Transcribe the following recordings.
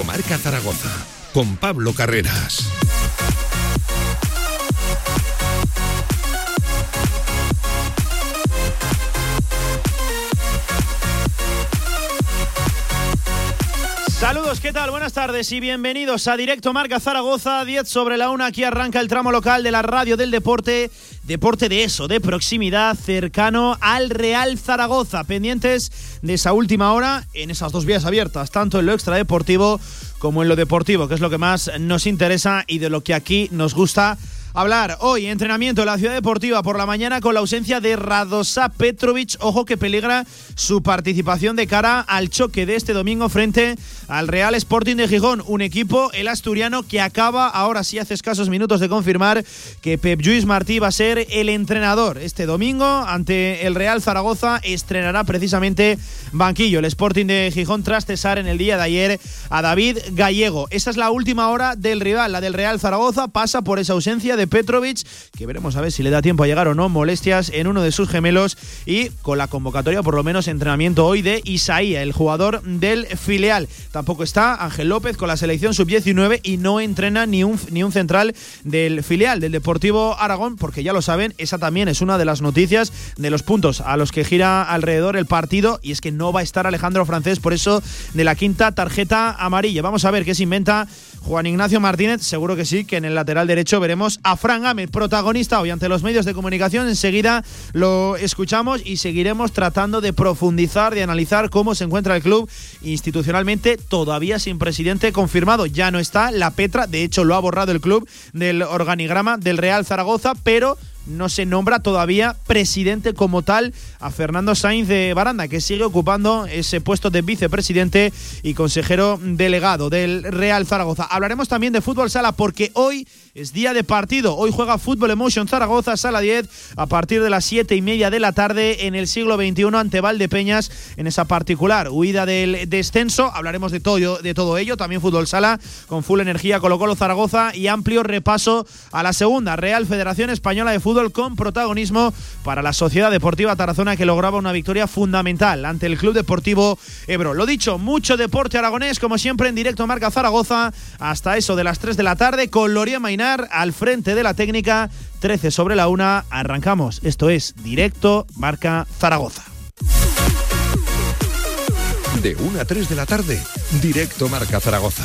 Directo Marca Zaragoza con Pablo Carreras. ¿Qué tal? Buenas tardes y bienvenidos a Directo Marca Zaragoza, 10 sobre la 1. Aquí arranca el tramo local de la radio del deporte. Deporte de eso, de proximidad, cercano al Real Zaragoza. Pendientes de esa última hora en esas dos vías abiertas, tanto en lo extradeportivo como en lo deportivo, que es lo que más nos interesa y de lo que aquí nos gusta hablar. Hoy, entrenamiento en la Ciudad Deportiva por la mañana con la ausencia de Radosa Petrovic. Ojo que peligra su participación de cara al choque de este domingo frente al Real Sporting de Gijón. Un equipo, el asturiano, que acaba, ahora sí hace escasos minutos de confirmar que Pep Lluís Martí va a ser el entrenador. Este domingo, ante el Real Zaragoza, estrenará precisamente banquillo el Sporting de Gijón tras cesar en el día de ayer a David Gallego. Esa es la última hora del rival, la del Real Zaragoza. Pasa por esa ausencia de Petrovic, que veremos a ver si le da tiempo a llegar o no, molestias en uno de sus gemelos y con la convocatoria, por lo menos entrenamiento hoy de Isaía, el jugador del filial. Tampoco está Ángel López con la selección sub-19 y no entrena ni un, ni un central del filial, del Deportivo Aragón, porque ya lo saben, esa también es una de las noticias de los puntos a los que gira alrededor el partido y es que no va a estar Alejandro Francés, por eso de la quinta tarjeta amarilla. Vamos a ver qué se inventa Juan Ignacio Martínez, seguro que sí, que en el lateral derecho veremos a Fran Gámez, protagonista hoy ante los medios de comunicación. Enseguida lo escuchamos y seguiremos tratando de profundizar, de analizar cómo se encuentra el club institucionalmente, todavía sin presidente confirmado. Ya no está la Petra, de hecho lo ha borrado el club del organigrama del Real Zaragoza, pero no se nombra todavía presidente como tal a Fernando Sainz de Baranda, que sigue ocupando ese puesto de vicepresidente y consejero delegado del Real Zaragoza. Hablaremos también de fútbol sala porque hoy es día de partido. Hoy juega Fútbol Emotion Zaragoza, sala 10, a partir de las 7 y media de la tarde en el siglo XXI ante Valdepeñas en esa particular huida del descenso. Hablaremos de todo, de todo ello, también fútbol sala con full energía Colo Colo Zaragoza y amplio repaso a la segunda Real Federación Española de Fútbol con protagonismo para la Sociedad Deportiva Tarazona que lograba una victoria fundamental ante el Club Deportivo Ebro. Lo dicho, mucho deporte aragonés como siempre en directo Marca Zaragoza hasta eso de las 3 de la tarde con Loria Mainar al frente de la técnica 13 sobre la 1. Arrancamos. Esto es directo Marca Zaragoza. De 1 a 3 de la tarde, directo Marca Zaragoza.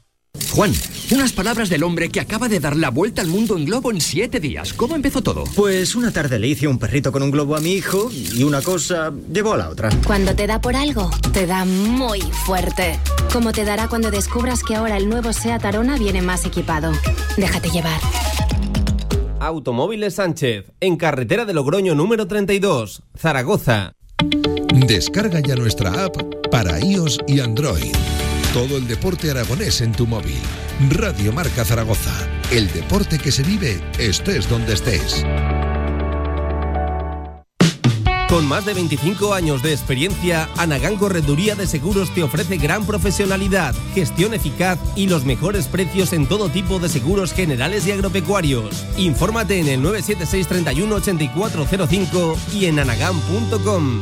Juan, unas palabras del hombre que acaba de dar la vuelta al mundo en globo en siete días. ¿Cómo empezó todo? Pues una tarde le hice un perrito con un globo a mi hijo y una cosa llevó a la otra. Cuando te da por algo, te da muy fuerte. Como te dará cuando descubras que ahora el nuevo SEAT Arona viene más equipado. Déjate llevar. Automóviles Sánchez, en carretera de Logroño número 32, Zaragoza. Descarga ya nuestra app para iOS y Android. Todo el deporte aragonés en tu móvil. Radio Marca Zaragoza. El deporte que se vive estés donde estés. Con más de 25 años de experiencia, Anagán Correduría de Seguros te ofrece gran profesionalidad, gestión eficaz y los mejores precios en todo tipo de seguros generales y agropecuarios. Infórmate en el 976 31 8405 y en anagán.com.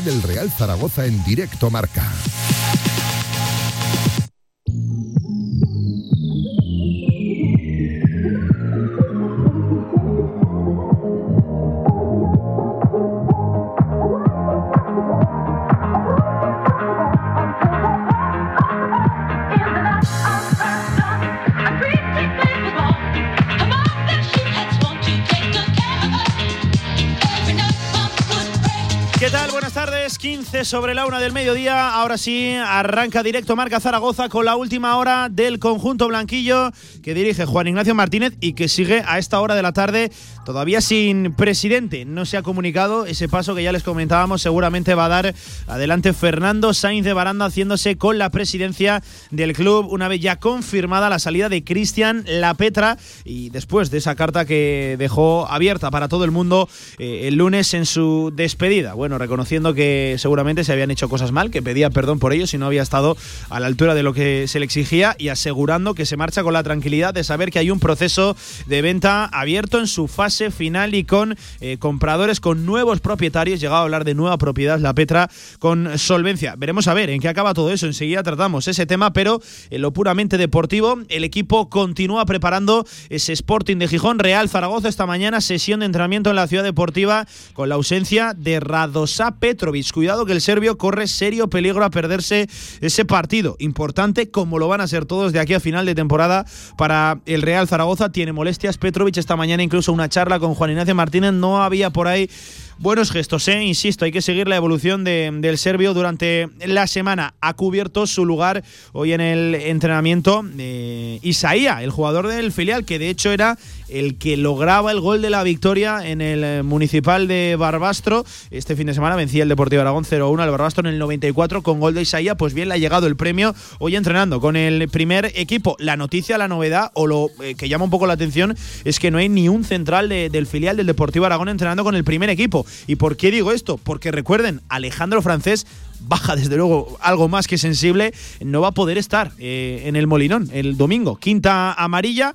del Real Zaragoza en directo marca. Tardes, 15 sobre la una del mediodía. Ahora sí, arranca directo Marca Zaragoza con la última hora del conjunto blanquillo que dirige Juan Ignacio Martínez y que sigue a esta hora de la tarde todavía sin presidente. No se ha comunicado ese paso que ya les comentábamos. Seguramente va a dar adelante Fernando Sainz de Baranda haciéndose con la presidencia del club una vez ya confirmada la salida de Cristian La Petra y después de esa carta que dejó abierta para todo el mundo eh, el lunes en su despedida. Bueno, reconociendo que seguramente se habían hecho cosas mal, que pedía perdón por ello si no había estado a la altura de lo que se le exigía y asegurando que se marcha con la tranquilidad de saber que hay un proceso de venta abierto en su fase final y con eh, compradores, con nuevos propietarios. Llegado a hablar de nueva propiedad, la Petra, con solvencia. Veremos a ver en qué acaba todo eso. Enseguida tratamos ese tema, pero en lo puramente deportivo, el equipo continúa preparando ese Sporting de Gijón. Real Zaragoza esta mañana, sesión de entrenamiento en la ciudad deportiva con la ausencia de Radosa Petrovic. Cuidado que el serbio corre serio peligro a perderse ese partido. Importante, como lo van a ser todos de aquí a final de temporada para el Real Zaragoza. Tiene molestias Petrovic esta mañana, incluso una charla con Juan Ignacio Martínez. No había por ahí buenos gestos, ¿eh? insisto, hay que seguir la evolución de, del serbio durante la semana. Ha cubierto su lugar hoy en el entrenamiento eh, Isaía, el jugador del filial, que de hecho era el que lograba el gol de la victoria en el eh, municipal de Barbastro. Este fin de semana vencía el Deportivo Aragón 0-1 al Barbastro en el 94 con gol de Isaía. Pues bien, le ha llegado el premio hoy entrenando con el primer equipo. La noticia, la novedad o lo eh, que llama un poco la atención es que no hay ni un central de, del filial del Deportivo Aragón entrenando con el primer equipo. ¿Y por qué digo esto? Porque recuerden, Alejandro Francés baja desde luego algo más que sensible, no va a poder estar eh, en el Molinón el domingo. Quinta amarilla.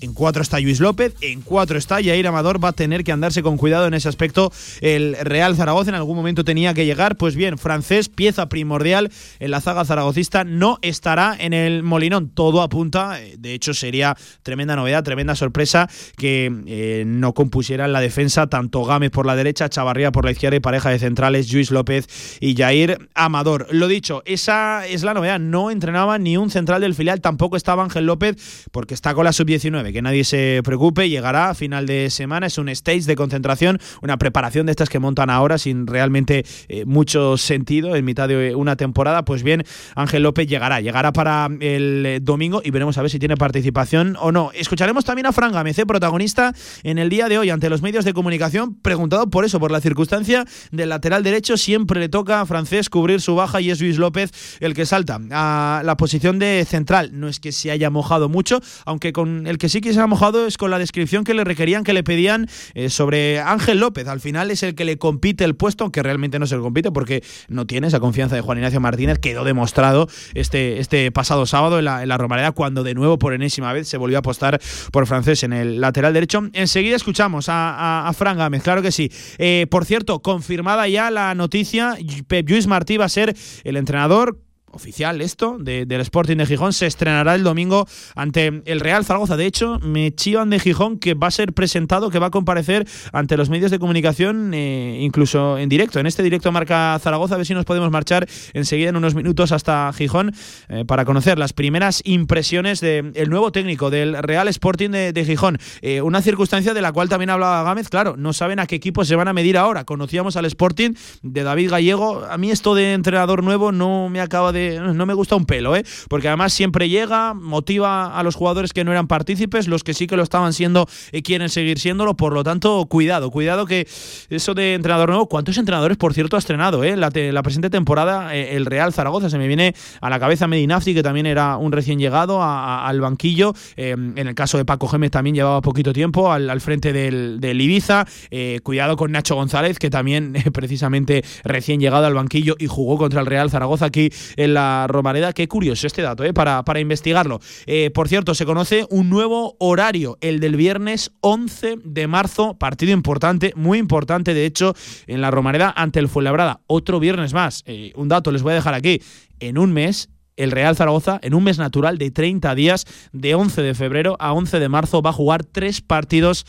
En cuatro está Luis López, en cuatro está Jair Amador. Va a tener que andarse con cuidado en ese aspecto. El Real Zaragoza en algún momento tenía que llegar. Pues bien, francés, pieza primordial en la zaga zaragocista, no estará en el Molinón. Todo apunta, eh, de hecho sería tremenda novedad, tremenda sorpresa que eh, no compusieran la defensa tanto Gámez por la derecha, Chavarría por la izquierda y pareja de centrales Luis López y Jair Amador. Lo dicho, esa es la novedad. No entrenaba ni un central del filial, tampoco estaba Ángel López porque está con la sub-19 que nadie se preocupe, llegará a final de semana, es un stage de concentración, una preparación de estas que montan ahora sin realmente eh, mucho sentido en mitad de una temporada, pues bien, Ángel López llegará, llegará para el eh, domingo y veremos a ver si tiene participación o no. Escucharemos también a Fran Gámez, eh, protagonista en el día de hoy ante los medios de comunicación, preguntado por eso, por la circunstancia del lateral derecho, siempre le toca a Francés cubrir su baja y es Luis López el que salta a la posición de central. No es que se haya mojado mucho, aunque con el que sí que se ha mojado es con la descripción que le requerían, que le pedían eh, sobre Ángel López. Al final es el que le compite el puesto, aunque realmente no se le compite porque no tiene esa confianza de Juan Ignacio Martínez. Quedó demostrado este, este pasado sábado en la, en la Romareda cuando de nuevo por enésima vez se volvió a apostar por francés en el lateral derecho. Enseguida escuchamos a, a, a Fran Gámez, claro que sí. Eh, por cierto, confirmada ya la noticia, Pep Lluís Martí va a ser el entrenador oficial esto de, del Sporting de Gijón se estrenará el domingo ante el Real Zaragoza. De hecho, me chivan de Gijón que va a ser presentado, que va a comparecer ante los medios de comunicación, eh, incluso en directo. En este directo marca Zaragoza, a ver si nos podemos marchar enseguida en unos minutos hasta Gijón eh, para conocer las primeras impresiones del nuevo técnico del Real Sporting de, de Gijón. Eh, una circunstancia de la cual también hablaba Gámez, claro, no saben a qué equipo se van a medir ahora. Conocíamos al Sporting de David Gallego. A mí esto de entrenador nuevo no me acaba de no me gusta un pelo, ¿eh? porque además siempre llega, motiva a los jugadores que no eran partícipes, los que sí que lo estaban siendo y quieren seguir siéndolo, por lo tanto, cuidado, cuidado que eso de entrenador nuevo, ¿cuántos entrenadores, por cierto, ha estrenado? Eh? La, te, la presente temporada, eh, el Real Zaragoza, se me viene a la cabeza Medinafti, que también era un recién llegado al banquillo, eh, en el caso de Paco Gémez también llevaba poquito tiempo al, frente del, Ibiza, eh, cuidado con Nacho González, que también precisamente recién llegado al banquillo y jugó contra el Real Zaragoza aquí la Romareda. Qué curioso este dato, ¿eh? para, para investigarlo. Eh, por cierto, se conoce un nuevo horario, el del viernes 11 de marzo, partido importante, muy importante, de hecho, en la Romareda ante el Fuenlabrada. Otro viernes más. Eh, un dato les voy a dejar aquí. En un mes el Real Zaragoza, en un mes natural de 30 días, de 11 de febrero a 11 de marzo, va a jugar tres partidos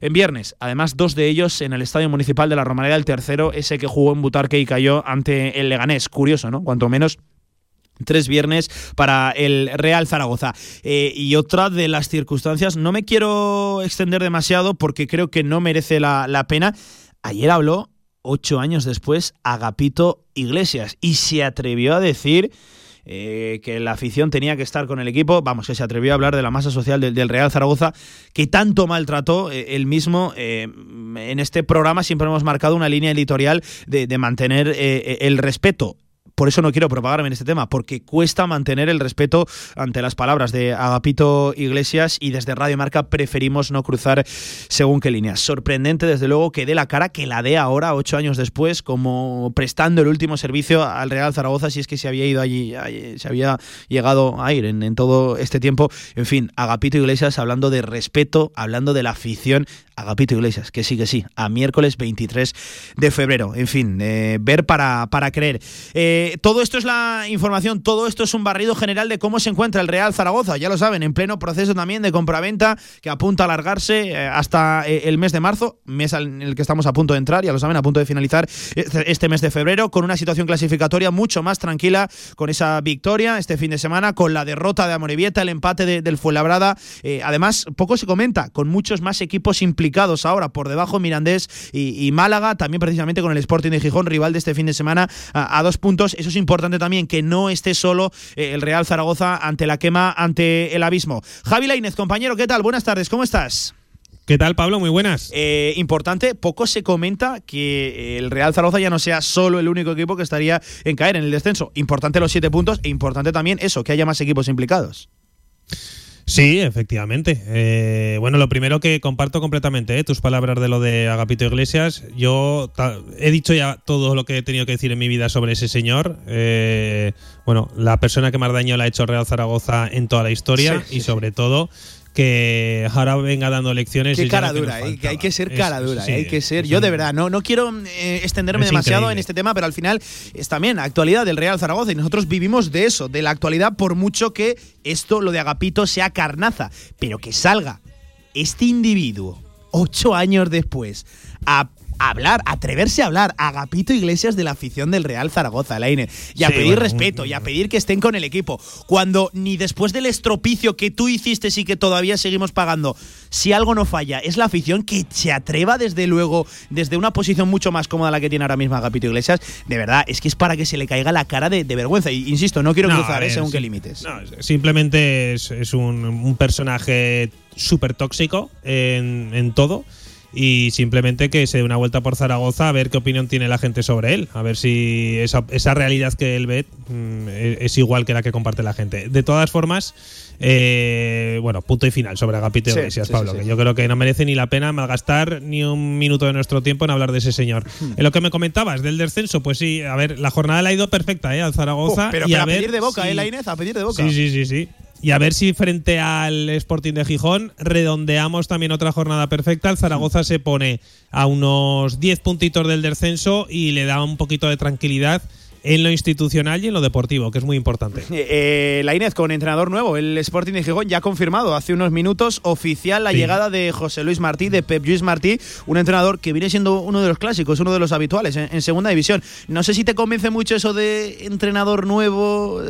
en viernes. Además, dos de ellos en el Estadio Municipal de la Romareda, el tercero, ese que jugó en Butarque y cayó ante el Leganés. Curioso, ¿no? Cuanto menos tres viernes para el Real Zaragoza. Eh, y otra de las circunstancias, no me quiero extender demasiado porque creo que no merece la, la pena. Ayer habló, ocho años después, Agapito Iglesias y se atrevió a decir eh, que la afición tenía que estar con el equipo. Vamos, que se atrevió a hablar de la masa social del, Real Zaragoza, que tanto maltrató eh, él mismo. En este programa siempre hemos marcado una línea editorial de mantener el respeto por eso no quiero propagarme en este tema, porque cuesta mantener el respeto ante las palabras de Agapito Iglesias y desde Radio Marca preferimos no cruzar según qué líneas. Sorprendente, desde luego, que dé la cara, que la dé ahora, ocho años después, como prestando el último servicio al Real Zaragoza, si es que se había ido allí, se había llegado a ir en, todo este tiempo. En fin, Agapito Iglesias hablando de respeto, hablando de la afición, Agapito Iglesias, que sí, que sí, a miércoles 23 de febrero. En fin, eh, ver para, para creer. Eh, todo esto es la información, todo esto es un barrido general de cómo se encuentra el Real Zaragoza. Ya lo saben, en pleno proceso también de compraventa que apunta a alargarse eh, hasta el mes de marzo, mes en el que estamos a punto de entrar, ya lo saben, a punto de finalizar este, este mes de febrero, con una situación clasificatoria mucho más tranquila, con esa victoria este fin de semana, con la derrota de Amorebieta, el empate del Fuenlabrada. además, poco se comenta, con muchos más equipos implicados ahora por debajo Mirandés y, Málaga, también precisamente con el Sporting de Gijón, rival de este fin de semana, a, dos puntos. Eso es importante también, que no esté solo eh, el Real Zaragoza ante la quema, ante el abismo. Javi Lainez, compañero, ¿qué tal? Buenas tardes, ¿cómo estás? ¿Qué tal, Pablo? Muy buenas. Eh, importante, poco se comenta que el Real Zaragoza ya no sea solo el único equipo que estaría en caer en el descenso. Importante los siete puntos e importante también eso, que haya más equipos implicados. Sí, efectivamente. Eh, bueno, lo primero que comparto completamente eh, tus palabras de lo de Agapito Iglesias. Yo he dicho ya todo lo que he tenido que decir en mi vida sobre ese señor. Eh, bueno, la persona que más daño le ha hecho Real Zaragoza en toda la historia y sobre todo que ahora venga dando lecciones. Qué cara dura, eh, que hay que ser cara dura, hay que ser. Yo de verdad, no, no quiero eh, extenderme demasiado en este tema, pero al final es también actualidad del Real Zaragoza y nosotros vivimos de eso, de la actualidad, por mucho que esto, lo de Agapito, sea carnaza, pero que salga este individuo ocho años después a hablar, atreverse a hablar. A Agapito Iglesias de la afición del Real Zaragoza, Laine, y a pedir respeto y a pedir que estén con el equipo, cuando ni después del estropicio que tú hiciste y que todavía seguimos pagando, si algo no falla, es la afición que se atreva desde luego, desde una posición mucho más cómoda la que tiene ahora mismo Agapito Iglesias, de verdad, es que es para que se le caiga la cara de, vergüenza, y insisto, no quiero cruzar, ¿eh? según qué límites. simplemente es, un, personaje súper tóxico en, en todo y simplemente que se dé una vuelta por Zaragoza a ver qué opinión tiene la gente sobre él, a ver si esa, esa realidad que él ve mm, es, igual que la que comparte la gente. De todas formas, eh, bueno, punto y final sobre Agapito Iglesias, Pablo, que yo creo que no merece ni la pena malgastar ni un minuto de nuestro tiempo en hablar de ese señor. Hmm. En lo que me comentabas del descenso, pues sí, a ver, la jornada le ha ido perfecta, ¿eh? Al Zaragoza. Oh, pero, y a, pedir de boca, ¿eh, la Inés? A pedir de boca. Sí, sí, sí, sí. Y a ver si frente al Sporting de Gijón redondeamos también otra jornada perfecta. El Zaragoza se pone a unos 10 puntitos del descenso y le da un poquito de tranquilidad en lo institucional y en lo deportivo, que es muy importante. Eh, la Inés con entrenador nuevo, el Sporting de Gijón ya ha confirmado hace unos minutos oficial la llegada de José Luis Martí, de Pep Luis Martí, un entrenador que viene siendo uno de los clásicos, uno de los habituales en, segunda división. No sé si te convence mucho eso de entrenador nuevo.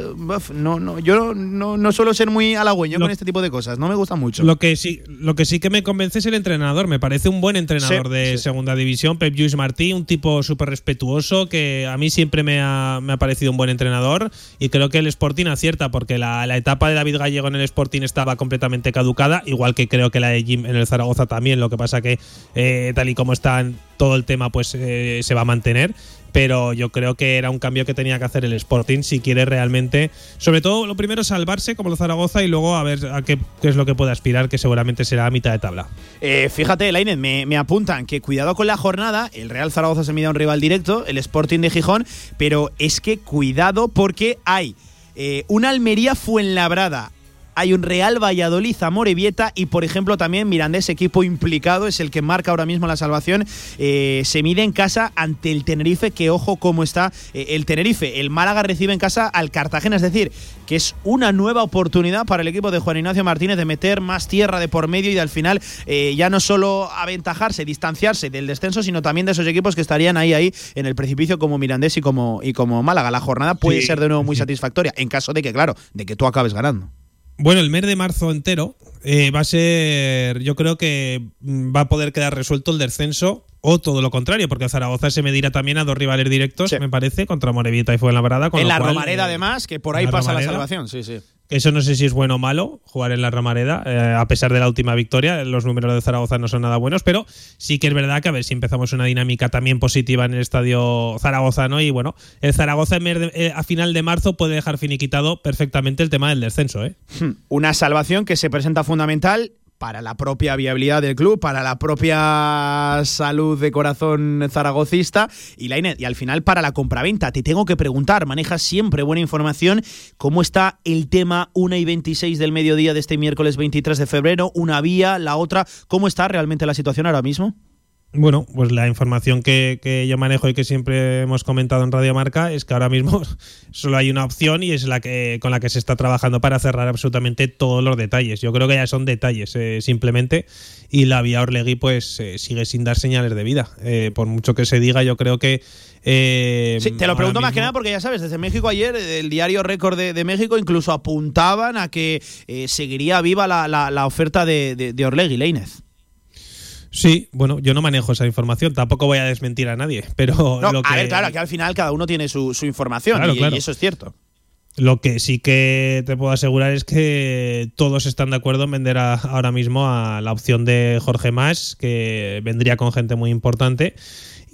No, no, yo no, no suelo ser muy halagüeño con este tipo de cosas, no me gusta mucho. Lo que sí, lo que sí que me convence es el entrenador, me parece un buen entrenador de segunda división, Pep Luis Martí, un tipo súper respetuoso que a mí siempre me ha me ha parecido un buen entrenador y creo que el Sporting acierta porque la, etapa de David Gallego en el Sporting estaba completamente caducada, igual que creo que la de Jim en el Zaragoza también, lo que pasa que eh, tal y como está todo el tema pues eh, se va a mantener pero yo creo que era un cambio que tenía que hacer el Sporting si quiere realmente, sobre todo lo primero salvarse como el Zaragoza y luego a ver a qué, qué es lo que puede aspirar, que seguramente será a mitad de tabla. Eh, fíjate, Lainez, me, me apuntan que cuidado con la jornada, el Real Zaragoza se mide a un rival directo, el Sporting de Gijón, pero es que cuidado porque hay eh, una Almería Fuenlabrada, hay un Real Valladolid Amorebieta y por ejemplo también Mirandés, equipo implicado, es el que marca ahora mismo la salvación, eh, se mide en casa ante el Tenerife, que ojo cómo está eh, el Tenerife. El Málaga recibe en casa al Cartagena, es decir, que es una nueva oportunidad para el equipo de Juan Ignacio Martínez de meter más tierra de por medio y de al final eh, ya no solo aventajarse, distanciarse del descenso, sino también de esos equipos que estarían ahí ahí en el precipicio como Mirandés y como, y como Málaga. La jornada puede Sí, ser de nuevo muy satisfactoria, en caso de que, claro, de que tú acabes ganando. Bueno, el mes de marzo entero eh, va a ser, yo creo que mm, va a poder quedar resuelto el descenso o todo lo contrario, porque Zaragoza se medirá también a dos rivales directos, Sí. me parece, contra Morevieta y Fuenlabrada. con en la cual, Romareda, eh, además, que por ahí pasa Romareda. la salvación. Sí, sí. Eso no sé si es bueno o malo, jugar en la Romareda, eh, a pesar de la última victoria. Los números de Zaragoza no son nada buenos, pero sí que es verdad que a ver si empezamos una dinámica también positiva en el estadio zaragozano. Y bueno, el Zaragoza eh, a final de marzo puede dejar finiquitado perfectamente el tema del descenso. ¿eh? Una salvación que se presenta fundamental para la propia viabilidad del club, para la propia salud de corazón zaragocista y la y al final para la compraventa. Te tengo que preguntar, manejas siempre buena información, ¿cómo está el tema 1 y 26 del mediodía de este miércoles 23 de febrero? Una vía, la otra, ¿cómo está realmente la situación ahora mismo? Bueno, pues la información que, que yo manejo y que siempre hemos comentado en Radio Marca es que ahora mismo solo hay una opción y es la que con la que se está trabajando para cerrar absolutamente todos los detalles. Yo creo que ya son detalles eh, simplemente y la vía Orlegui pues eh, sigue sin dar señales de vida. Eh, por mucho que se diga, yo creo que eh, Sí, te lo pregunto más que nada porque ya sabes, desde México ayer, el diario Récord de, de México incluso apuntaban a que eh, seguiría viva la, la- la oferta de, de, de Orlegui, Leinez. Sí, bueno, yo no manejo esa información, tampoco voy a desmentir a nadie, pero No, lo a que, ver, claro, que al final cada uno tiene su, su información Claro, y, claro. y eso es cierto. Lo que sí que te puedo asegurar es que todos están de acuerdo en vender a- ahora mismo a la opción de Jorge Más, que vendría con gente muy importante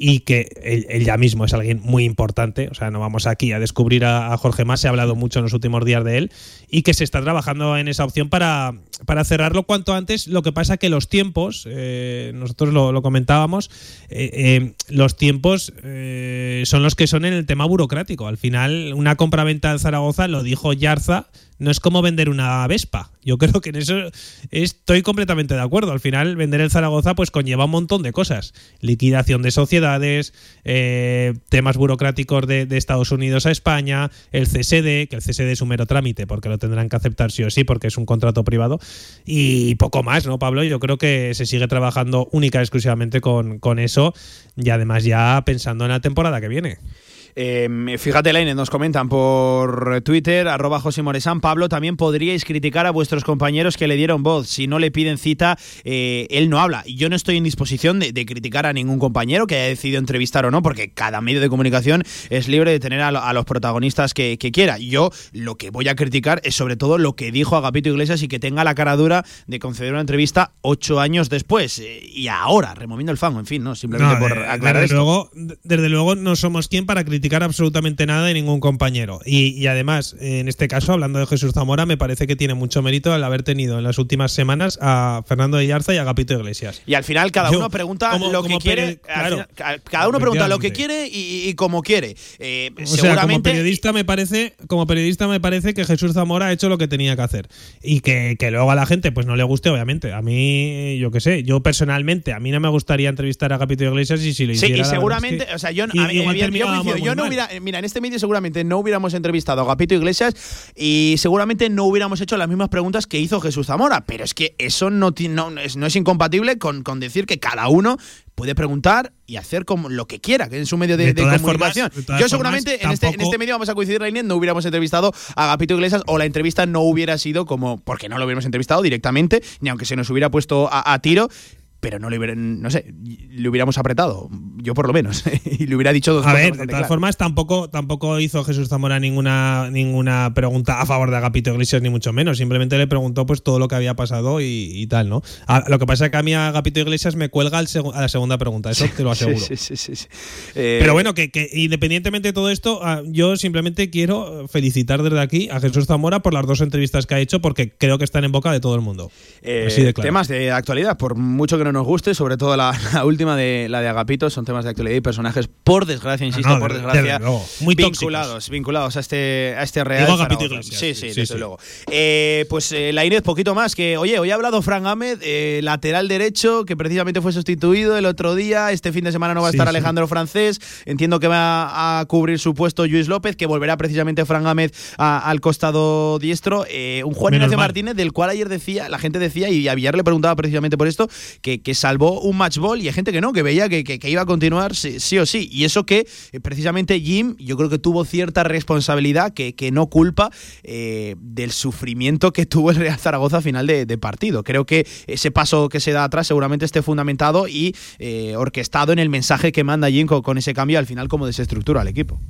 y que él, ya mismo es alguien muy importante. O sea, no vamos aquí a descubrir a, Jorge Más, se ha hablado mucho en los últimos días de él y que se está trabajando en esa opción para, para cerrarlo cuanto antes. Lo que pasa que los tiempos, eh, nosotros lo, lo comentábamos, eh, eh, los tiempos eh, son los que son en el tema burocrático. Al final, una compraventa en Zaragoza, lo dijo Yarza, no es como vender una Vespa. Yo creo que en eso estoy completamente de acuerdo. Al final, vender el Zaragoza pues conlleva un montón de cosas. Liquidación de sociedades, eh, temas burocráticos de, de Estados Unidos a España, el CSD, que el CSD es un mero trámite porque lo tendrán que aceptar sí o sí porque es un contrato privado. Y poco más, ¿no, Pablo? Yo creo que se sigue trabajando única y exclusivamente con, con eso y además ya pensando en la temporada que viene. Eh, fíjate, Lainez, nos comentan por Twitter, arroba José Moresán. Pablo, también podríais criticar a vuestros compañeros que le dieron voz. Si no le piden cita, eh, él no habla. Yo no estoy en disposición de, de criticar a ningún compañero que haya decidido entrevistar o no, porque cada medio de comunicación es libre de tener a, lo- a los protagonistas que, que quiera. Yo lo que voy a criticar es sobre todo lo que dijo Agapito Iglesias y que tenga la cara dura de conceder una entrevista ocho años después. eh, y ahora, removiendo el fango, en fin, ¿no? Simplemente No, por de- aclarar desde esto. luego, de- desde luego no somos quien para criticar absolutamente nada de ningún compañero. Y, y además, en este caso, hablando de Jesús Zamora, me parece que tiene mucho mérito el haber tenido en las últimas semanas a Fernando de Yarza y a Agapito Iglesias. Y al final cada Yo, uno pregunta como- lo que quiere. claro, final, cada uno pregunta lo que quiere y, y como quiere. Eh, O sea, como seguramente. periodista me parece, como periodista me parece que Jesús Zamora ha hecho lo que tenía que hacer y que, que luego a la gente pues no le guste, obviamente. A mí, yo qué sé, yo personalmente a mí no me gustaría entrevistar a Agapito Iglesias y si lo Sí, hiciera. y la verdad seguramente, es que- o sea, yo, y- a mí- yo coincido, muy yo no hubiera, mira, en este medio seguramente no hubiéramos entrevistado a Agapito Iglesias y seguramente no hubiéramos hecho las mismas preguntas que hizo Jesús Zamora, pero es que eso no, es, no es incompatible con, con decir que cada uno puede preguntar y hacer como lo que quiera, que en su medio de, De de todas comunicación. formas- de todas yo seguramente formas, en, este, en este medio vamos a coincidir, Rainer, no hubiéramos entrevistado a Agapito Iglesias o la entrevista no hubiera sido como, porque no lo hubiéramos entrevistado directamente, ni aunque se nos hubiera puesto a, a tiro. Pero no le hubieran, no sé, le hubiéramos apretado, yo por lo menos, y le hubiera dicho dos A ver, de todas formas, tampoco, tampoco hizo Jesús Zamora ninguna, ninguna pregunta a favor de Agapito Iglesias, ni mucho menos. Simplemente le preguntó pues todo lo que había pasado y, y tal, ¿no? A- lo que pasa es que a mí Agapito Iglesias me cuelga a la segunda pregunta, eso te lo aseguro. Sí, sí, sí. Eh, Pero bueno, que, que independientemente de todo esto, ah, yo simplemente quiero felicitar desde aquí a Jesús Zamora por las dos entrevistas que ha hecho, porque creo que están en boca de todo el mundo. Eh, Así de claro. Temas de actualidad, por mucho que no nos guste, sobre todo la, la última de la de Agapito, son temas de actualidad y personajes, por desgracia, insisto, No, por desgracia. Muy vinculados, vinculados a este, a este Real Agapito. Iglesias, Sí, sí, desde sí. luego. Eh, pues eh, la Inés, poquito más, que oye, hoy ha hablado Fran Gámez, eh, lateral derecho, que precisamente fue sustituido el otro día, este fin de semana no va a estar. Alejandro Francés, entiendo que va a cubrir su puesto Luis López, que volverá precisamente Fran Gámez a- al costado diestro, Eh, un Juan Ignacio. Martínez del cual ayer decía, la gente decía, y a Villar le preguntaba precisamente por esto, que, que salvó un match ball y hay gente que no, que veía que, que- iba a continuar sí, o sí. Y eso que eh, precisamente Jim, yo creo que tuvo cierta responsabilidad que, no culpa eh, del sufrimiento que tuvo el Real Zaragoza a final de, partido. Creo que ese paso que se da atrás seguramente esté fundamentado y eh, orquestado en el mensaje que manda Jim con, con ese cambio al final como desestructura al equipo.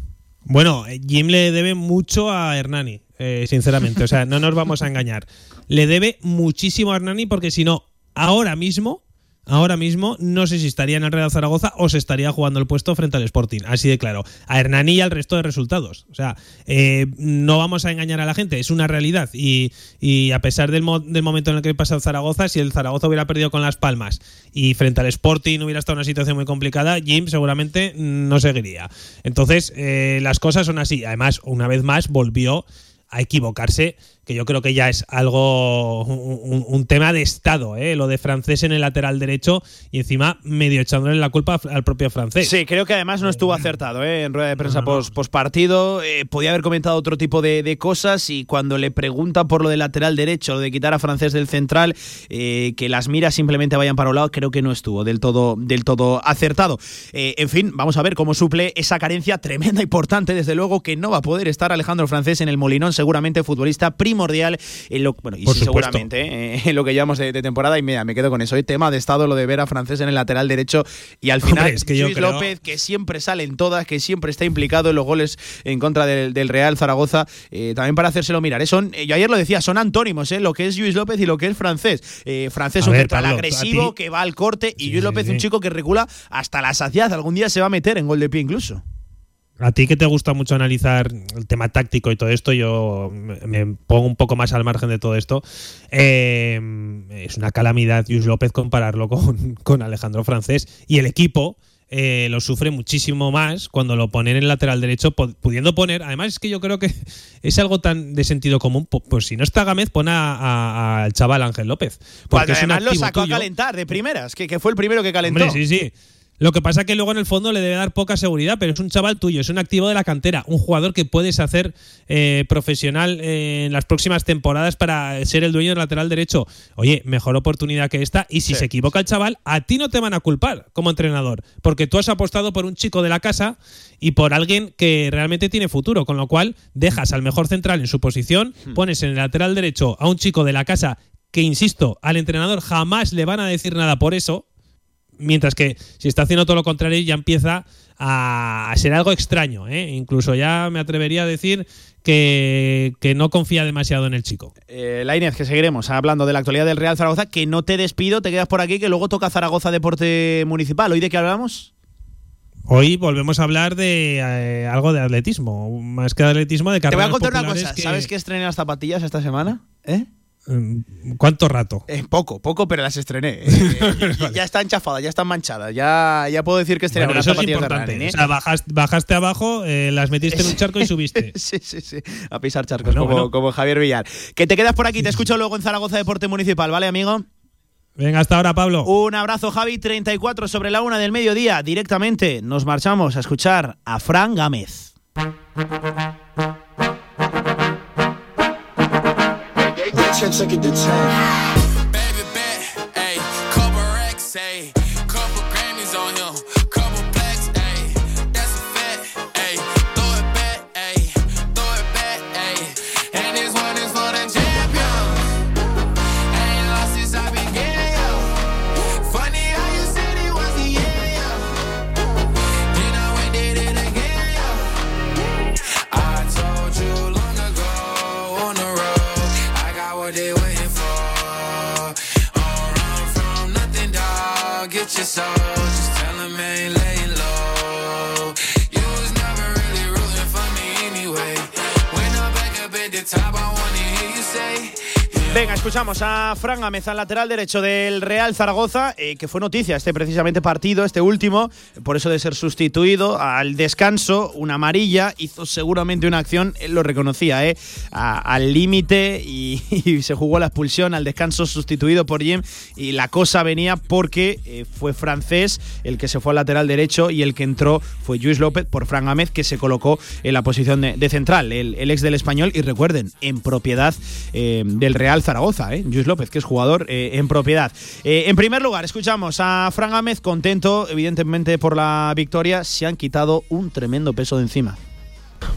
Bueno, Jim le debe mucho a Hernani, sinceramente. O sea, no nos vamos a engañar. Le debe muchísimo a Hernani porque si no, ahora mismo, ahora mismo, no sé si estaría en el Real Zaragoza o se estaría jugando el puesto frente al Sporting. Así de claro. A Hernani y al resto de resultados. O sea, eh, no vamos a engañar a la gente, es una realidad. Y, a pesar del, mo- del momento en el que pasa el Zaragoza, si el Zaragoza hubiera perdido con Las Palmas y frente al Sporting hubiera estado una situación muy complicada, Jim seguramente no seguiría. Entonces, eh, las cosas son así. Además, una vez más, volvió a equivocarse, que yo creo que ya es algo, un, tema de Estado, ¿eh? lo de francés en el lateral derecho y encima medio echándole la culpa al propio francés. Sí, creo que además no estuvo acertado ¿eh? en rueda de prensa post, partido. podía haber comentado otro tipo de, de cosas y cuando le preguntan por lo del lateral derecho, lo de quitar a francés del central, eh, que las miras simplemente vayan para un lado, creo que no estuvo del todo, del todo acertado. Eh, en fin, vamos a ver cómo suple esa carencia tremenda, importante, desde luego, que no va a poder estar Alejandro Francés en el Molinón, seguramente futbolista primordial en lo, bueno, y sí, seguramente eh, en lo que llevamos de, de temporada. Y mira, me quedo con eso. Hoy tema de estado lo de ver a francés en el lateral derecho y al final Hombre, es que Luis creo- López, que siempre sale en todas, que siempre está implicado en los goles en contra del, del Real Zaragoza, eh, también para hacérselo mirar. eh, son, eh, yo ayer lo decía, son antónimos, eh, lo que es Luis López y lo que es francés. Eh, francés A un central agresivo que va al corte y Sí, Luis López sí. un chico que recula hasta la saciedad. Algún día se va a meter en gol de pie incluso. A ti que te gusta mucho analizar el tema táctico y todo esto, yo me pongo un poco más al margen de todo esto. Eh, es una calamidad Luis López compararlo con, con Alejandro Francés. Y el equipo eh, lo sufre muchísimo más cuando lo ponen en el lateral derecho, pu- pudiendo poner. Además, es que yo creo que es algo tan de sentido común. pu- Pues si no está Gámez, pon a- a- al chaval Ángel López. Porque Cuando es un además lo sacó tuyo. a calentar de primeras, que, que fue el primero que calentó. Hombre, sí, sí. Lo que pasa es que luego en el fondo le debe dar poca seguridad, pero es un chaval tuyo, es un activo de la cantera, un jugador que puedes hacer eh, profesional eh, en las próximas temporadas para ser el dueño del lateral derecho. Oye, mejor oportunidad que esta. Y si Sí. se equivoca el chaval, a ti no te van a culpar como entrenador, porque tú has apostado por un chico de la casa y por alguien que realmente tiene futuro, con lo cual dejas al mejor central en su posición, Hmm. pones en el lateral derecho a un chico de la casa que, insisto, al entrenador jamás le van a decir nada por eso, Mientras que si está haciendo todo lo contrario ya empieza a, ser algo extraño. ¿eh? Incluso ya me atrevería a decir que, que no confía demasiado en el chico. Eh, Lainez, que seguiremos hablando de la actualidad del Real Zaragoza, que no te despido, te quedas por aquí, que luego toca Zaragoza Deporte Municipal. ¿Hoy de qué hablamos? Hoy volvemos a hablar de eh, algo de atletismo, más que de atletismo, de Te voy carreras a contar una cosa. que- ¿Sabes que estrené las zapatillas esta semana? ¿Eh? Mm, ¿Cuánto rato? Eh, poco, poco, pero las estrené. Eh, ya- ya están chafadas, ya están manchadas. Ya, ya puedo decir que estrené Bueno, eso es de importante. running, ¿eh? O sea, bajaste, bajaste abajo, eh, las metiste en un charco y subiste. sí, sí, sí. A pisar charcos, Bueno, como, bueno. como Javier Villar. Que te quedas por aquí, te escucho luego en Zaragoza Deporte Municipal, ¿vale, amigo? Venga, hasta ahora, Pablo. Un abrazo, Javi. 34 sobre la una del mediodía. Directamente nos marchamos a escuchar a Fran Gámez. Can't take it to 10. Escuchamos a Fran al lateral derecho del Real Zaragoza, eh, que fue noticia este precisamente partido, este último, por eso de ser sustituido al descanso, una amarilla, hizo seguramente una acción, él lo reconocía, eh, al límite y, se jugó la expulsión al descanso sustituido por Jim y la cosa venía porque eh, fue francés el que se fue al lateral derecho y el que entró fue Luis López por Fran Gámez que se colocó en la posición de, central, el, el ex del español y recuerden, en propiedad eh, del Real Zaragoza, eh, Luis López que es jugador eh, en propiedad. Eh, en primer lugar, escuchamos a Fran Gámez contento evidentemente por la victoria, se han quitado un tremendo peso de encima.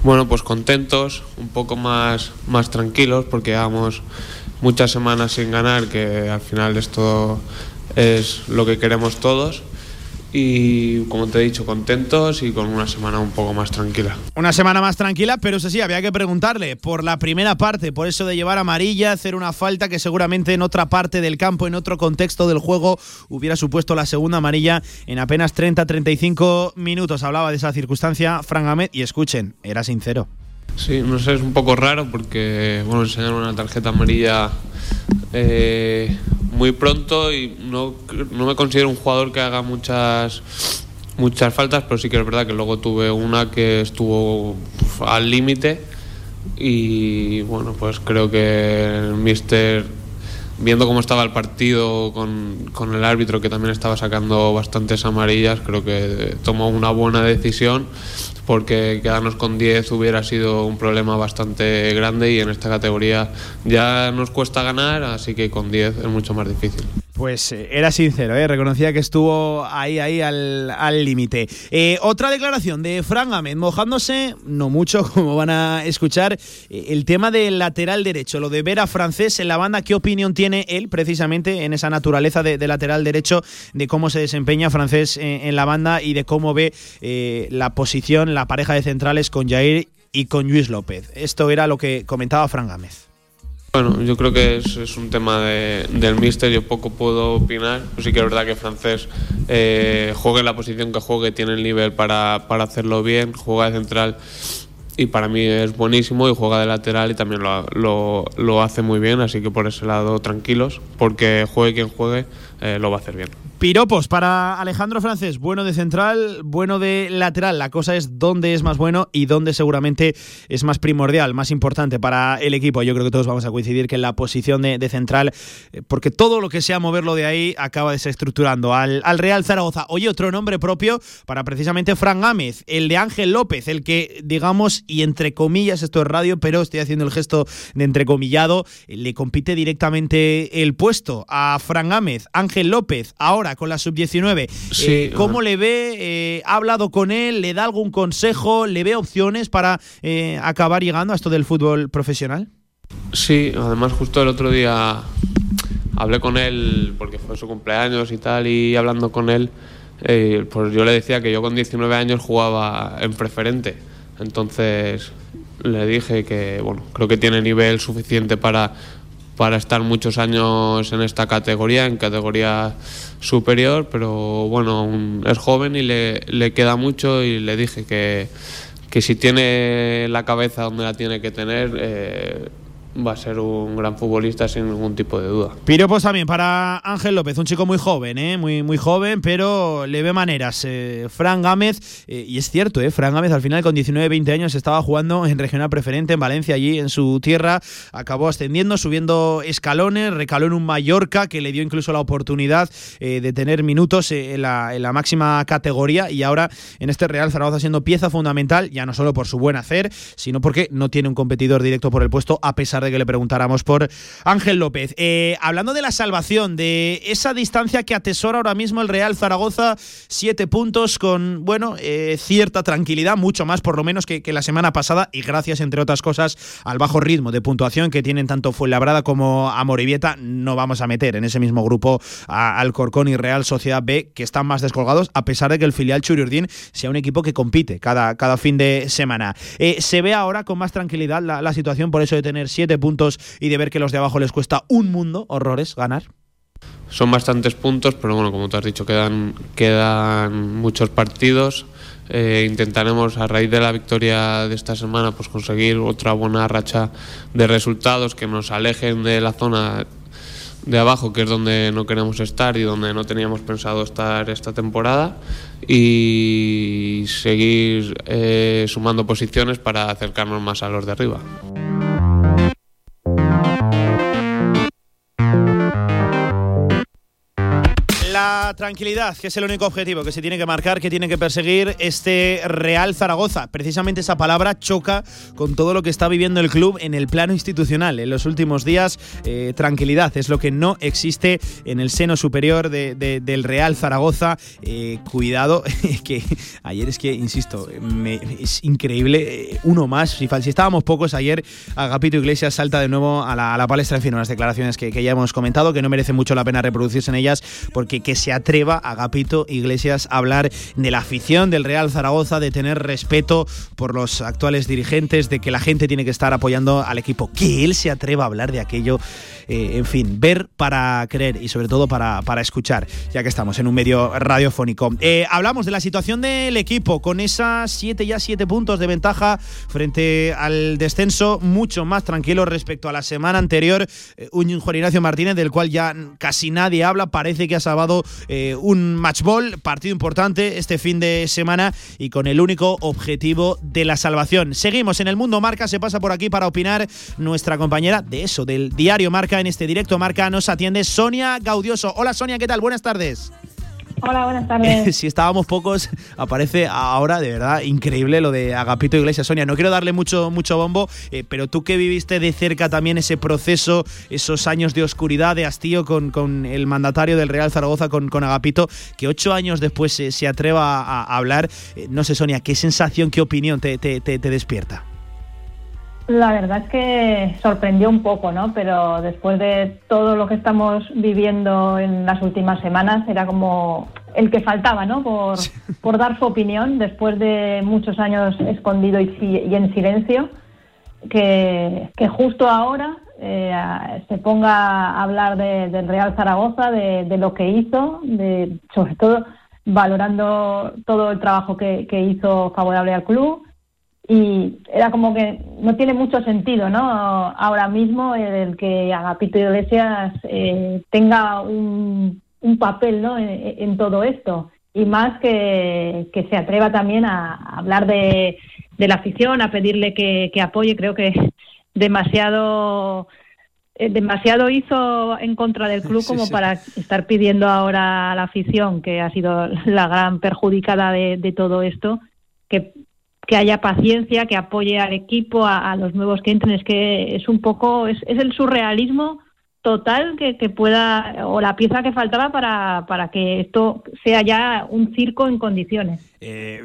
Bueno, pues contentos, un poco más, más tranquilos porque llevamos muchas semanas sin ganar, que al final esto es lo que queremos todos. Y como te he dicho, contentos y con una semana un poco más tranquila. Una semana más tranquila, pero eso sí, había que preguntarle por la primera parte, por eso de llevar amarilla, hacer una falta que seguramente en otra parte del campo, en otro contexto del juego, hubiera supuesto la segunda amarilla en apenas 30-35 minutos. Hablaba de esa circunstancia Fran Gámez y escuchen, era sincero. Sí, no sé, es un poco raro porque, bueno, enseñaron una tarjeta amarilla eh, muy pronto y no, no me considero un jugador que haga muchas muchas faltas, pero sí que es verdad que luego tuve una que estuvo al límite y bueno, pues creo que el míster viendo cómo estaba el partido con, con el árbitro que también estaba sacando bastantes amarillas, creo que tomó una buena decisión porque quedarnos con 10 hubiera sido un problema bastante grande y en esta categoría ya nos cuesta ganar, así que con 10 es mucho más difícil. Pues eh, era sincero, ¿eh? reconocía que estuvo ahí, ahí al al límite. Eh, otra declaración de Fran Gámez, mojándose, no mucho, como van a escuchar, el tema del lateral derecho, lo de ver a francés en la banda, ¿qué opinión tiene él precisamente en esa naturaleza de, lateral derecho, de cómo se desempeña francés en, la banda y de cómo ve la posición, la pareja de centrales con Jair y con Luis López? Esto era lo que comentaba Fran Gámez. Bueno, yo creo que es, un tema de- del míster, yo poco puedo opinar. Sí que es verdad que francés eh, juegue la posición que juegue, tiene el nivel para, para hacerlo bien, juega de central y para mí es buenísimo y juega de lateral y también lo, lo, lo hace muy bien, así que por ese lado tranquilos, porque juegue quien juegue, eh, lo va a hacer bien. Piropos para Alejandro Francés, bueno de central, bueno de lateral. La cosa es dónde es más bueno y dónde seguramente es más primordial, más importante para el equipo. Yo creo que todos vamos a coincidir que en la posición de, central, eh, porque todo lo que sea moverlo de ahí acaba desestructurando al, al Real Zaragoza. Oye, otro nombre propio para precisamente Fran Gámez, el de Ángel López, el que, digamos, y entre comillas, esto es radio, pero estoy haciendo el gesto de entrecomillado, le compite directamente el puesto a Fran Gámez, Ángel López, ahora con la sub-19. Sí, Eh, ¿Cómo le ve? Eh, ¿Ha hablado con él? ¿Le da algún consejo? ¿Le ve opciones para eh, acabar llegando a esto del fútbol profesional? Sí, además justo el otro día hablé con él porque fue su cumpleaños y tal y hablando con él, pues yo le decía que yo con 19 años jugaba en preferente. Entonces le dije que bueno, creo que tiene nivel suficiente para, para estar muchos años en esta categoría, en categoría superior, pero bueno, aún es joven y le, le queda mucho y le dije que, que si tiene la cabeza donde la tiene que tener, eh, va a ser un gran futbolista sin ningún tipo de duda. Piropos también para Ángel López, un chico muy joven, ¿eh? muy, muy joven, pero le ve maneras. Eh, Fran Gámez, eh, y es cierto, ¿eh? Fran Gámez al final con 19-20 años estaba jugando en regional preferente en Valencia, allí en su tierra, acabó ascendiendo, subiendo escalones, recaló en un Mallorca que le dio incluso la oportunidad eh, de tener minutos eh, en la, en la máxima categoría y ahora en este Real Zaragoza siendo pieza fundamental, ya no solo por su buen hacer, sino porque no tiene un competidor directo por el puesto, a pesar de que le preguntáramos por Ángel López. Eh, hablando de la salvación, de esa distancia que atesora ahora mismo el Real Zaragoza, siete puntos con, bueno, eh, cierta tranquilidad, mucho más por lo menos que, la semana pasada, y gracias, entre otras cosas, al bajo ritmo de puntuación que tienen tanto Fuenlabrada como Amoribieta, no vamos a meter en ese mismo grupo a Alcorcón y Real Sociedad B, que están más descolgados, a pesar de que el filial Churiurdín sea un equipo que compite cada, cada fin de semana. Eh, se ve ahora con más tranquilidad la, la situación por eso de tener siete puntos y de ver que los de abajo les cuesta un mundo, horrores, ganar. son bastantes puntos, pero bueno, como tú has dicho, quedan, quedan muchos partidos. Eh, intentaremos a raíz de la victoria de esta semana pues conseguir otra buena racha de resultados que nos alejen de la zona de abajo, que es donde no queremos estar y donde no teníamos pensado estar esta temporada, y seguir eh, sumando posiciones para acercarnos más a los de arriba. Tranquilidad, que es el único objetivo que se tiene que marcar, que tiene que perseguir este Real Zaragoza. Precisamente esa palabra choca con todo lo que está viviendo el club en el plano institucional. En los últimos días, eh, tranquilidad es lo que no existe en el seno superior de, de, del Real Zaragoza. Eh, cuidado, que ayer es que, insisto, es increíble. Uno más, si, si, estábamos pocos ayer, Agapito Iglesias salta de nuevo a la, a la palestra. En fin, unas declaraciones que, que ya hemos comentado, que no merece mucho la pena reproducirse en ellas, porque que se atreva Agapito Iglesias a hablar de la afición del Real Zaragoza, de tener respeto por los actuales dirigentes, de que la gente tiene que estar apoyando al equipo. Que él se atreva a hablar de aquello eh, en fin, ver para creer y sobre todo para, para, escuchar, ya que estamos en un medio radiofónico. Eh, hablamos de la situación del equipo con esas 7 ya 7 puntos de ventaja frente al descenso, mucho más tranquilo respecto a la semana anterior. Eh, un Juan Ignacio Martínez del cual ya casi nadie habla, parece que ha salvado eh, un matchball, partido importante este fin de semana y con el único objetivo de la salvación. Seguimos en el mundo marca, se pasa por aquí para opinar nuestra compañera de eso, del diario Marca en este directo Marca nos atiende Sonia Gaudioso. Hola Sonia, ¿qué tal? Buenas tardes. Hola, buenas tardes. si estábamos pocos, aparece ahora, de verdad, increíble lo de Agapito Iglesias. Sonia, no quiero darle mucho, mucho bombo, eh, pero tú que viviste de cerca también ese proceso, esos años de oscuridad, de hastío con, con el mandatario del Real Zaragoza, con, con Agapito, que ocho años después se, se atreva a, hablar. Eh, no sé, Sonia, ¿qué sensación, qué opinión te, te, te despierta? La verdad es que sorprendió un poco, ¿no? Pero después de todo lo que estamos viviendo en las últimas semanas, era como el que faltaba, ¿no? Por, por dar su opinión después de muchos años escondido y, y en silencio, que, que justo ahora eh, se ponga a hablar de, del Real Zaragoza, de, de, lo que hizo, de sobre todo valorando todo el trabajo que, que hizo favorable al club y era como que no tiene mucho sentido, ¿no? Ahora mismo el que Agapito Iglesias eh, tenga un, un, papel, ¿no? En, en, todo esto y más que, que se atreva también a, a hablar de, de, la afición, a pedirle que, que apoye, creo que demasiado eh, demasiado hizo en contra del club como sí. para estar pidiendo ahora a la afición, que ha sido la gran perjudicada de, de todo esto, que que haya paciencia, que apoye al equipo, a, los nuevos que entren. Es que es un poco, es, es el surrealismo total que, pueda, o la pieza que faltaba para, para que esto sea ya un circo en condiciones. Eh,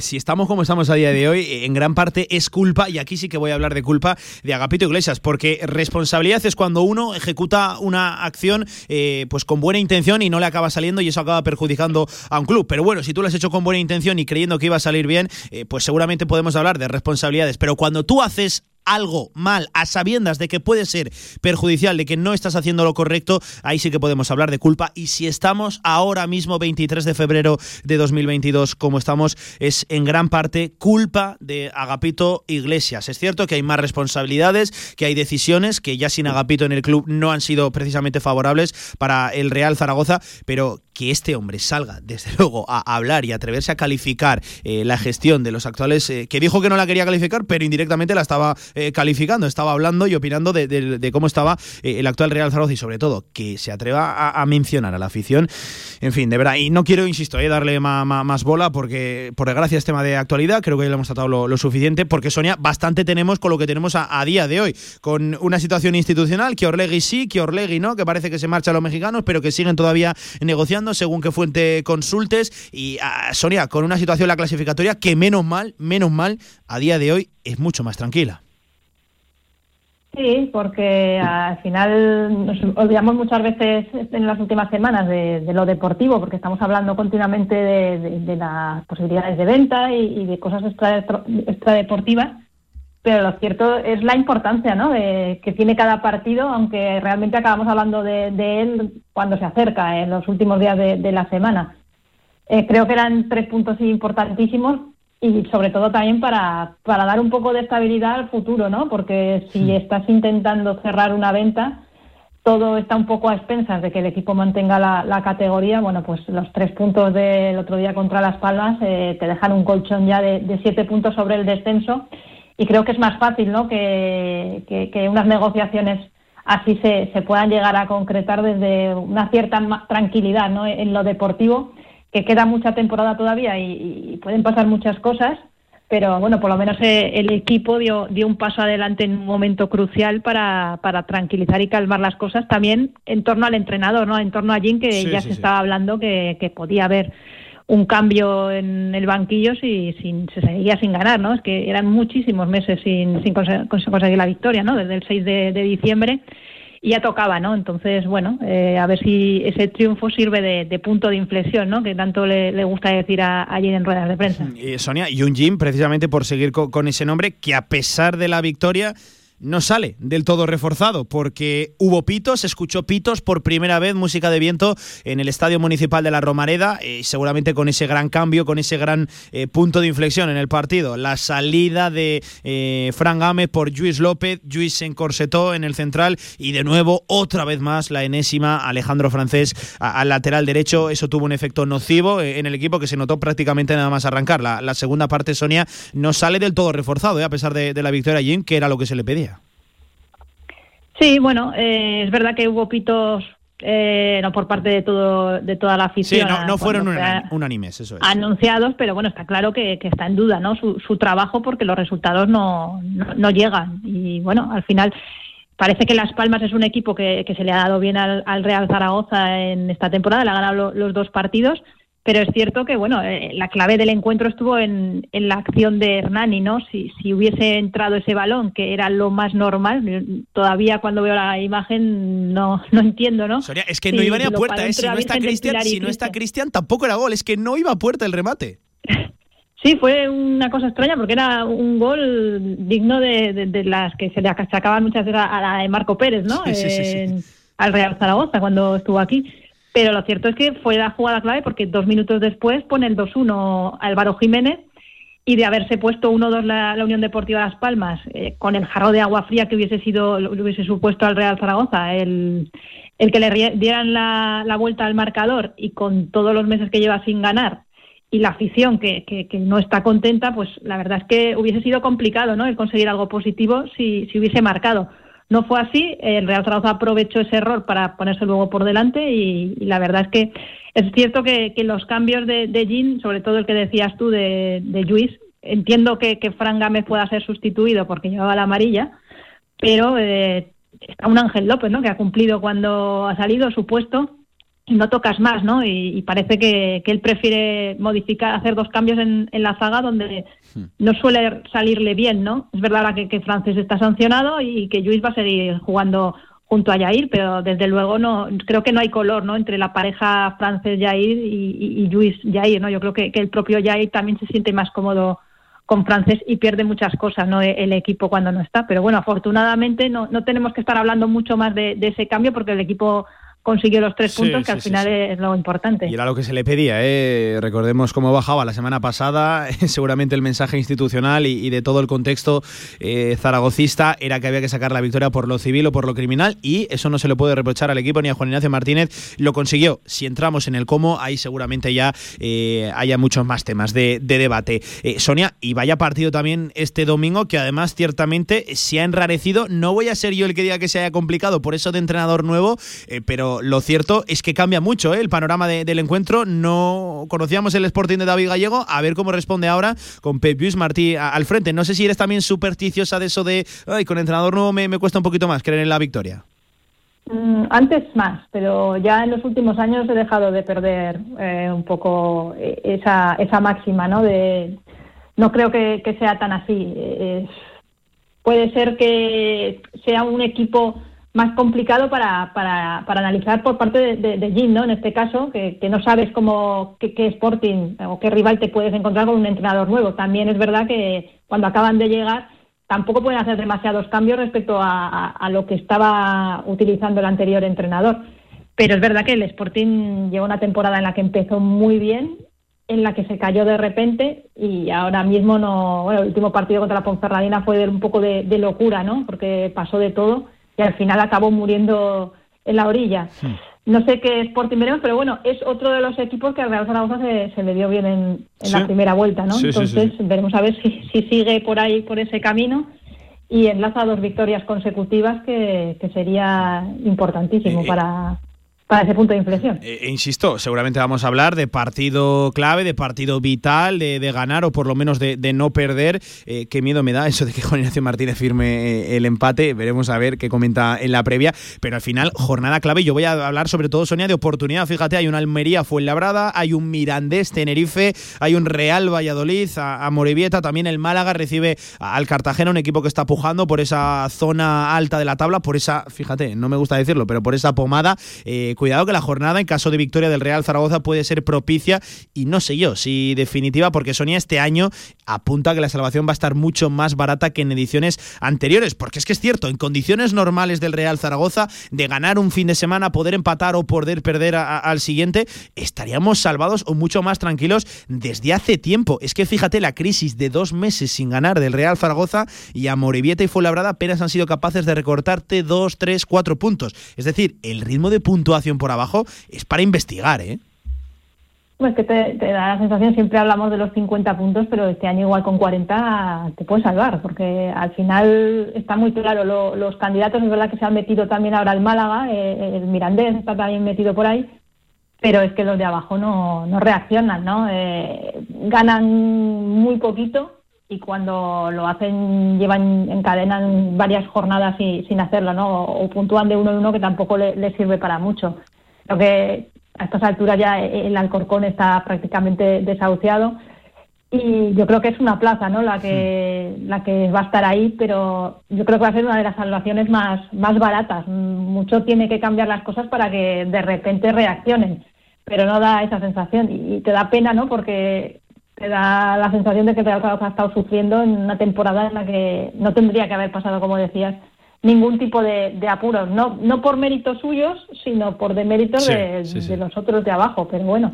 si estamos como estamos a día de hoy, en gran parte es culpa, y aquí sí que voy a hablar de culpa, de Agapito Iglesias, porque responsabilidad es cuando uno ejecuta una acción eh, pues con buena intención y no le acaba saliendo y eso acaba perjudicando a un club. Pero bueno, si tú lo has hecho con buena intención y creyendo que iba a salir bien, eh, pues seguramente podemos hablar de responsabilidades. Pero cuando tú haces algo mal a sabiendas de que puede ser perjudicial, de que no estás haciendo lo correcto, ahí sí que podemos hablar de culpa. Y si estamos ahora mismo, 23 de febrero de 2022, como estamos, es en gran parte culpa de Agapito Iglesias. Es cierto que hay más responsabilidades, que hay decisiones que ya sin Agapito en el club no han sido precisamente favorables para el Real Zaragoza, pero que este hombre salga, desde luego, a hablar y atreverse a calificar eh, la gestión de los actuales, eh, que dijo que no la quería calificar, pero indirectamente la estaba eh, calificando, estaba hablando y opinando de, cómo estaba el actual Real Zaragoza y sobre todo que se atreva a, mencionar a la afición. En fin, de verdad, y no quiero, insisto, darle más bola porque por desgracia es tema de actualidad, creo que ya lo hemos tratado lo, suficiente, porque Sonia, bastante tenemos con lo que tenemos a, a, día de hoy, con una situación institucional, que Orlegui sí, que Orlegui no, que parece que se marcha a los mexicanos, pero que siguen todavía negociando según qué fuente consultes, y a Sonia, con una situación la clasificatoria que menos mal, menos mal, a día de hoy es mucho más tranquila. Sí, porque al final nos olvidamos muchas veces en las últimas semanas de, lo deportivo, porque estamos hablando continuamente de, las posibilidades de venta y, y de cosas extra, extradeportivas, pero lo cierto es la importancia ¿no? de, que tiene cada partido, aunque realmente acabamos hablando de, él cuando se acerca, en los últimos días de, la semana. Eh, creo que eran tres puntos importantísimos y sobre todo también para, para dar un poco de estabilidad al futuro, ¿no? Porque si estás intentando cerrar una venta, todo está un poco a expensas de que el equipo mantenga la, categoría. Bueno, pues los tres puntos del otro día contra Las Palmas eh, te dejan un colchón ya de, siete puntos sobre el descenso y creo que es más fácil ¿no? que, que, unas negociaciones así se, se, puedan llegar a concretar desde una cierta tranquilidad ¿no? en lo deportivo, que queda mucha temporada todavía y pueden pasar muchas cosas pero bueno, por lo menos eh, el equipo dio, dio un paso adelante en un momento crucial para, para tranquilizar y calmar las cosas también en torno al entrenador, ¿no? En torno a Jim, que ya se estaba hablando que, que, podía haber un cambio en el banquillo si, se seguía sin ganar, ¿no? Es que eran muchísimos meses sin, sin conseguir la victoria, ¿no? Desde el 6 de, diciembre y ya tocaba, ¿no? Entonces, bueno, eh, a ver si ese triunfo sirve de, punto de inflexión, ¿no? Que tanto le, gusta decir a, ayer en ruedas de prensa. Y Sonia, y un precisamente por seguir con ese nombre, que a pesar de la victoria no sale del todo reforzado porque hubo pitos, escuchó pitos por primera vez, música de viento en el Estadio Municipal de la Romareda, eh, seguramente con ese gran cambio, con ese gran eh, punto de inflexión en el partido. La salida de eh, Fran Gámez por Luis López, Luis se encorsetó en el central y de nuevo, otra vez más, la enésima Alejandro Francés al lateral derecho. Eso tuvo un efecto nocivo en el equipo que se notó prácticamente nada más arrancar. La, segunda parte, Sonia, no sale del todo reforzado, a pesar de, de la victoria Jim, que era lo que se le pedía. Sí, bueno, eh, es verdad que hubo pitos eh, no por parte de todo de toda la afición. Sí, no, fueron unánimes, eso es. Anunciados, pero bueno, está claro que, está en duda, ¿no? Su, su trabajo porque los resultados no, no, llegan y bueno, al final parece que Las Palmas es un equipo que, que se le ha dado bien al, al, Real Zaragoza en esta temporada, le ha ganado los dos partidos pero es cierto que bueno eh, la clave del encuentro estuvo en, en, la acción de Hernani no si, si hubiese entrado ese balón que era lo más normal todavía cuando veo la imagen no no entiendo no es que no iba ni a puerta ¿eh? si no está Cristian si no está Cristian tampoco era gol es que no iba a puerta el remate Sí, fue una cosa extraña porque era un gol digno de, de, las que se le achacaban muchas veces a la de Marco Pérez, ¿no? al Real Zaragoza cuando estuvo aquí. Pero lo cierto es que fue la jugada clave porque dos minutos después pone el 2-1 Álvaro Jiménez y de haberse puesto 1-2 la, Unión Deportiva Las Palmas eh, con el jarro de agua fría que hubiese sido hubiese supuesto al Real Zaragoza el, el que le dieran la, la, vuelta al marcador y con todos los meses que lleva sin ganar y la afición que, que, que, no está contenta, pues la verdad es que hubiese sido complicado ¿no? el conseguir algo positivo si, si hubiese marcado. No fue así, el Real Zaragoza aprovechó ese error para ponerse luego por delante y, la verdad es que es cierto que, los cambios de, de Jean, sobre todo el que decías tú de, de Luis, entiendo que, que Fran Gámez pueda ser sustituido porque llevaba la amarilla, pero eh, está un Ángel López, ¿no? Que ha cumplido cuando ha salido su puesto y no tocas más, ¿no? Y, parece que, él prefiere modificar, hacer dos cambios en, la zaga donde hmm. no suele salirle bien, ¿no? Es verdad que, que Francis está sancionado y que Luis va a seguir jugando junto a Jair, pero desde luego no creo que no hay color, ¿no? Entre la pareja Francis Jair y, y, Luis Jair, ¿no? Yo creo que, el propio Jair también se siente más cómodo con Frances y pierde muchas cosas, ¿no? El equipo cuando no está. Pero bueno, afortunadamente no, no tenemos que estar hablando mucho más de ese cambio porque el equipo consiguió los tres puntos, que al final es lo importante. Y era lo que se le pedía, ¿eh? recordemos cómo bajaba la semana pasada, seguramente el mensaje institucional y, de todo el contexto eh, zaragocista era que había que sacar la victoria por lo civil o por lo criminal y eso no se le puede reprochar al equipo ni a Juan Ignacio Martínez, lo consiguió. Si entramos en el cómo, ahí seguramente ya eh, haya muchos más temas de, debate. Eh, Sonia, y vaya partido también este domingo que además ciertamente se ha enrarecido, no voy a ser yo el que diga que se haya complicado por eso de entrenador nuevo, pero lo cierto es que cambia mucho ¿eh? el panorama del encuentro. No conocíamos el Sporting de David Gallego, a ver cómo responde ahora con Pep Martí al frente. No sé si eres también supersticiosa de eso de, ay, con entrenador nuevo me, cuesta un poquito más creer en la victoria. Mm, antes más, pero ya en los últimos años he dejado de perder eh, un poco eh, esa, esa máxima, ¿no? De, no creo que, sea tan así. puede ser que sea un equipo más complicado para, para, para analizar por parte de, de, Jim, ¿no? En este caso, que, no sabes cómo, qué, Sporting o qué rival te puedes encontrar con un entrenador nuevo. También es verdad que cuando acaban de llegar tampoco pueden hacer demasiados cambios respecto a, a lo que estaba utilizando el anterior entrenador. Pero es verdad que el Sporting lleva una temporada en la que empezó muy bien, en la que se cayó de repente y ahora mismo no. Bueno, el último partido contra la Ponferradina fue de un poco de, de locura, ¿no? Porque pasó de todo y al final acabó muriendo en la orilla. No sé qué Sporting veremos, pero bueno, es otro de los equipos que al Real Zaragoza se, se le dio bien en, en Sí. la primera vuelta, ¿no? Sí, Entonces veremos a ver si, si sigue por ahí, por ese camino y enlaza dos victorias consecutivas que, que sería importantísimo para, para ese punto de inflexión. Eh, e insisto, seguramente vamos a hablar de partido clave, de partido vital, de, ganar o por lo menos de, no perder. Eh, qué miedo me da eso de que Juan Ignacio Martínez firme eh, el empate. Veremos a ver qué comenta en la previa. Pero al final, jornada clave. Yo voy a hablar sobre todo, Sonia, de oportunidad. Fíjate, hay un Almería Fuenlabrada, hay un Mirandés Tenerife, hay un Real Valladolid, a, a Morevieta. También el Málaga recibe al Cartagena, un equipo que está pujando por esa zona alta de la tabla, por esa, fíjate, no me gusta decirlo, pero por esa pomada. Eh, cuidado que la jornada, en caso de victoria del Real Zaragoza, puede ser propicia y no sé yo si definitiva, porque Sonia este año apunta que la salvación va a estar mucho más barata que en ediciones anteriores, porque es que es cierto, en condiciones normales del Real Zaragoza, de ganar un fin de semana, poder empatar o poder perder a- a- al siguiente, estaríamos salvados o mucho más tranquilos desde hace tiempo. Es que fíjate la crisis de dos meses sin ganar del Real Zaragoza y a Morevieta y Fuenlabrada apenas han sido capaces de recortarte dos, tres, cuatro puntos. Es decir, el ritmo de puntuación por abajo es para investigar, ¿eh? Pues que te, da la sensación, siempre hablamos de los 50 puntos, pero este año igual con 40 te puedes salvar, porque al final está muy claro, lo- los candidatos es verdad que se han metido también ahora el Málaga, eh, el Mirandés está también metido por ahí, pero es que los de abajo no, no reaccionan, ¿no? Eh, ganan muy poquito y cuando lo hacen llevan encadenan varias jornadas y- sin hacerlo, ¿no? O, puntúan de uno en uno que tampoco le- les sirve para mucho. Creo que a estas alturas ya el Alcorcón está prácticamente desahuciado y yo creo que es una plaza, ¿no? La que la que va a estar ahí, pero yo creo que va a ser una de las salvaciones más más baratas. Mucho tiene que cambiar las cosas para que de repente reaccionen, pero no da esa sensación y, y te da pena, ¿no? Porque te da la sensación de que Real Zaragoza ha estado sufriendo en una temporada en la que no tendría que haber pasado, como decías, ningún tipo de, de apuros, no no por méritos suyos, sino por deméritos Sí, de, sí, sí. de los otros de abajo. Pero bueno,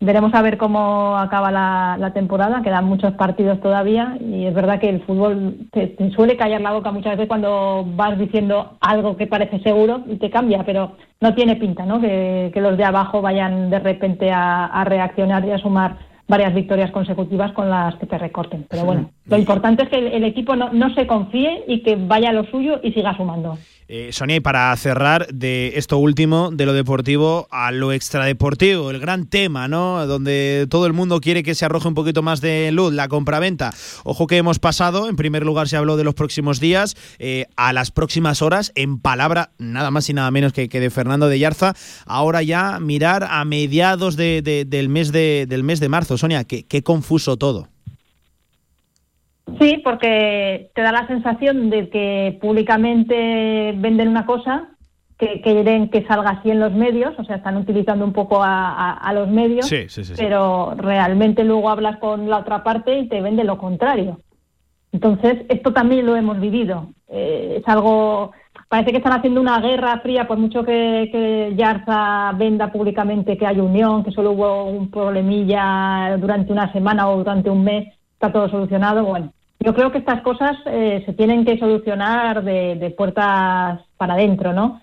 veremos a ver cómo acaba la, la temporada. Quedan muchos partidos todavía y es verdad que el fútbol te, te suele callar la boca muchas veces cuando vas diciendo algo que parece seguro y te cambia, pero no tiene pinta, ¿no? Que, que los de abajo vayan de repente a, a reaccionar y a sumar varias victorias consecutivas con las que te recorten. Pero bueno, lo importante es que el, el equipo no, no se confíe y que vaya a lo suyo y siga sumando. Eh, Sonia, y para cerrar de esto último, de lo deportivo a lo extradeportivo, el gran tema, ¿no? Donde todo el mundo quiere que se arroje un poquito más de luz, la compraventa. Ojo que hemos pasado, en primer lugar se habló de los próximos días, eh, a las próximas horas, en palabra nada más y nada menos que, que de Fernando de Yarza, ahora ya mirar a mediados de- de- del, mes de, del mes de marzo. Sonia, qué, qué confuso todo. Sí, porque te da la sensación de que públicamente venden una cosa, que quieren que salga así en los medios, o sea, están utilizando un poco a, a- a los medios, Sí, sí, sí, sí. pero realmente luego hablas con la otra parte y te vende lo contrario. Entonces, esto también lo hemos vivido. Eh, es algo, parece que están haciendo una guerra fría, por mucho que, que Yarza venda públicamente que hay unión, que solo hubo un problemilla durante una semana o durante un mes, está todo solucionado. Bueno, yo creo que estas cosas eh, se tienen que solucionar de, puertas para adentro, ¿no?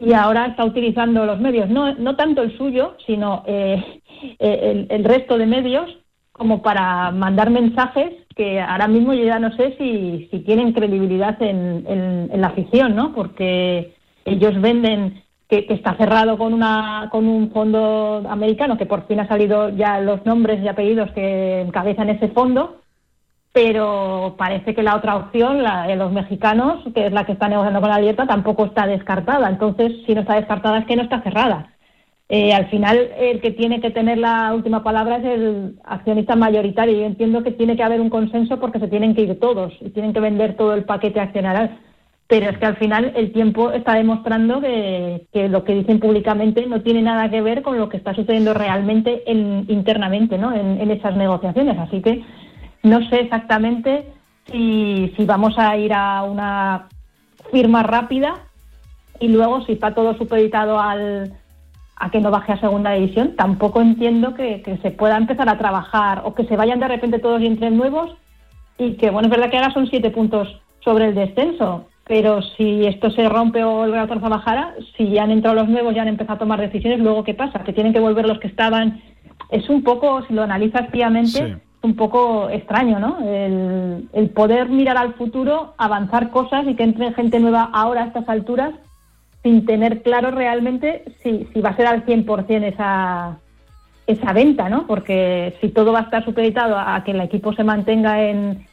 y ahora está utilizando los medios, no, no tanto el suyo, sino eh, el, el resto de medios, como para mandar mensajes que ahora mismo yo ya no sé si, si tienen credibilidad en, en- en la afición, ¿no? Porque ellos venden que, está cerrado con una con un fondo americano, que por fin ha salido ya los nombres y apellidos que encabezan ese fondo, pero parece que la otra opción, la de los mexicanos, que es la que está negociando con la Alieta, tampoco está descartada. Entonces, si no está descartada es que no está cerrada. Eh, al final, el que tiene que tener la última palabra es el accionista mayoritario. Yo entiendo que tiene que haber un consenso porque se tienen que ir todos y tienen que vender todo el paquete accionarial. Pero es que al final el tiempo está demostrando que, lo que dicen públicamente no tiene nada que ver con lo que está sucediendo realmente en- internamente ¿no? en, en esas negociaciones. Así que no sé exactamente si, si vamos a ir a una firma rápida y luego si está todo supeditado al, a que no baje a segunda división, tampoco entiendo que, que se pueda empezar a trabajar o que se vayan de repente todos y entren nuevos y que, bueno, es verdad que ahora son siete puntos sobre el descenso, pero si esto se rompe o el Real Zaragoza bajara, si ya han entrado los nuevos, ya han empezado a tomar decisiones, luego ¿qué pasa? Que tienen que volver los que estaban. Es un poco, si lo analizas fríamente, un poco extraño, ¿no? El, el poder mirar al futuro, avanzar cosas y que entre gente nueva ahora a estas alturas sin tener claro realmente si, si va a ser al 100% esa, esa venta, ¿no? Porque si todo va a estar supeditado a que el equipo se mantenga en,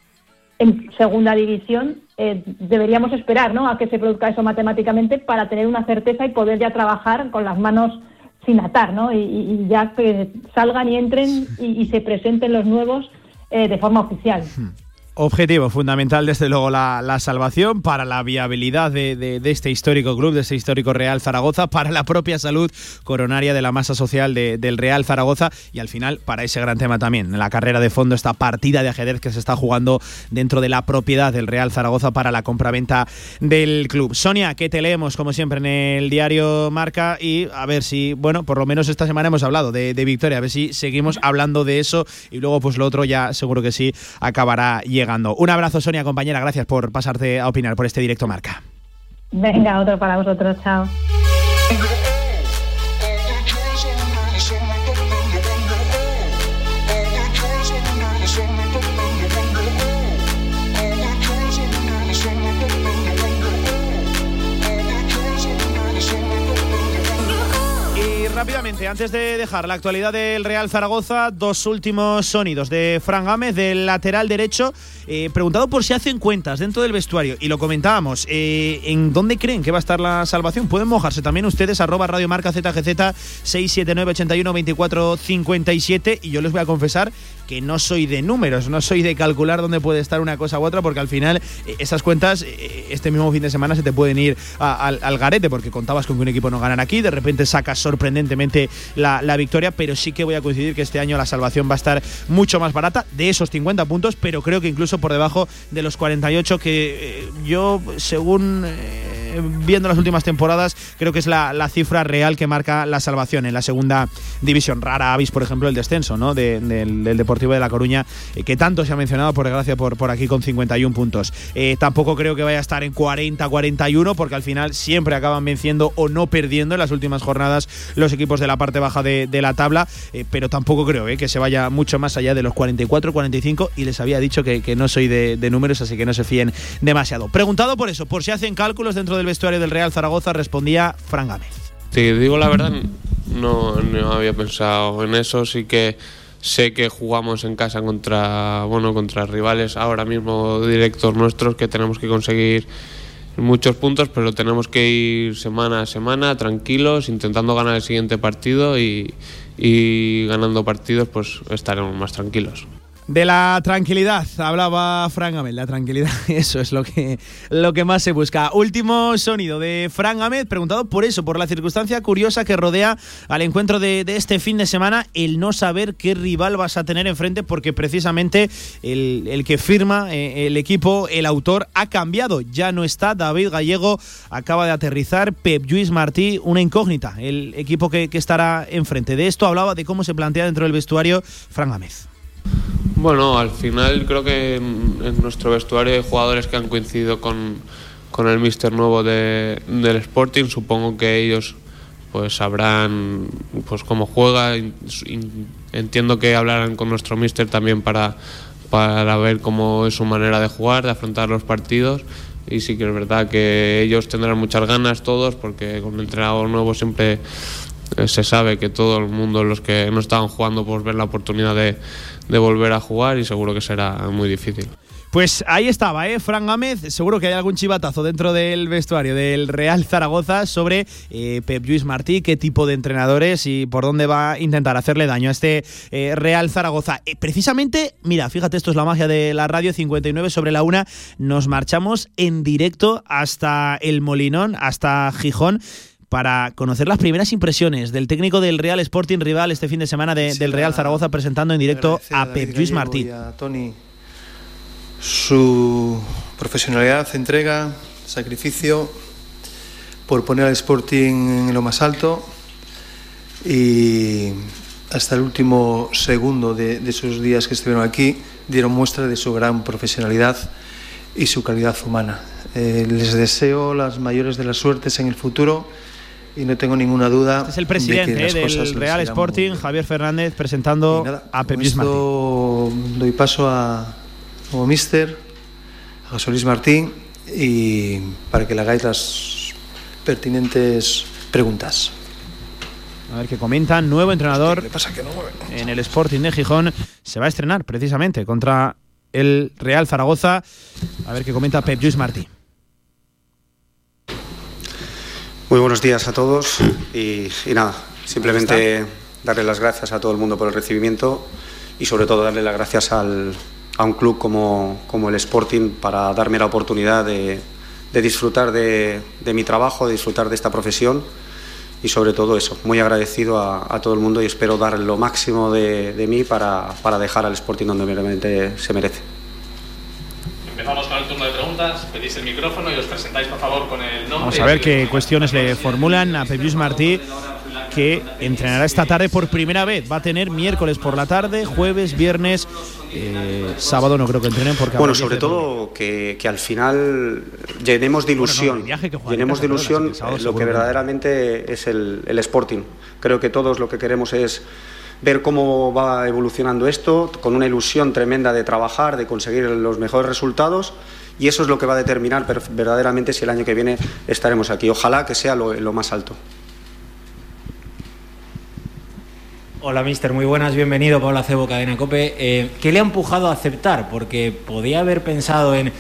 en segunda división, eh, deberíamos esperar, ¿no? A que se produzca eso matemáticamente para tener una certeza y poder ya trabajar con las manos sin atar, ¿no? Y, y ya que salgan y entren y, y se presenten los nuevos eh, de forma oficial. Objetivo fundamental, desde luego, la, la salvación para la viabilidad de, de, este histórico club, de este histórico Real Zaragoza, para la propia salud coronaria de la masa social de, del Real Zaragoza. Y al final para ese gran tema también, la carrera de fondo, esta partida de ajedrez que se está jugando dentro de la propiedad del Real Zaragoza para la compraventa del club. Sonia, que te leemos como siempre en el diario Marca y a ver si, bueno, por lo menos esta semana hemos hablado de victoria, a ver si seguimos hablando de eso y luego pues lo otro ya seguro que sí acabará llegando Un abrazo, Sonia, compañera. Gracias por pasarte a opinar por este directo marca. Venga, otro para vosotros. Chao. Antes de dejar la actualidad del Real Zaragoza, dos últimos sonidos de Fran Gámez, del lateral derecho, eh, preguntado por si hacen cuentas dentro del vestuario, y lo comentábamos, eh, ¿en dónde creen que va a estar la salvación? Pueden mojarse también ustedes, arroba Radio Marca ZGZ 679 81 24 57, y yo les voy a confesar que no soy de números, no soy de calcular dónde puede estar una cosa u otra, porque al final eh, esas cuentas eh, este mismo fin de semana se te pueden ir al, garete, porque contabas con que un equipo no ganara aquí, de repente sacas sorprendentemente la, victoria, pero sí que voy a coincidir que este año la salvación va a estar mucho más barata de esos 50 puntos, pero creo que incluso por debajo de los 48 que eh, yo, según eh, viendo las últimas temporadas, creo que es la, cifra real que marca la salvación en la segunda división. Rara avis, por ejemplo, el descenso ¿no? De, del, del, Deportivo de La Coruña, eh, que tanto se ha mencionado, por desgracia, por, por aquí con 51 puntos. Eh, tampoco creo que vaya a estar en 40-41, porque al final siempre acaban venciendo o no perdiendo en las últimas jornadas los equipos de la parte baja de, de la tabla, eh, pero tampoco creo que se vaya mucho más allá de los 44-45 y les había dicho que, que no soy de, de, números, así que no se fíen demasiado. Preguntado por eso, por si hacen cálculos dentro del vestuario del Real Zaragoza, respondía Fran Gámez. Sí, digo la verdad, no, no había pensado en eso, sí que sé que jugamos en casa contra bueno contra rivales ahora mismo directos nuestros que tenemos que conseguir muchos puntos pero tenemos que ir semana a semana tranquilos intentando ganar el siguiente partido y, y ganando partidos pues estaremos más tranquilos de la tranquilidad, hablaba Fran Ahmed, la tranquilidad, eso es lo que, lo que más se busca. Último sonido de Fran Ahmed, preguntado por eso, por la circunstancia curiosa que rodea al encuentro de, este fin de semana, el no saber qué rival vas a tener enfrente, porque precisamente el, el que firma eh, el equipo, el autor, ha cambiado, ya no está, David Gallego acaba de aterrizar, Pep Lluís Martí, una incógnita, el equipo que, que estará enfrente. De esto hablaba de cómo se plantea dentro del vestuario Fran Ahmed. Bueno, al final creo que en, nuestro vestuario hay jugadores que han coincidido con, con el míster nuevo de, del Sporting. Supongo que ellos pues sabrán pues cómo juega. Entiendo que hablarán con nuestro míster también para, para ver cómo es su manera de jugar, de afrontar los partidos. Y sí que es verdad que ellos tendrán muchas ganas todos, porque con el entrenador nuevo siempre se sabe que todo el mundo, los que no estaban jugando, pues ven la oportunidad de, de volver a jugar y seguro que será muy difícil. Pues ahí estaba, ¿eh? Fran Gámez. Seguro que hay algún chivatazo dentro del vestuario del Real Zaragoza sobre eh, Pep Lluís Martí, qué tipo de entrenadores y por dónde va a intentar hacerle daño a este eh, Real Zaragoza. Eh, precisamente, mira, fíjate, esto es la magia de la radio 59 sobre la una. Nos marchamos en directo hasta el Molinón, hasta Gijón para conocer las primeras impresiones del técnico del Real Sporting rival este fin de semana de, sí, del Real Zaragoza presentando en directo a Pep Lluís Martí. A Tony su profesionalidad, entrega, sacrificio por poner al Sporting en lo más alto y hasta el último segundo de, de esos días que estuvieron aquí dieron muestra de su gran profesionalidad y su calidad humana. Eh, les deseo las mayores de las suertes en el futuro y no tengo ninguna duda. Este es el presidente de eh, del Real Sporting, Javier Fernández, presentando a Pep Con Lluís Martí. esto doy paso a como mister, a José Luis Martín, y para que le hagáis las pertinentes preguntas. A ver qué comentan. Nuevo entrenador en el Sporting de Gijón. Se va a estrenar precisamente contra el Real Zaragoza. A ver qué comenta Pep Lluís Martí. Muy buenos días a todos y, y nada, simplemente darle las gracias a todo el mundo por el recibimiento y sobre todo darle las gracias al- a un club como, como el Sporting para darme la oportunidad de, de disfrutar de, de mi trabajo, de disfrutar de esta profesión y sobre todo eso, muy agradecido a, a todo el mundo y espero dar lo máximo de, de mí para, para dejar al Sporting donde realmente se merece. Empezamos con el turno de preguntas, pedís el micrófono y os presentáis por favor con el nombre. Vamos a ver qué cuestiones le formulan a Pep Martí, que entrenará esta tarde por primera vez. Va a tener miércoles por la tarde, jueves, viernes, eh, sábado no creo que entrenen porque Bueno, sobre todo que, que al final llenemos de Bueno, no, ilusión, el viaje que llenemos de ilusión sí, que sábado eh, lo que verdaderamente es el, el Sporting. Creo que todos lo que queremos es ver cómo va evolucionando esto, con una ilusión tremenda de trabajar, de conseguir los mejores resultados. Y eso es lo que va a determinar verdaderamente si el año que viene estaremos aquí. Ojalá que sea lo- lo más alto. Hola, mister, muy buenas, bienvenido, Pablo Acebo, Cadena Cope. Eh, ¿Qué le ha empujado a aceptar? Porque podía haber pensado en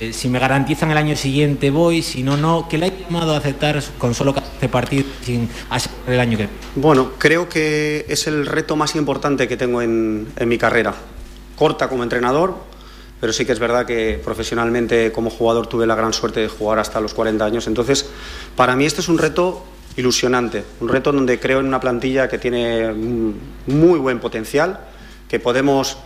eh, si me garantizan el año siguiente voy, si no, no. ¿Qué le ha llamado a aceptar con solo 14 partidos sin asegurar el año que? Bueno, creo que es el reto más importante que tengo en, en mi carrera. Corta como entrenador, pero sí que es verdad que profesionalmente como jugador tuve la gran suerte de jugar hasta los 40 años. Entonces, para mí este es un reto ilusionante, un reto donde creo en una plantilla que tiene muy buen potencial, que podemos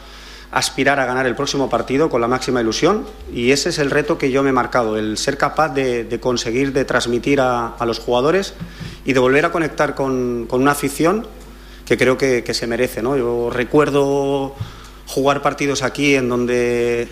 aspirar a ganar el próximo partido con la máxima ilusión y ese es el reto que yo me he marcado, el ser capaz de, conseguir de transmitir a, a los jugadores y de volver a conectar con, con una afición que creo que, que se merece. ¿no? Yo recuerdo jugar partidos aquí en donde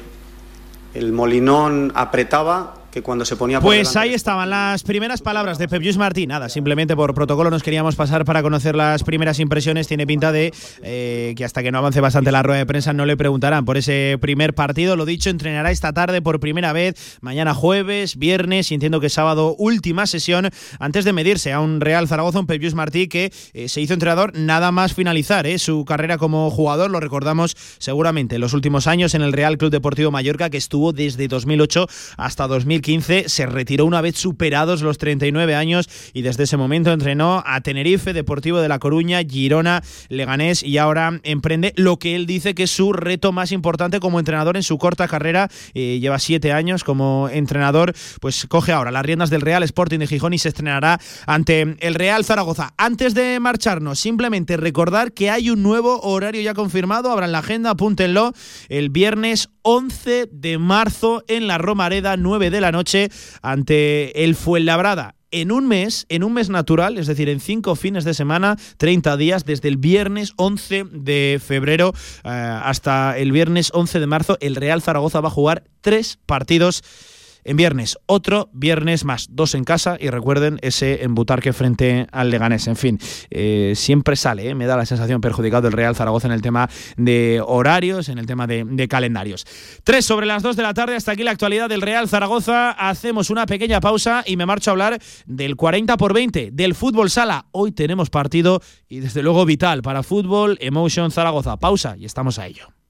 el Molinón apretaba que cuando se ponía por Pues delante- ahí estaban las primeras palabras de Pep Lluís Martí. Nada, simplemente por protocolo nos queríamos pasar para conocer las primeras impresiones. Tiene pinta de eh, que hasta que no avance bastante la rueda de prensa no le preguntarán por ese primer partido. Lo dicho, entrenará esta tarde por primera vez, mañana jueves, viernes y entiendo que sábado última sesión antes de medirse a un Real Zaragoza, un Pep Lluís Martí que eh, se hizo entrenador nada más finalizar eh, su carrera como jugador. Lo recordamos seguramente en los últimos años en el Real Club Deportivo Mallorca que estuvo desde 2008 hasta 2015. Se retiró una vez superados los 39 años y desde ese momento entrenó a Tenerife, Deportivo de La Coruña, Girona, Leganés y ahora emprende lo que él dice que es su reto más importante como entrenador en su corta carrera. Eh, lleva siete años como entrenador, pues coge ahora las riendas del Real Sporting de Gijón y se estrenará ante el Real Zaragoza. Antes de marcharnos, simplemente recordar que hay un nuevo horario ya confirmado. Abran la agenda, apúntenlo. El viernes 11 de marzo en la Romareda, 9 de la noche, ante el Fuenlabrada. En un mes, en un mes natural, es decir, en cinco fines de semana, 30 días, desde el viernes 11 de febrero eh, hasta el viernes 11 de marzo, el Real Zaragoza va a jugar tres partidos en viernes. Otro viernes más, dos en casa y recuerden ese en Butarque frente al Leganés. En fin, eh, siempre sale, eh, me da la sensación perjudicado el Real Zaragoza en el tema de horarios, en el tema de, de calendarios. Tres sobre las dos de la tarde, hasta aquí la actualidad del Real Zaragoza. Hacemos una pequeña pausa y me marcho a hablar del 40 por 20, del fútbol sala. Hoy tenemos partido y desde luego vital para fútbol Emotion Zaragoza. Pausa y estamos a ello.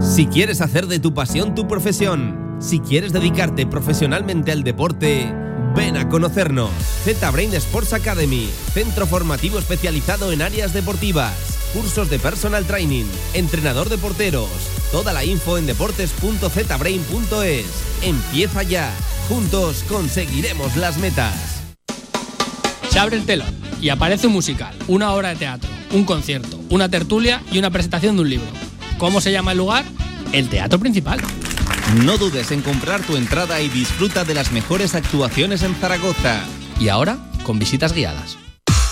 Si quieres hacer de tu pasión tu profesión, si quieres dedicarte profesionalmente al deporte, ven a conocernos. Z-Brain Sports Academy, centro formativo especializado en áreas deportivas, cursos de personal training, entrenador de porteros. Toda la info en deportes.zbrain.es. Empieza ya. Juntos conseguiremos las metas. Se abre el telón y aparece un musical, una obra de teatro, un concierto, una tertulia y una presentación de un libro. ¿Cómo se llama el lugar? El Teatro Principal. No dudes en comprar tu entrada y disfruta de las mejores actuaciones en Zaragoza. Y ahora, con visitas guiadas.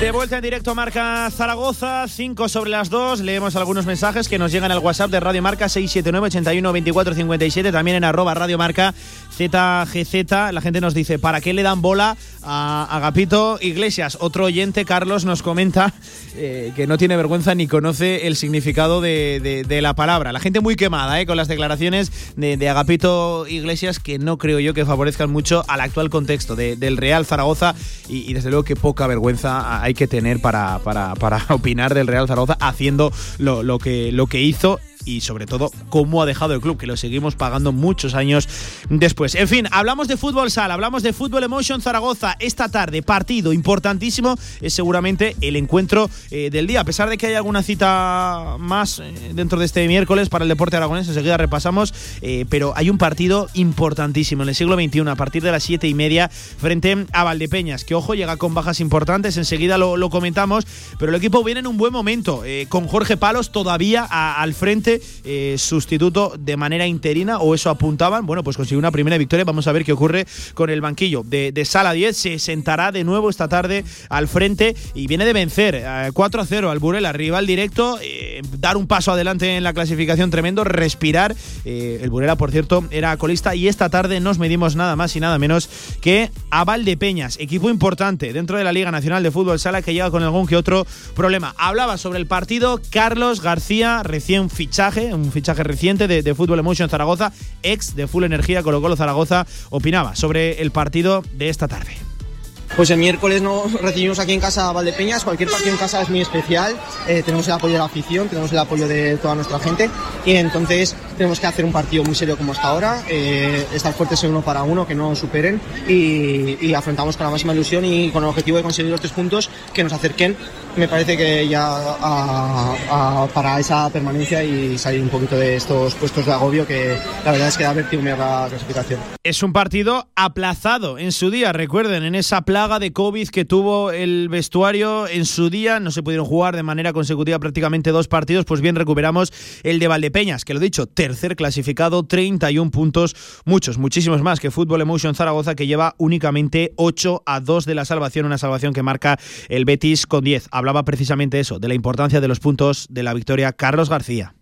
De vuelta en directo Marca Zaragoza, 5 sobre las 2. Leemos algunos mensajes que nos llegan al WhatsApp de Radio Marca 679 81 24 57, también en arroba Radio Marca ZGZ. La gente nos dice, ¿para qué le dan bola a Agapito Iglesias? Otro oyente, Carlos, nos comenta eh, que no tiene vergüenza ni conoce el significado de, la palabra. La gente muy quemada eh, con las declaraciones de, Agapito Iglesias que no creo yo que favorezcan mucho al actual contexto de- del Real Zaragoza y, desde luego que poca vergüenza hay que tener para, para- para opinar del Real Zaragoza haciendo lo, lo que, lo que hizo y sobre todo cómo ha dejado el club, que lo seguimos pagando muchos años después. En fin, hablamos de fútbol sala, hablamos de fútbol emotion Zaragoza. Esta tarde, partido importantísimo, es seguramente el encuentro eh, del día. A pesar de que hay alguna cita más eh, dentro de este miércoles para el deporte aragonés, enseguida repasamos, eh, pero hay un partido importantísimo en el siglo XXI, a partir de las siete y media, frente a Valdepeñas, que ojo, llega con bajas importantes, enseguida lo, lo comentamos, pero el equipo viene en un buen momento, eh, con Jorge Palos todavía a- al frente, eh, sustituto de manera interina, o eso apuntaban. Bueno, pues consiguió una primera victoria. Vamos a ver qué ocurre con el banquillo de, Sala 10. Se sentará de nuevo esta tarde al frente y viene de vencer eh, 4 a 0 al Burela, rival directo, eh, dar un paso adelante en la clasificación tremendo, respirar. El Burela, por cierto, era colista y esta tarde nos medimos nada más y nada menos que a Valdepeñas, equipo importante dentro de la Liga Nacional de Fútbol Sala que llega con algún que otro problema. Hablaba sobre el partido Carlos García, recién un fichaje reciente de, de Fútbol Emotion Zaragoza, ex de Full Energía Colo Colo Zaragoza, opinaba sobre el partido de esta tarde. Pues el miércoles nos recibimos aquí en casa a Valdepeñas. Cualquier partido en casa es muy especial. Eh, tenemos el apoyo de la afición, tenemos el apoyo de toda nuestra gente y entonces tenemos que hacer un partido muy serio como hasta ahora. eh, estar fuertes en uno para uno, que no superen y, y afrontamos con la máxima ilusión y con el objetivo de conseguir los tres puntos que nos acerquen. Me parece que ya a- a- para esa permanencia y salir un poquito de estos puestos de agobio que la verdad es que da vértigo la clasificación. Es un partido aplazado en su día, recuerden, en esa plaga de COVID que tuvo el vestuario en su día, no se pudieron jugar de manera consecutiva prácticamente dos partidos, pues bien recuperamos el de Valdepeñas, que lo dicho, tercer clasificado, 31 puntos, muchos, muchísimos más que Fútbol Emotion Zaragoza, que lleva únicamente 8 a 2 de la salvación, una salvación que marca el Betis con 10. Hablaba precisamente eso, de la importancia de los puntos de la victoria Carlos García.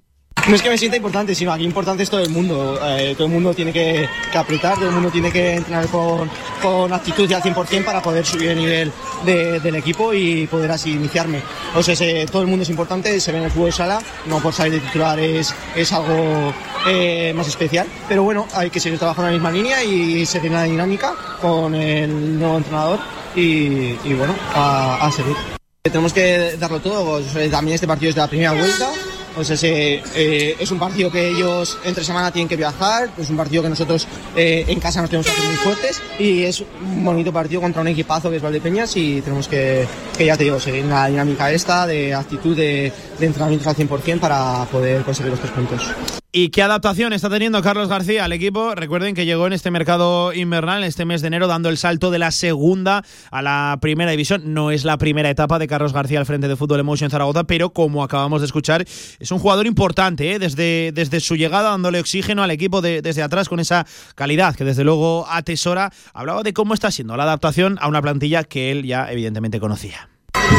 No es que me sienta importante, sino aquí importante es todo el mundo. Eh, todo el mundo tiene que, que apretar, todo el mundo tiene que entrenar con, con actitud y al 100% para poder subir el nivel de- del equipo y poder así iniciarme. O sea, se- todo el mundo es importante, se ve en el fútbol sala, no por salir de titular es, es algo eh, más especial. Pero bueno, hay que seguir trabajando en la misma línea y seguir la dinámica con el nuevo entrenador y, y bueno, a, a seguir. Tenemos que darlo todo, o sea, también este partido es de la primera vuelta, eh, es un partido que ellos entre semana tienen que viajar, es un partido que nosotros eh, en casa nos tenemos que hacer muy fuertes. Y es un bonito partido contra un equipazo que es Valdepeñas y tenemos que, que ya te digo, seguir la dinámica esta de actitud de, de entrenamientos al 100% para poder conseguir los tres puntos. ¿Y qué adaptación está teniendo Carlos García al equipo? Recuerden que llegó en este mercado invernal, en este mes de enero, dando el salto de la segunda a la primera división. No es la primera etapa de Carlos García al frente de Fútbol Emotion Zaragoza, pero como acabamos de escuchar, es un jugador importante, ¿eh? desde, desde su llegada dándole oxígeno al equipo de- desde atrás con esa calidad que desde luego atesora. Hablaba de cómo está siendo la adaptación a una plantilla que él ya evidentemente conocía.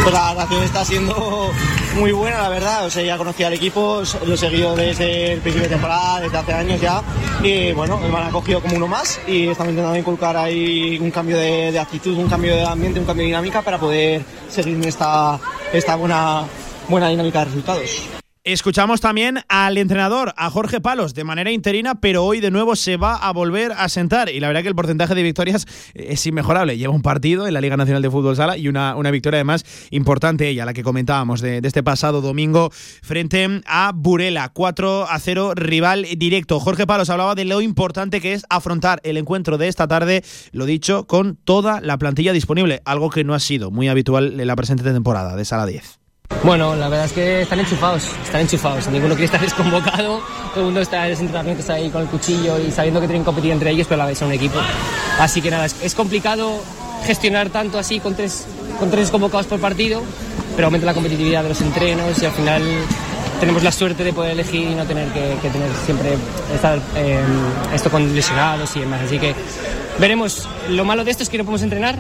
Pues la relación está siendo muy buena, la verdad. O sea, ya conocía al equipo, lo he seguido desde el principio de temporada, desde hace años ya. Y bueno, me han acogido como uno más y estamos intentando inculcar ahí un cambio de, actitud, un cambio de ambiente, un cambio de dinámica para poder seguir esta, esta buena, buena dinámica de resultados. Escuchamos también al entrenador, a Jorge Palos, de manera interina, pero hoy de nuevo se va a volver a sentar. Y la verdad que el porcentaje de victorias es inmejorable. Lleva un partido en la Liga Nacional de Fútbol Sala y una, una victoria además importante ella, la que comentábamos de, de este pasado domingo frente a Burela. 4 a 0, rival directo. Jorge Palos hablaba de lo importante que es afrontar el encuentro de esta tarde, lo dicho, con toda la plantilla disponible, algo que no ha sido muy habitual en la presente temporada de Sala 10. Bueno, la verdad es que están enchufados, están enchufados. Ninguno quiere estar desconvocado, todo el mundo está en los entrenamientos ahí con el cuchillo y sabiendo que tienen que competir entre ellos, pero a la vez son un equipo. Así que nada, es, complicado gestionar tanto así con tres, con tres convocados por partido, pero aumenta la competitividad de los entrenos y al final tenemos la suerte de poder elegir y no tener que, que tener siempre estar eh, esto con lesionados y demás. Así que veremos. Lo malo de esto es que no podemos entrenar,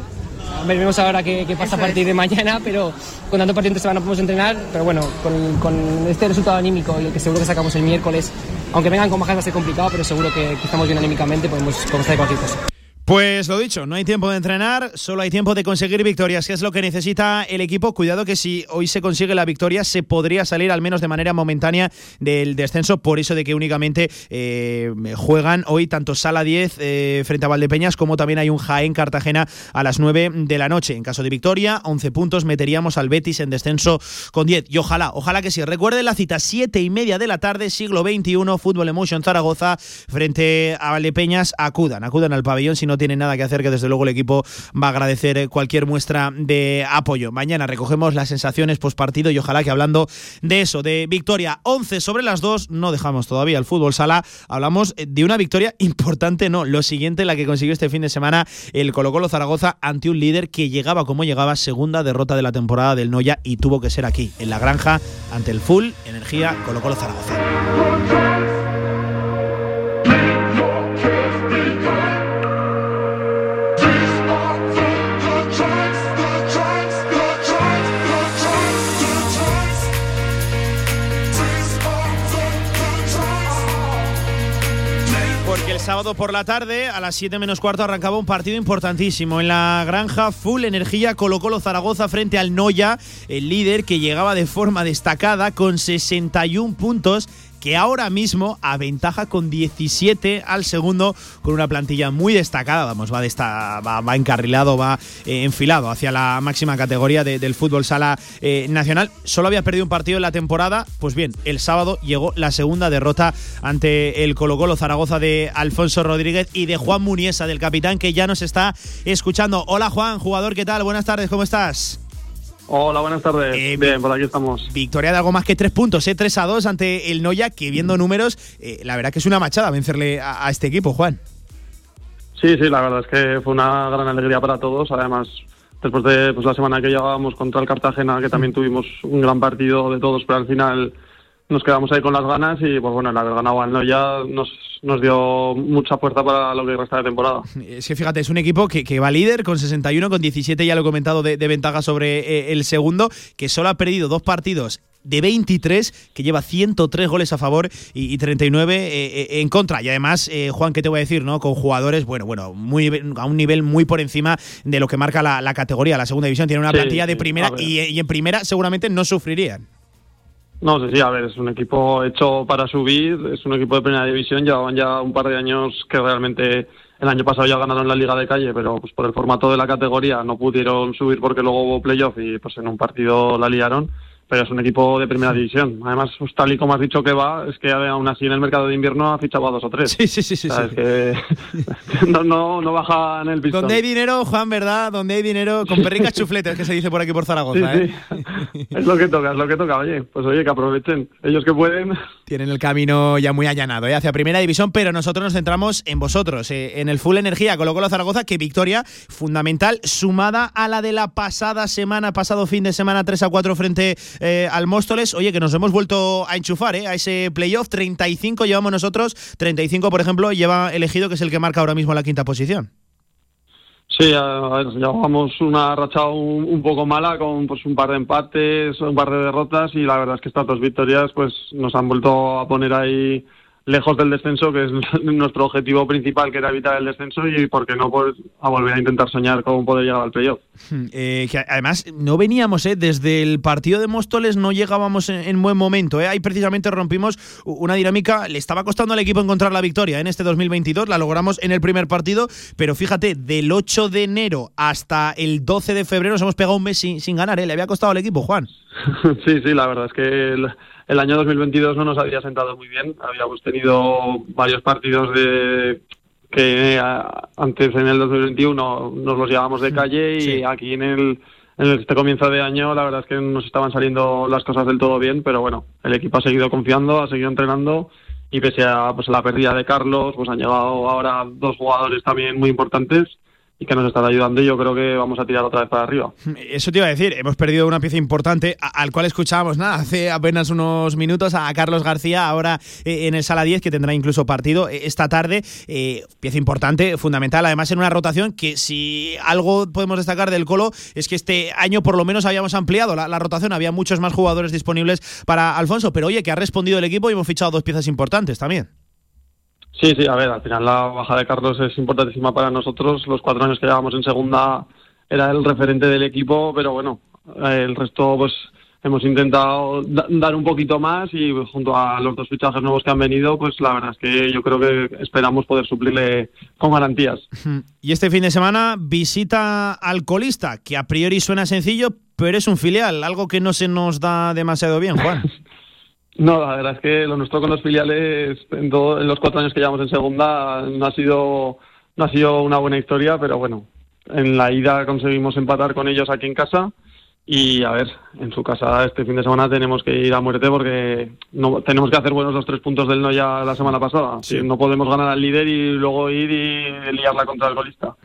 veremos ahora qué, qué pasa a partir de mañana, pero con tanto partido entre semana podemos entrenar, pero bueno, con, con, este resultado anímico y el que seguro que sacamos el miércoles, aunque vengan con bajas va a ser complicado, pero seguro que, que estamos bien anímicamente, podemos comenzar cualquier cosa. Pues lo dicho, no hay tiempo de entrenar, solo hay tiempo de conseguir victorias, que es lo que necesita el equipo. Cuidado que si hoy se consigue la victoria, se podría salir al menos de manera momentánea del descenso, por eso de que únicamente eh, juegan hoy tanto Sala 10 eh, frente a Valdepeñas como también hay un Jaén Cartagena a las 9 de la noche. En caso de victoria, 11 puntos, meteríamos al Betis en descenso con 10. Y ojalá, ojalá que sí. Recuerden la cita 7 y media de la tarde, siglo XXI, Fútbol Emotion Zaragoza frente a Valdepeñas. Acudan, acudan al pabellón si no tiene nada que hacer, que desde luego el equipo va a agradecer cualquier muestra de apoyo. Mañana recogemos las sensaciones post partido y ojalá que hablando de eso, de victoria 11 sobre las 2, no dejamos todavía el fútbol sala, hablamos de una victoria importante, no, lo siguiente, la que consiguió este fin de semana el Colo Colo Zaragoza ante un líder que llegaba como llegaba, segunda derrota de la temporada del Noya y tuvo que ser aquí, en la granja, ante el full energía Colo Colo Zaragoza. Sábado por la tarde, a las 7 menos cuarto, arrancaba un partido importantísimo. En la granja, full energía, Colo Colo Zaragoza frente al Noya, el líder que llegaba de forma destacada con 61 puntos que ahora mismo aventaja con 17 al segundo, con una plantilla muy destacada. Vamos, va, esta, va, va, encarrilado, va eh, enfilado hacia la máxima categoría de, del fútbol sala eh, nacional. Solo había perdido un partido en la temporada. Pues bien, el sábado llegó la segunda derrota ante el Colo Colo Zaragoza de Alfonso Rodríguez y de Juan Muniesa, del capitán, que ya nos está escuchando. Hola Juan, jugador, ¿qué tal? Buenas tardes, ¿cómo estás? Hola, buenas tardes. Eh, Bien, por aquí estamos. Victoria de algo más que tres puntos, ¿eh? 3 a 2 ante el Noya, que viendo números, eh, la verdad que es una machada vencerle a, a, este equipo, Juan. Sí, sí, la verdad es que fue una gran alegría para todos. Además, después de pues, la semana que llevábamos contra el Cartagena, que también tuvimos un gran partido de todos, pero al final nos quedamos ahí con las ganas y pues bueno, el haber ganado al Noya nos, nos dio mucha fuerza para lo que resta de temporada. Es que fíjate, es un equipo que, que va líder con 61, con 17, ya lo he comentado, de, de ventaja sobre eh, el segundo, que solo ha perdido dos partidos de 23, que lleva 103 goles a favor y, y 39 eh, en contra. Y además, eh, Juan, ¿qué te voy a decir? no Con jugadores, bueno, bueno, muy a un nivel muy por encima de lo que marca la, la categoría, la segunda división. Tiene una Sí, plantilla de primera y, y en primera seguramente no sufrirían. No sé, sí, a ver, es un equipo hecho para subir, es un equipo de primera división, llevaban ya un par de años que realmente el año pasado ya ganaron la Liga de Calle, pero pues por el formato de la categoría no pudieron subir porque luego hubo playoff y pues en un partido la liaron, pero es un equipo de primera división. Además, pues, tal y como has dicho que va, es que aún así en el mercado de invierno ha fichado a dos o tres. Sí, sí, sí. sí, O sea, sí. es que no, no, no baja en el pistón. Donde hay dinero, Juan, ¿verdad? Donde hay dinero, con perricas chufletes, que se dice por aquí por Zaragoza. Sí, ¿eh? Es lo que toca, es lo que toca. Oye, pues oye, que aprovechen. Ellos que pueden. Tienen el camino ya muy allanado ¿eh? hacia Primera División, pero nosotros nos centramos en vosotros, eh, en el Full Energía Colo Colo Zaragoza, que victoria fundamental, sumada a la de la pasada semana, pasado fin de semana 3 a 4 frente eh, al Móstoles. Oye, que nos hemos vuelto a enchufar ¿eh? a ese playoff. 35 llevamos nosotros, 35, por ejemplo, lleva elegido, que es el que marca ahora mismo la quinta posición. Sí, llevábamos una racha un, un poco mala con pues un par de empates, un par de derrotas y la verdad es que estas dos victorias pues nos han vuelto a poner ahí lejos del descenso, que es nuestro objetivo principal, que era evitar el descenso y por qué no pues, a volver a intentar soñar con poder llegar al playoff. Eh, que además no veníamos, eh, desde el partido de Móstoles no llegábamos en, en buen momento. Eh. Ahí precisamente rompimos una dinámica, le estaba costando al equipo encontrar la victoria en este 2022, la logramos en el primer partido, pero fíjate, del 8 de enero hasta el 12 de febrero nos hemos pegado un mes sin, sin ganar, ¿eh? le había costado al equipo, Juan. sí, sí, la verdad es que el, el año 2022 no nos había sentado muy bien. Habíamos tenido varios partidos de que a, antes en el 2021 nos los llevábamos de calle y Sí. aquí en el en este comienzo de año la verdad es que nos estaban saliendo las cosas del todo bien, pero bueno, el equipo ha seguido confiando, ha seguido entrenando y pese a pues, la pérdida de Carlos, pues han llegado ahora dos jugadores también muy importantes y que nos están ayudando y yo creo que vamos a tirar otra vez para arriba. Eso te iba a decir, hemos perdido una pieza importante al cual escuchábamos nada hace apenas unos minutos a Carlos García, ahora eh, en el Sala 10, que tendrá incluso partido eh, esta tarde. Eh, pieza importante, fundamental, además en una rotación que si algo podemos destacar del Colo es que este año por lo menos habíamos ampliado la rotación, había muchos más jugadores disponibles para Alfonso, pero oye, que ha respondido el equipo y hemos fichado dos piezas importantes también. Sí, sí, a ver, al final la baja de Carlos es importantísima para nosotros. Los cuatro años que llevamos en segunda era el referente del equipo, pero bueno, eh, el resto pues hemos intentado da- dar un poquito más y pues, junto a los dos fichajes nuevos que han venido, pues la verdad es que yo creo que esperamos poder suplirle con garantías. Y este fin de semana visita al colista, que a priori suena sencillo, pero es un filial, algo que no se nos da demasiado bien, Juan. No, la verdad es que lo nuestro con los filiales en, todo- en los cuatro años que llevamos en segunda no ha sido no ha sido una buena historia, pero bueno, en la ida conseguimos empatar con ellos aquí en casa y a ver, en su casa este fin de semana tenemos que ir a muerte porque no tenemos que hacer buenos los tres puntos del Noya la semana pasada. Sí. No podemos ganar al líder y luego ir y liarla contra el golista.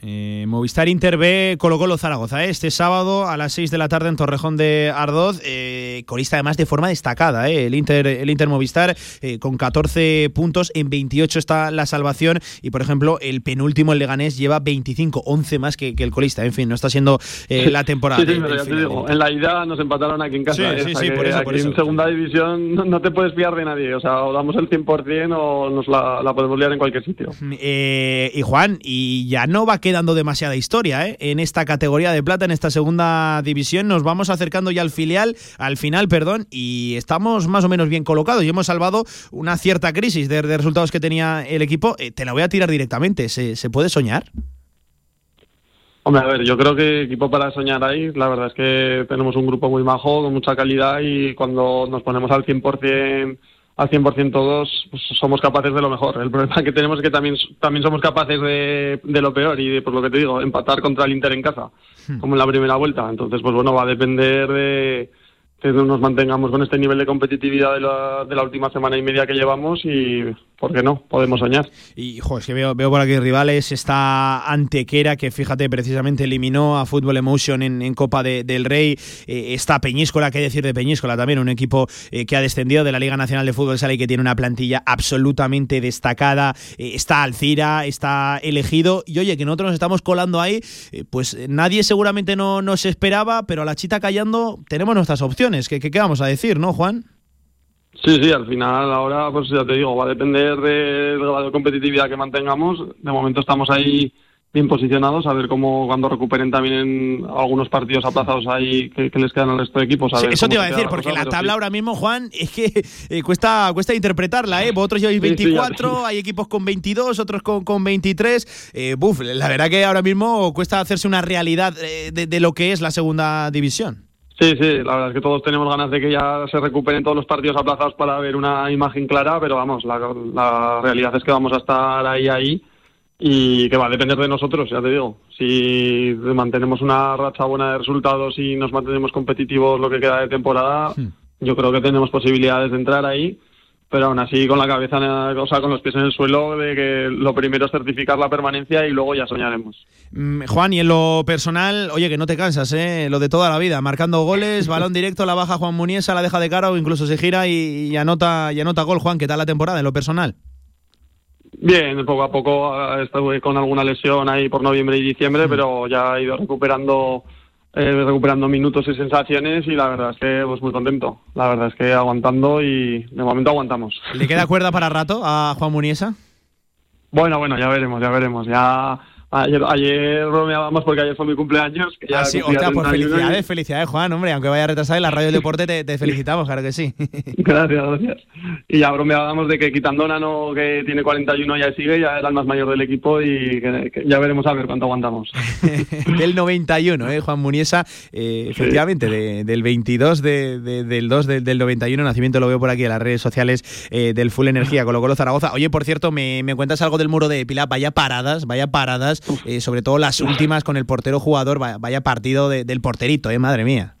Eh, Movistar Inter B Colo Colo Zaragoza, ¿eh? este sábado a las 6 de la tarde en Torrejón de Ardoz, eh, colista además de forma destacada, ¿eh? el Inter el Inter Movistar con 14 puntos, en 28 está la salvación y por ejemplo el penúltimo el Leganés lleva 25, 11 más que, que el colista, en fin, no está siendo la temporada. Sí, sí, pero ya te digo, en la ida nos empataron aquí en casa. Sí, sí, por eso, aquí por eso. en segunda división no, no te puedes fiar de nadie. O sea, o damos el 100% o nos la, la podemos liar en cualquier sitio. Eh, y Juan, y ya no va quedando demasiada historia ¿eh? en esta categoría de plata, en esta segunda división. Nos vamos acercando ya al filial, al final, perdón, y estamos más o menos bien colocados y hemos salvado una cierta crisis de, resultados que tenía el equipo. Eh, te la voy a tirar directamente. ¿Se, se puede soñar? Hombre, a ver, yo creo que equipo para soñar ahí. La verdad es que tenemos un grupo muy majo, con mucha calidad y cuando nos ponemos al 100%, al 100% todos, pues somos capaces de lo mejor. El problema que tenemos es que también, también somos capaces de, de lo peor y, de, por lo que te digo, empatar contra el Inter en casa, como en la primera vuelta. Entonces, pues bueno, va a depender de que nos mantengamos con este nivel de competitividad de la, de la última semana y media que llevamos y, ¿por qué no? Podemos soñar. Y, jo, que veo, veo por aquí rivales. Está Antequera, que fíjate, precisamente eliminó a Fútbol Emotion en, en Copa de- del Rey. Eh, está Peñíscola, qué decir de Peñíscola también, un equipo eh, que ha descendido de la Liga Nacional de Fútbol Sala y que tiene una plantilla absolutamente destacada. Eh, está Alcira, está elegido. Y oye, que nosotros nos estamos colando ahí, eh, pues eh, nadie seguramente no nos esperaba, pero a la chita callando tenemos nuestras opciones. ¿Qué, qué, qué vamos a decir, no, Juan? Sí, sí, al final ahora, pues ya te digo, va a depender del grado de competitividad que mantengamos. De momento estamos ahí bien posicionados, a ver cómo cuando recuperen también algunos partidos aplazados ahí que, que les quedan al resto de equipos. a Sí, ver eso te iba a decir, porque cosa, la tabla sí. ahora mismo, Juan, es que eh, cuesta, cuesta interpretarla, ¿eh? Vosotros lleváis Sí, sí, 24, hay equipos con 22, otros con, con 23. Eh, buf, la verdad que ahora mismo cuesta hacerse una realidad eh, de, de lo que es la segunda división. Sí, sí, la verdad es que todos tenemos ganas de que ya se recuperen todos los partidos aplazados para ver una imagen clara, pero vamos, la, la realidad es que vamos a estar ahí, ahí y que va a depender de nosotros, ya te digo. Si mantenemos una racha buena de resultados y nos mantenemos competitivos lo que queda de temporada, yo creo que tenemos posibilidades de entrar ahí, pero aún así con la cabeza, o sea, con los pies en el suelo, de que lo primero es certificar la permanencia y luego ya soñaremos. Mm, Juan, y en lo personal, oye, que no te cansas, ¿eh? Lo de toda la vida, marcando goles, balón directo, la baja Juan Muniesa, la deja de cara o incluso se gira y, y anota, y anota gol. Juan, ¿qué tal la temporada en lo personal? Bien, poco a poco eh, estuve con alguna lesión ahí por noviembre y diciembre, Mm. pero ya he ido recuperando eh, recuperando minutos y sensaciones y la verdad es que pues muy contento. La verdad es que aguantando y de momento aguantamos. ¿Le queda cuerda para rato a Juan Muniesa? Bueno, bueno, ya veremos, ya veremos. Ya ayer, ayer bromeábamos porque ayer fue mi cumpleaños. Que ya Ah, sí, hostia, pues 31 y- felicidades, felicidades, Juan, hombre, aunque vaya retrasado en la radio del deporte te, te felicitamos, claro que sí. Gracias, gracias. Y ya bromeábamos de que quitando a Nano, que tiene 41 ya sigue, ya era el más mayor del equipo y que, que ya veremos a ver cuánto aguantamos. del 91, ¿eh? Juan Muniesa, eh, efectivamente, de- del 22 de- de- del 2 del, del 91, nacimiento lo veo por aquí en las redes sociales eh, del Full Energía, Colo Colo Zaragoza. Oye, por cierto, me, me cuentas algo del muro de Pilar, vaya paradas, vaya paradas, eh, sobre todo las últimas con el portero jugador, vaya, partido de- del porterito, ¿eh? Madre mía.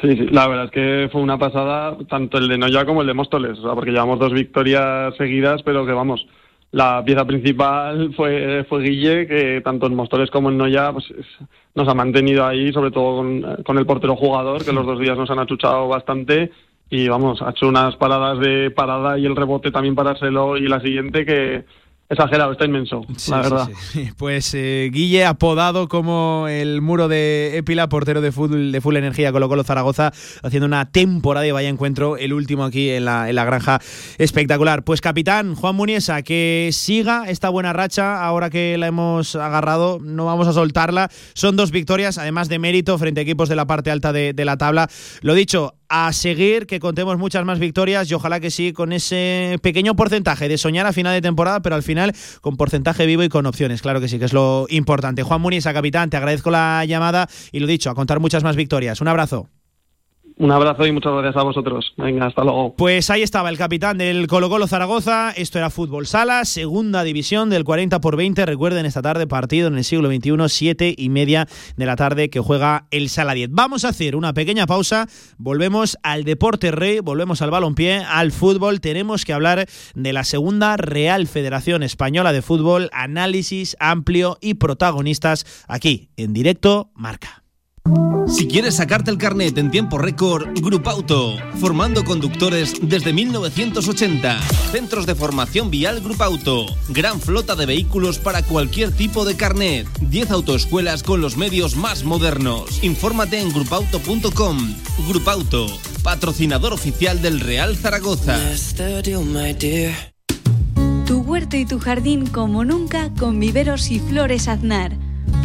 Sí, sí, la verdad es que fue una pasada tanto el de Noya como el de Móstoles, o sea, porque llevamos dos victorias seguidas, pero que vamos, la pieza principal fue, fue Guille, que tanto en Móstoles como en Noya pues, es- nos ha mantenido ahí, sobre todo con, con el portero jugador, que los dos días nos han achuchado bastante y vamos, ha hecho unas paradas de parada y el rebote también parárselo y la siguiente que exagerado, está inmenso, Sí, la sí, verdad. sí. Pues eh, Guille, apodado como el muro de Épila, portero de full, de full energía Colo Colo Zaragoza, haciendo una temporada y vaya encuentro, el último aquí en la, en la granja espectacular. Pues capitán Juan Muniesa, que siga esta buena racha, ahora que la hemos agarrado, no vamos a soltarla. Son dos victorias, además de mérito, frente a equipos de la parte alta de, de la tabla. Lo dicho, a seguir, que contemos muchas más victorias y ojalá que sí, con ese pequeño porcentaje de soñar a final de temporada, pero al final con porcentaje vivo y con opciones, claro que sí, que es lo importante. Juan Muniesa, capitán, te agradezco la llamada y lo dicho, a contar muchas más victorias. Un abrazo. Un abrazo y muchas gracias a vosotros. Venga, hasta luego. Pues ahí estaba el capitán del Colo Colo Zaragoza. Esto era Fútbol Sala, segunda división del 40 por 20. Recuerden esta tarde partido en el siglo XXI, siete y media de la tarde que juega el Sala 10. Vamos a hacer una pequeña pausa. Volvemos al deporte rey, volvemos al balompié, al fútbol. Tenemos que hablar de la segunda Real Federación Española de Fútbol. Análisis amplio y protagonistas aquí en directo. Marca. Si quieres sacarte el carnet en tiempo récord, Grupauto, formando conductores desde 1980. Centros de formación vial Grupauto. Gran flota de vehículos para cualquier tipo de carnet. 10 autoescuelas con los medios más modernos. Infórmate en grupauto.com. Grupauto, patrocinador oficial del Real Zaragoza. Tu huerto y tu jardín como nunca con viveros y flores Aznar.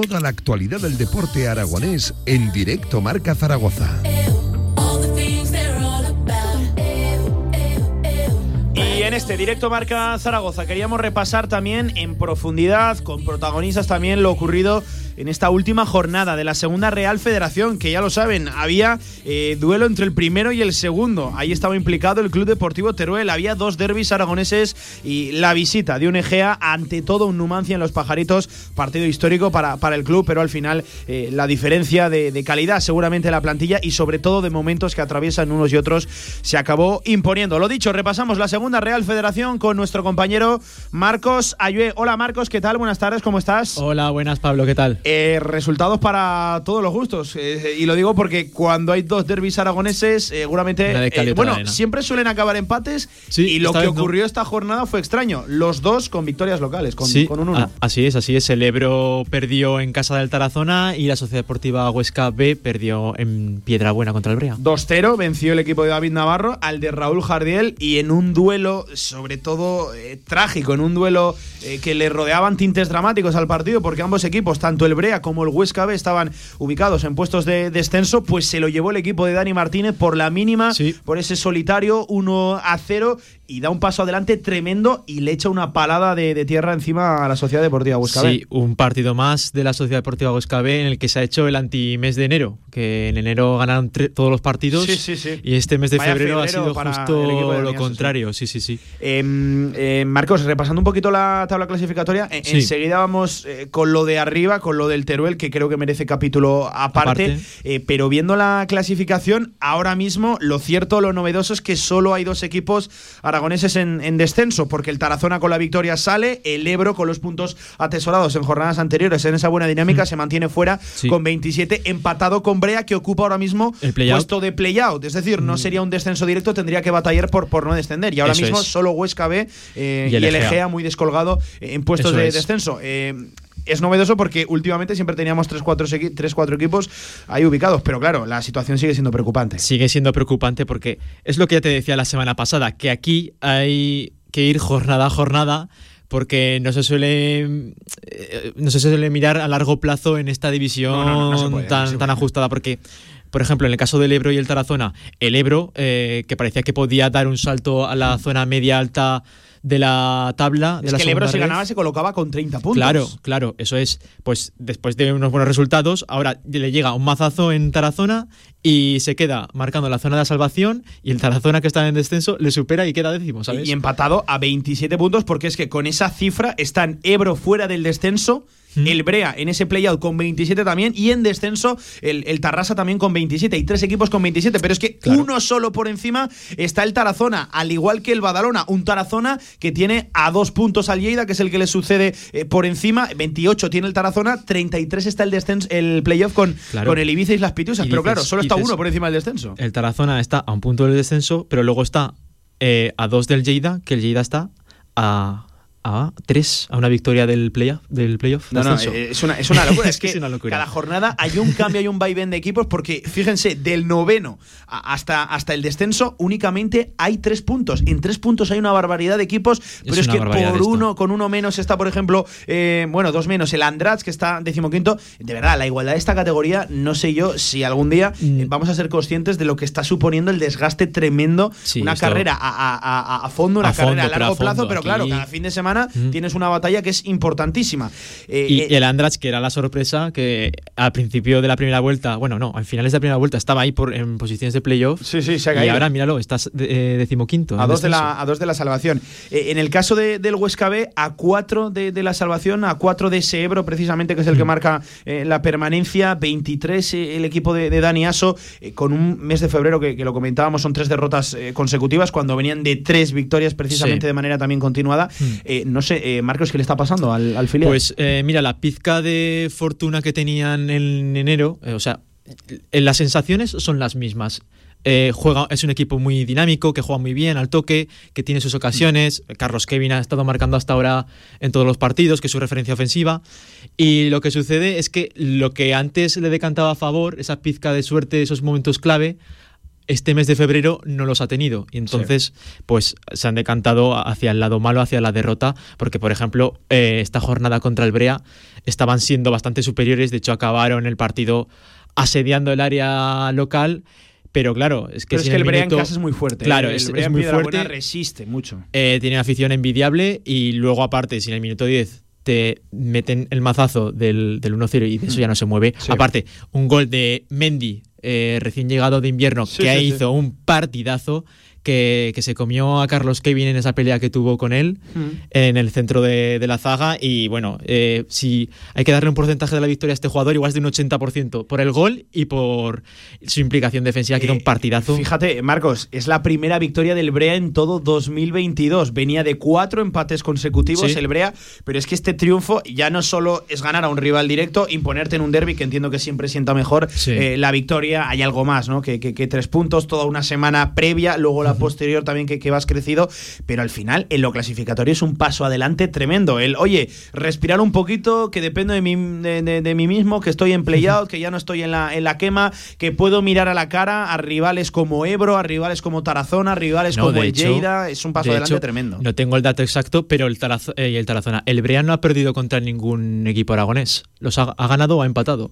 Toda la actualidad del deporte aragonés en directo Marca Zaragoza. Y en este directo Marca Zaragoza queríamos repasar también en profundidad, con protagonistas también, lo ocurrido en esta última jornada de la segunda Real Federación, que ya lo saben, había eh, duelo entre el primero y el segundo. Ahí estaba implicado el Club Deportivo Teruel, había dos derbis aragoneses y la visita de un Egea ante todo un Numancia en los Pajaritos, partido histórico para, para el club, pero al final eh, la diferencia de, de calidad seguramente de la plantilla y sobre todo de momentos que atraviesan unos y otros se acabó imponiendo. Lo dicho, repasamos la segunda Real Federación con nuestro compañero Marcos Ayue. Hola Marcos, ¿qué tal? Buenas tardes, ¿cómo estás? Hola, buenas Pablo, ¿qué tal? Eh, resultados para todos los gustos. Eh, y lo digo porque cuando hay dos derbis aragoneses, eh, seguramente. Eh, bueno, arena. siempre suelen acabar empates. Sí, y lo que vez no. ocurrió esta jornada fue extraño. Los dos con victorias locales, con, sí, con un 1. a- así es, así es. El Ebro perdió en casa del Tarazona y la Sociedad Deportiva Huesca B perdió en Piedrabuena contra el Brea. 2-0 venció el equipo de David Navarro al de Raúl Jardiel y en un duelo, sobre todo eh, trágico, en un duelo eh, que le rodeaban tintes dramáticos al partido porque ambos equipos, tanto el Brea como el Huesca B, estaban ubicados en puestos de descenso, pues se lo llevó el equipo de Dani Martínez por la mínima, por ese solitario 1 a 0 y da un paso adelante tremendo y le echa una palada de, de tierra encima a la Sociedad Deportiva Huesca. Sí, un partido más de la Sociedad Deportiva Huesca en el que se ha hecho el antimés de enero, que en enero ganaron todos los partidos Sí, sí, sí. y este mes de febrero, ha sido justo lo contrario, sí, sí, sí. Eh, eh, Marcos, repasando un poquito la tabla clasificatoria, en- Sí. enseguida vamos eh, con lo de arriba, con lo del Teruel, que creo que merece capítulo aparte. Aparte. Eh, pero viendo la clasificación, ahora mismo lo cierto, lo novedoso es que solo hay dos equipos aragoneses en, en descenso, porque el Tarazona con la victoria sale, el Ebro con los puntos atesorados en jornadas anteriores en esa buena dinámica se mantiene fuera Sí. con 27, empatado con Brea, que ocupa ahora mismo El puesto de play-out. Es decir, no sería un descenso directo, tendría que batallar por, por no descender. Y ahora Eso mismo es. solo Huesca B eh, Y el Egea. Muy descolgado en puestos Eso de es. descenso. Eh, es novedoso porque últimamente siempre teníamos 3-4 equipos ahí ubicados, pero claro, la situación sigue siendo preocupante. Sigue siendo preocupante porque es lo que ya te decía la semana pasada, que aquí hay que ir jornada a jornada porque no se suele eh, no se suele mirar a largo plazo en esta división No, no, no, no se puede, no tan, tan ajustada porque por ejemplo, en el caso del Ebro y el Tarazona, el Ebro, eh, que parecía que podía dar un salto a la zona media alta de la tabla. de Es la que el Ebro red. ganaba se colocaba con 30 puntos. Claro, claro, eso es. Pues después de unos buenos resultados, ahora le llega un mazazo en Tarazona y se queda marcando la zona de la salvación y el Tarazona que está en descenso le supera y queda décimo, ¿sabes? Y empatado a 27 puntos porque es que con esa cifra están Ebro fuera del descenso, el Brea en ese playout con 27 también y en descenso el, el Tarrasa también con 27 y tres equipos con 27, pero es que uno solo por encima está el Tarazona, al igual que el Badalona, un Tarazona que tiene a dos puntos al Lleida, que es el que le sucede eh, por encima, 28 tiene el Tarazona, 33 está el descenso, el playoff con, Claro. con el Ibiza y las Pitusas, Y pero dices- claro, solo está dices- uno por encima del descenso. El Tarazona está a un punto del descenso, pero luego está eh, a dos del Lleida, que el Lleida está a, a tres, a una victoria del playoff. Del playoff No, no, eh, es una, es una locura. es que Es una locura. cada jornada hay un cambio, hay un vaivén de equipos, porque fíjense, del noveno hasta, hasta el descenso únicamente hay tres puntos. En tres puntos hay una barbaridad de equipos, pero es, que por uno, con uno menos está, por ejemplo, eh, bueno, dos menos, el Andrats, que está decimoquinto. De verdad, la igualdad de esta categoría, no sé yo si algún día Mm. eh, vamos a ser conscientes de lo que está suponiendo el desgaste tremendo. Sí, una esto- carrera a, a- a- a fondo, una fondo, carrera a largo plazo, pero claro, cada fin de semana Mm. tienes una batalla que es importantísima. Eh, Y, eh, y el Andrach, que era la sorpresa, que al principio de la primera vuelta, bueno, no, al finales de la primera vuelta estaba ahí por, en posiciones de playoff. Sí, sí, se ha Y caído. ahora, míralo, estás de- eh, decimoquinto. A dos, de la, a dos de la salvación. En el caso de- del Huesca B, a cuatro de, de la salvación, a cuatro de ese Ebro, precisamente, que es el Mm. que marca la permanencia. 23 eh, el equipo de, Dani Aso, con un mes de febrero que, que lo comentábamos, son tres derrotas consecutivas, cuando venían de tres victorias, precisamente Sí. de manera también continuada. Eh, no sé, eh, Marcos, ¿qué le está pasando al, al filial? Pues eh, mira, la pizca de fortuna que tenían en enero, eh, o sea, las sensaciones son las mismas. Juega, es un equipo muy dinámico, que juega muy bien al toque, que tiene sus ocasiones. Carlos Kevin ha estado marcando hasta ahora en todos los partidos, que es su referencia ofensiva. Y lo que sucede es que lo que antes le decantaba a favor, esa pizca de suerte, esos momentos clave, este mes de febrero no los ha tenido. Y entonces, pues se han decantado hacia el lado malo, hacia la derrota, porque, por ejemplo, eh, esta jornada contra el Brea estaban siendo bastante superiores. De hecho, acabaron el partido asediando el área local. Pero claro, es que, Pero es que en el Brea en casa es muy fuerte. Claro, eh, es, el Brea es muy fuerte. resiste mucho. Eh, tiene una afición envidiable y luego aparte, si en el minuto 10 te meten el mazazo del, del 1-0 y de eso ya no se mueve. Sí. Aparte, un gol de Mendy, eh, recién llegado de invierno, Sí, que sí, hizo sí. un partidazo que, que se comió a Carlos Kevin en esa pelea que tuvo con él en el centro de, de la zaga. Y bueno, eh, si hay que darle un porcentaje de la victoria a este jugador, igual es de un 80% por el gol y por su implicación defensiva, que era un partidazo. Fíjate, Marcos, es la primera victoria del Brea en todo 2022. Venía de cuatro empates consecutivos Sí. el Brea, pero es que este triunfo ya no solo es ganar a un rival directo, imponerte en un derby que entiendo que siempre sienta mejor Sí. eh, la victoria. Hay algo más, ¿no? Que, que- que tres puntos, toda una semana previa, luego la posterior también que, que vas crecido, pero al final en lo clasificatorio es un paso adelante tremendo. El, oye, respirar un poquito, que dependo de mí, de, de- de mí mismo, que estoy en playout, que ya no estoy en la, en la quema, que puedo mirar a la cara a rivales como Ebro, a rivales como Tarazona, a rivales No, como de el hecho- Lleida. Es un paso de adelante hecho, tremendo. No tengo el dato exacto, pero el, Tarazo- eh, el Tarazona, el Brea no ha perdido contra ningún equipo aragonés. los ha, ha ganado o ha empatado.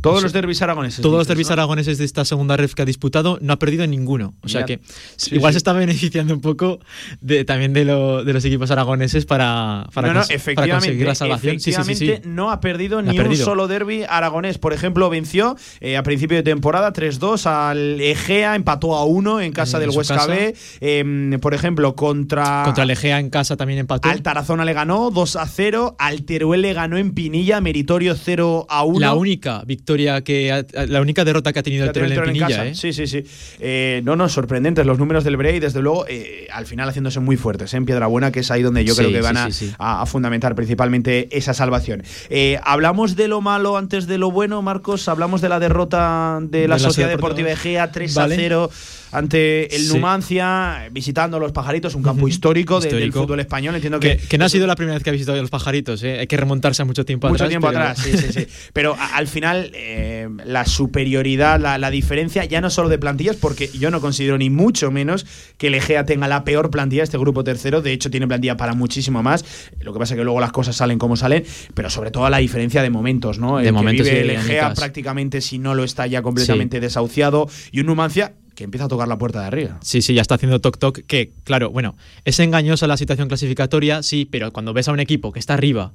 Todos O sea, los derbis aragoneses. Todos los derbis ¿no? aragoneses de esta segunda ref que ha disputado no ha perdido ninguno. O sea Mira. que Sí, igual sí. se está beneficiando un poco de, también de, lo- de los equipos aragoneses para, para, no, no, para efectivamente, conseguir la salvación. Sí, sí, efectivamente no ha perdido No ha ni un perdido. solo derby aragonés. Por ejemplo, venció eh, a principio de temporada 3-2 al Egea, empató a 1 en casa En del Huesca. B. Eh, por ejemplo, contra, Contra el Egea en casa también empató. al Tarazona le ganó 2-0, al Teruel le ganó en Pinilla, meritorio 0-1. La única victoria que ha- la única derrota que ha tenido el Teruel en Pinilla, casa. ¿eh? Sí, sí, sí. Eh, no, no, sorprendentes los números del Bray, desde luego, eh, al final haciéndose muy fuertes ¿eh? en Piedrabuena, que es ahí donde yo Sí, creo que van a, sí, sí. a- a fundamentar principalmente esa salvación. Eh, Hablamos de lo malo antes de lo bueno, Marcos. Hablamos de la derrota de la, De la Sociedad Deportiva Deportiva. Egea 3 Vale. a 0 ante el Sí. Numancia, visitando los pajaritos, un campo histórico, de- del fútbol español. Entiendo Que, que, que no ha sido la primera vez que ha visitado los pajaritos, ¿eh? hay que remontarse a mucho tiempo mucho atrás. tiempo pero- atrás, sí, sí, sí. Pero a- al final, eh, la superioridad, la, la diferencia, ya no solo de plantillas, porque yo no considero ni mucho menos que el Egea tenga la peor plantilla, este grupo tercero. De hecho, tiene plantilla para muchísimo más. Lo que pasa es que luego las cosas salen como salen, pero sobre todo la diferencia de momentos, ¿no? De el momentos vive y el Egea prácticamente, si no lo está ya completamente desahuciado, y un Numancia que empieza a tocar la puerta de arriba. Sí, sí, ya está haciendo toc toc. Que, claro, bueno, es engañosa la situación clasificatoria, sí, pero cuando ves a un equipo que está arriba,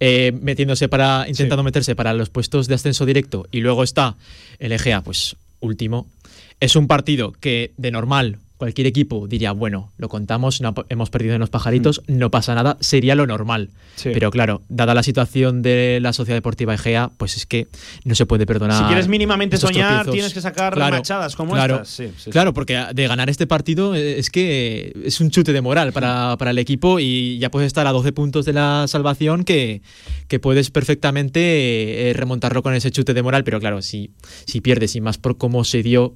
eh, metiéndose para, intentando meterse para los puestos de ascenso directo, y luego está el Egea, pues último, es un partido que de normal cualquier equipo diría, bueno, lo contamos, no hemos perdido en los pajaritos, no pasa nada, sería lo normal. Sí. Pero claro, dada la situación de la Sociedad Deportiva Egea, pues es que no se puede perdonar. Si quieres mínimamente soñar, tropiezos. tienes que sacar machadas como claro, estas. Sí, sí, sí. Claro, porque de ganar este partido es que es un chute de moral para, para el equipo y ya puedes estar a 12 puntos de la salvación que, que puedes perfectamente eh, remontarlo con ese chute de moral, pero claro, si, si pierdes y más por cómo se dio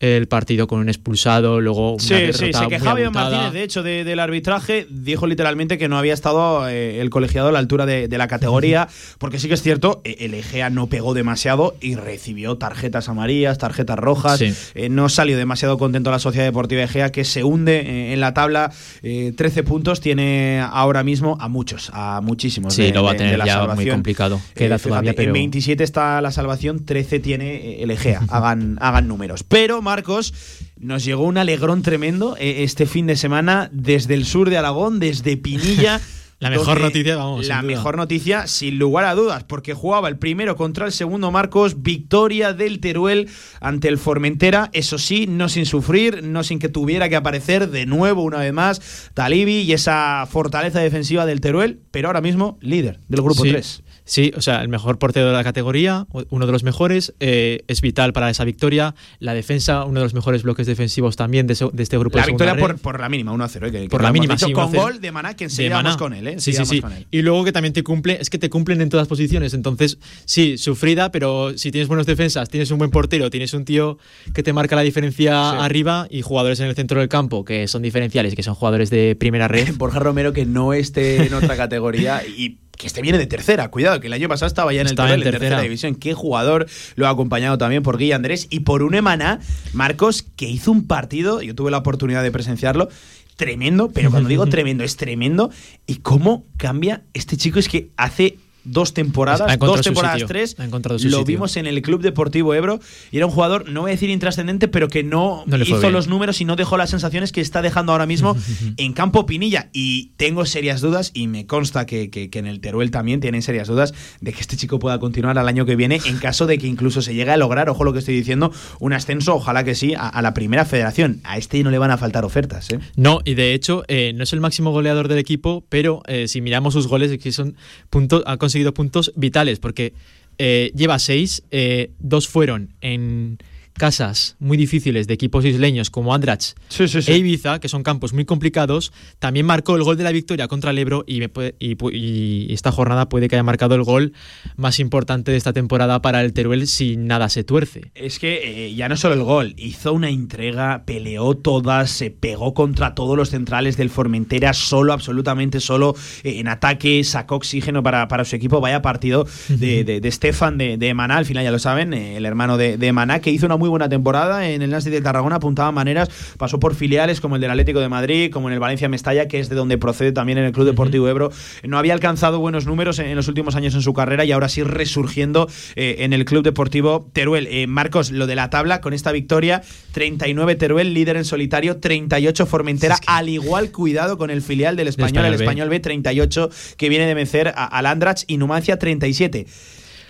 el partido con un expulsado, luego una Sí, sí, se quejaba Iván. Martínez, de hecho, de- del arbitraje. Dijo literalmente que no había estado eh, el colegiado a la altura de, de la categoría, porque sí que es cierto, eh, el Egea no pegó demasiado y recibió tarjetas amarillas, tarjetas rojas. Sí. Eh, no salió demasiado contento la Sociedad Deportiva Egea, que se hunde eh, en la tabla. Eh, 13 puntos tiene ahora mismo a muchos, a muchísimos. Sí, de- lo va a tener la ya muy complicado. Queda fíjate, todavía, pero- En 27 está la salvación, 13 tiene el Egea. hagan, hagan números. Pero, Marcos, nos llegó un alegrón tremendo eh, este fin de semana desde el sur de Aragón, desde Pinilla. La mejor noticia, vamos, La mejor noticia, sin lugar a dudas, porque jugaba el primero contra el segundo Marcos, victoria del Teruel ante el Formentera, eso sí, no sin sufrir, no sin que tuviera que aparecer de nuevo una vez más Talibi y esa fortaleza defensiva del Teruel, pero ahora mismo líder del grupo Sí. 3. Sí, o sea, el mejor portero de la categoría, uno de los mejores, eh, es vital para esa victoria. La defensa, uno de los mejores bloques defensivos también de, este grupo La de victoria por, la mínima, 1-0. eh, que- por la mínima, dicho, sí, Con 1-0. gol de Maná, que enseguida con él. ¿eh? Sí, sí, sí. vamos con él. Y luego que también te cumple, es que te cumplen en todas posiciones. Entonces, sí, sufrida, pero si tienes buenas defensas, tienes un buen portero, tienes un tío que te marca la diferencia Sí. arriba y jugadores en el centro del campo que son diferenciales, que son jugadores de primera red. Borja Romero que no esté en otra categoría y que este viene de tercera. Cuidado, que el año pasado estaba ya en el Estaba en tercera tercera. división. Qué jugador lo ha acompañado también por Guilla Andrés y por un Emaná, Marcos, que hizo un partido, yo tuve la oportunidad de presenciarlo, tremendo, pero cuando digo tremendo, es tremendo. Y cómo cambia este chico, es que hace dos temporadas, dos temporadas, tres, lo sitio. vimos en el Club Deportivo Ebro y era un jugador, no voy a decir intrascendente, pero que no, hizo bien. los números y no dejó las sensaciones que está dejando ahora mismo en campo Pinilla. Y tengo serias dudas, y me consta que, que- que en el Teruel también tienen serias dudas, de que este chico pueda continuar al año que viene, en caso de que incluso se llegue a lograr, ojo lo que estoy diciendo, un ascenso, ojalá que sí, a, a la primera federación. A este no le van a faltar ofertas, ¿eh? No, y de hecho eh, no es el máximo goleador del equipo, pero eh, si miramos sus goles, es que son puntos, conseguido puntos vitales, porque eh, lleva seis, eh, dos fueron en casas muy difíciles de equipos isleños como Andrach e Ibiza, que son campos muy complicados, también marcó el gol de la victoria contra el Ebro y, me puede- y pu- y esta jornada puede que haya marcado el gol más importante de esta temporada para el Teruel si nada se tuerce. Es que eh, ya no solo el gol, hizo una entrega, peleó todas, se pegó contra todos los centrales del Formentera, solo, absolutamente solo, eh, en ataque, sacó oxígeno para, para su equipo. Vaya partido de, de, de Stefan, de, de Maná, al final ya lo saben, eh, el hermano de, de Maná, que hizo una muy buena temporada en el Nastic de Tarragona, apuntaba maneras, pasó por filiales como el del Atlético de Madrid, como en el Valencia Mestalla, que es de donde procede también en el Club Deportivo Ebro. No había alcanzado buenos números en, en los últimos años en su carrera y ahora sí resurgiendo eh, en el Club Deportivo Teruel. Eh, Marcos, lo de la tabla con esta victoria, 39 Teruel, líder en solitario, 38 Formentera, al igual cuidado con el filial del Español, el Español B. Español B, 38, que viene de vencer a- al Andrach y Numancia 37.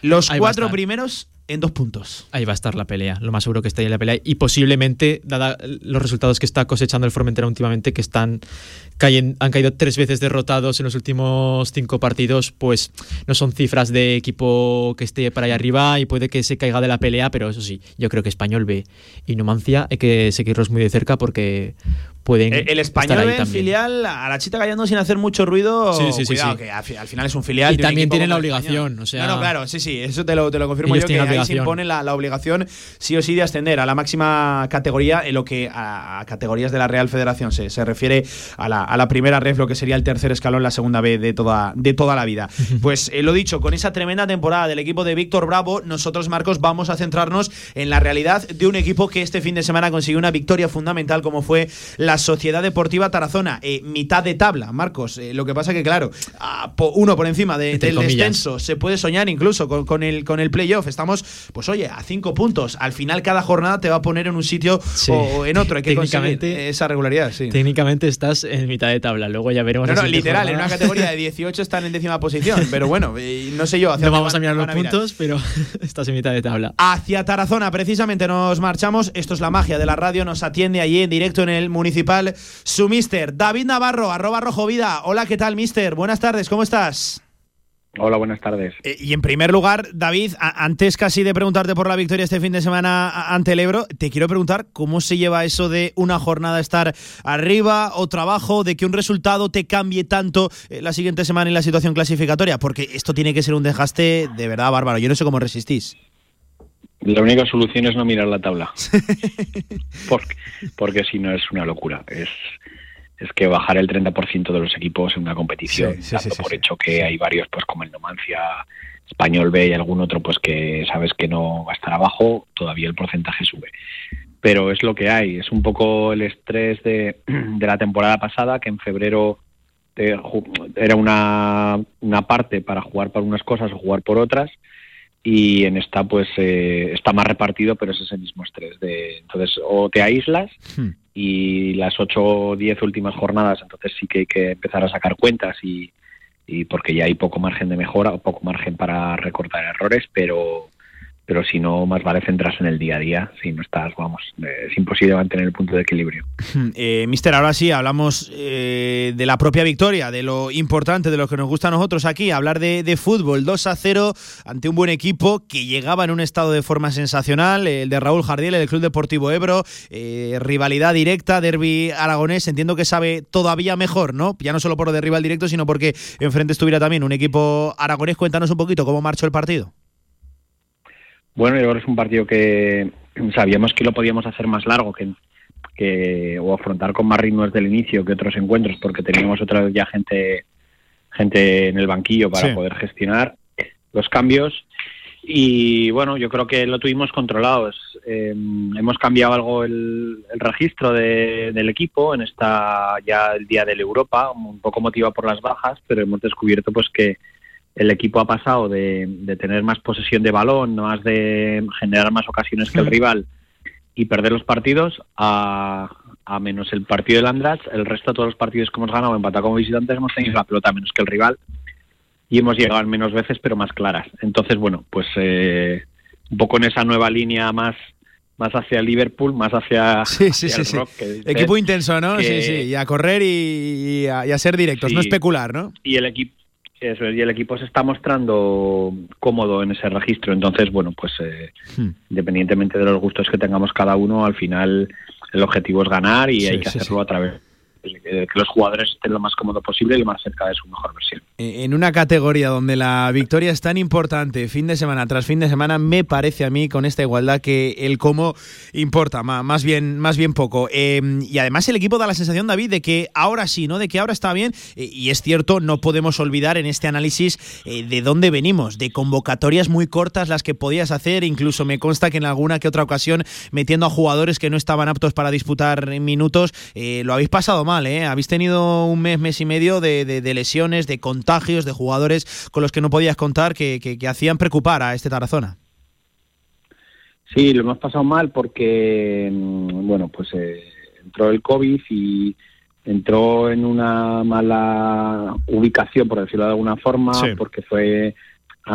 Los Ahí a cuatro primeros en dos puntos. Ahí va a estar la pelea, lo más seguro que esté ahí la pelea. Y posiblemente, dada los resultados que está cosechando el Formentera últimamente, que están han caído tres veces derrotados en los últimos cinco partidos, pues no son cifras de equipo que esté para allá arriba y puede que se caiga de la pelea, pero eso sí, yo creo que Español B y Numancia hay que seguirlos muy de cerca porque pueden. Eh, El estar español en filial, a la chita callando sin hacer mucho ruido. Sí, sí, sí, cuidado, sí. que al, fi- al final es un filial. Y también tienen la obligación, o sea- No, no, claro, sí, sí, eso te lo, te lo confirmo yo, que ahí se impone la, la obligación sí o sí de ascender a la máxima categoría en lo que a, a categorías de la Real Federación se, se refiere a la, a la primera ref, lo que sería el tercer escalón, la segunda B de toda, de toda la vida. Pues eh, lo dicho, con esa tremenda temporada del equipo de Víctor Bravo, nosotros, Marcos, vamos a centrarnos en la realidad de un equipo que este fin de semana consiguió una victoria fundamental como fue la Sociedad Deportiva Tarazona. Eh, mitad de tabla, Marcos. Eh, lo que pasa que, claro, a po- uno por encima de- del comillas. descenso se puede soñar incluso con, con el, con el playoff. Estamos, pues oye, a cinco puntos. Al final cada jornada te va a poner en un sitio Sí. o en otro. Hay que conseguir esa regularidad, sí. Técnicamente estás en mitad de tabla, luego ya veremos. No, la no, literal, en una categoría de 18 están en décima posición. Pero bueno, eh, no sé yo. hacia No vamos van- a mirar los puntos, pero estás en mitad de tabla. Hacia Tarazona, precisamente nos marchamos. Esto es la magia de la radio. Nos atiende allí en directo en el municipal su mister, David Navarro, arroba rojo vida. Hola, ¿qué tal, mister? Buenas tardes, ¿cómo estás? Hola, buenas tardes. Eh, y en primer lugar, David, antes casi de preguntarte por la victoria este fin de semana ante el Ebro, te quiero preguntar cómo se lleva eso de una jornada estar arriba o trabajo, de que un resultado te cambie tanto eh, la siguiente semana en la situación clasificatoria, porque esto tiene que ser un desgaste de verdad bárbaro. Yo no sé cómo resistís. La única solución es no mirar la tabla. porque, porque si no es una locura. Es, es que bajar el 30% de los equipos en una competición, Sí, sí, dando sí, sí, por hecho que hay varios, pues como el Numancia, Español B y algún otro, pues que sabes que no va a estar abajo, todavía el porcentaje sube. Pero es lo que hay. Es un poco el estrés de, de la temporada pasada, que en febrero ju- era una, una parte para jugar por unas cosas o jugar por otras y en esta pues eh, está más repartido pero es ese mismo estrés de entonces o te aíslas y las ocho o diez últimas jornadas entonces sí que hay que empezar a sacar cuentas y, y porque ya hay poco margen de mejora o poco margen para recortar errores pero pero si no más vale centrarse en el día a día si no estás vamos es imposible mantener el punto de equilibrio Eh, mister, ahora sí, hablamos eh, de la propia victoria, de lo importante, de lo que nos gusta a nosotros aquí, hablar de, de fútbol. 2 a 0 ante un buen equipo que llegaba en un estado de forma sensacional, el de Raúl Jardiel, el Club Deportivo Ebro, eh, rivalidad directa, derby aragonés, entiendo que sabe todavía mejor, ¿no? Ya no solo por lo de rival directo, sino porque enfrente estuviera también un equipo aragonés. Cuéntanos un poquito cómo marchó el partido. Bueno, yo creo que es un partido que sabíamos que lo podíamos hacer más largo que, que o afrontar con más ritmo desde el inicio que otros encuentros, porque teníamos otra vez ya gente gente en el banquillo para Sí. poder gestionar los cambios. Y bueno, yo creo que lo tuvimos controlados. Eh, hemos cambiado algo el, el registro de- del equipo en esta ya el día del Europa, un poco motivado por las bajas, pero hemos descubierto pues que el equipo ha pasado de, de tener más posesión de balón, más de generar más ocasiones que el rival y perder los partidos a, a menos el partido del Andratx, el resto de todos los partidos que hemos ganado empatado como visitantes hemos tenido la pelota menos que el rival y hemos llegado en menos veces pero más claras. Entonces, bueno, pues eh, un poco en esa nueva línea más más hacia Liverpool, más hacia, hacia sí, el sí. rock que dices, Equipo intenso, ¿no? que- Sí, sí. Y a correr y, y a, y a ser directos, no Sí. especular, ¿no? y el equipo eso es, y el equipo se está mostrando cómodo en ese registro. Entonces bueno pues eh, Hmm. independientemente de los gustos que tengamos cada uno al final el objetivo es ganar y Sí, hay que sí, hacerlo a través de que los jugadores estén lo más cómodo posible y lo más cerca de su mejor versión En una categoría donde la victoria es tan importante fin de semana tras fin de semana, me parece a mí con esta igualdad que el cómo importa, más bien, más bien poco. Eh, y además el equipo da la sensación, David, de que ahora sí, ¿no? De que ahora está bien. Eh, y es cierto, no podemos olvidar en este análisis eh, de dónde venimos, de convocatorias muy cortas las que podías hacer. Incluso me consta que en alguna que otra ocasión, metiendo a jugadores que no estaban aptos para disputar minutos, eh, lo habéis pasado mal, ¿eh? Habéis tenido un mes, mes y medio de, de- de lesiones, de contagios, de jugadores con los que no podías contar que, que- que hacían preocupar a este Tarazona. Sí, lo hemos pasado mal porque, mm, bueno, pues eh, entró el COVID y entró en una mala ubicación, por decirlo de alguna forma, Sí. porque fue eh,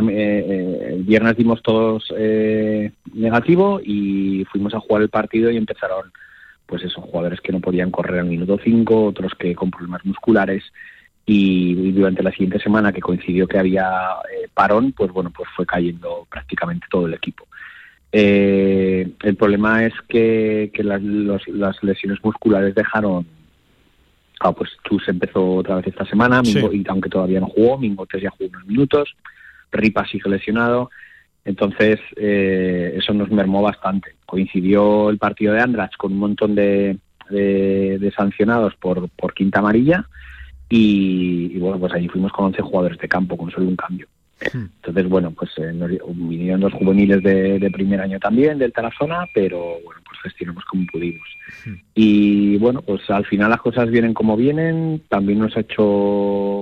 eh, el viernes dimos todos eh, negativo y fuimos a jugar el partido y empezaron, pues esos jugadores que no podían correr al minuto 5, otros que con problemas musculares y, durante la siguiente semana que coincidió que había eh, parón, pues bueno, pues fue cayendo prácticamente todo el equipo. Eh, el problema es que, que las, los- las lesiones musculares dejaron. Ah, pues Chus empezó otra vez esta semana, Sí. Mingo- y aunque todavía no jugó, Mingotes ya jugó unos minutos, Ripa sigue lesionado, entonces eh, eso nos mermó bastante. Coincidió el partido de Andrach con un montón de, de- de sancionados por, por quinta amarilla y, y bueno, pues allí fuimos con 11 jugadores de campo con solo un cambio. Entonces, bueno, pues eh, nos- vinieron dos juveniles de, de primer año también, del Tarazona, pero bueno, pues gestionamos como pudimos. Y bueno, pues al final las cosas vienen como vienen. También nos ha hecho,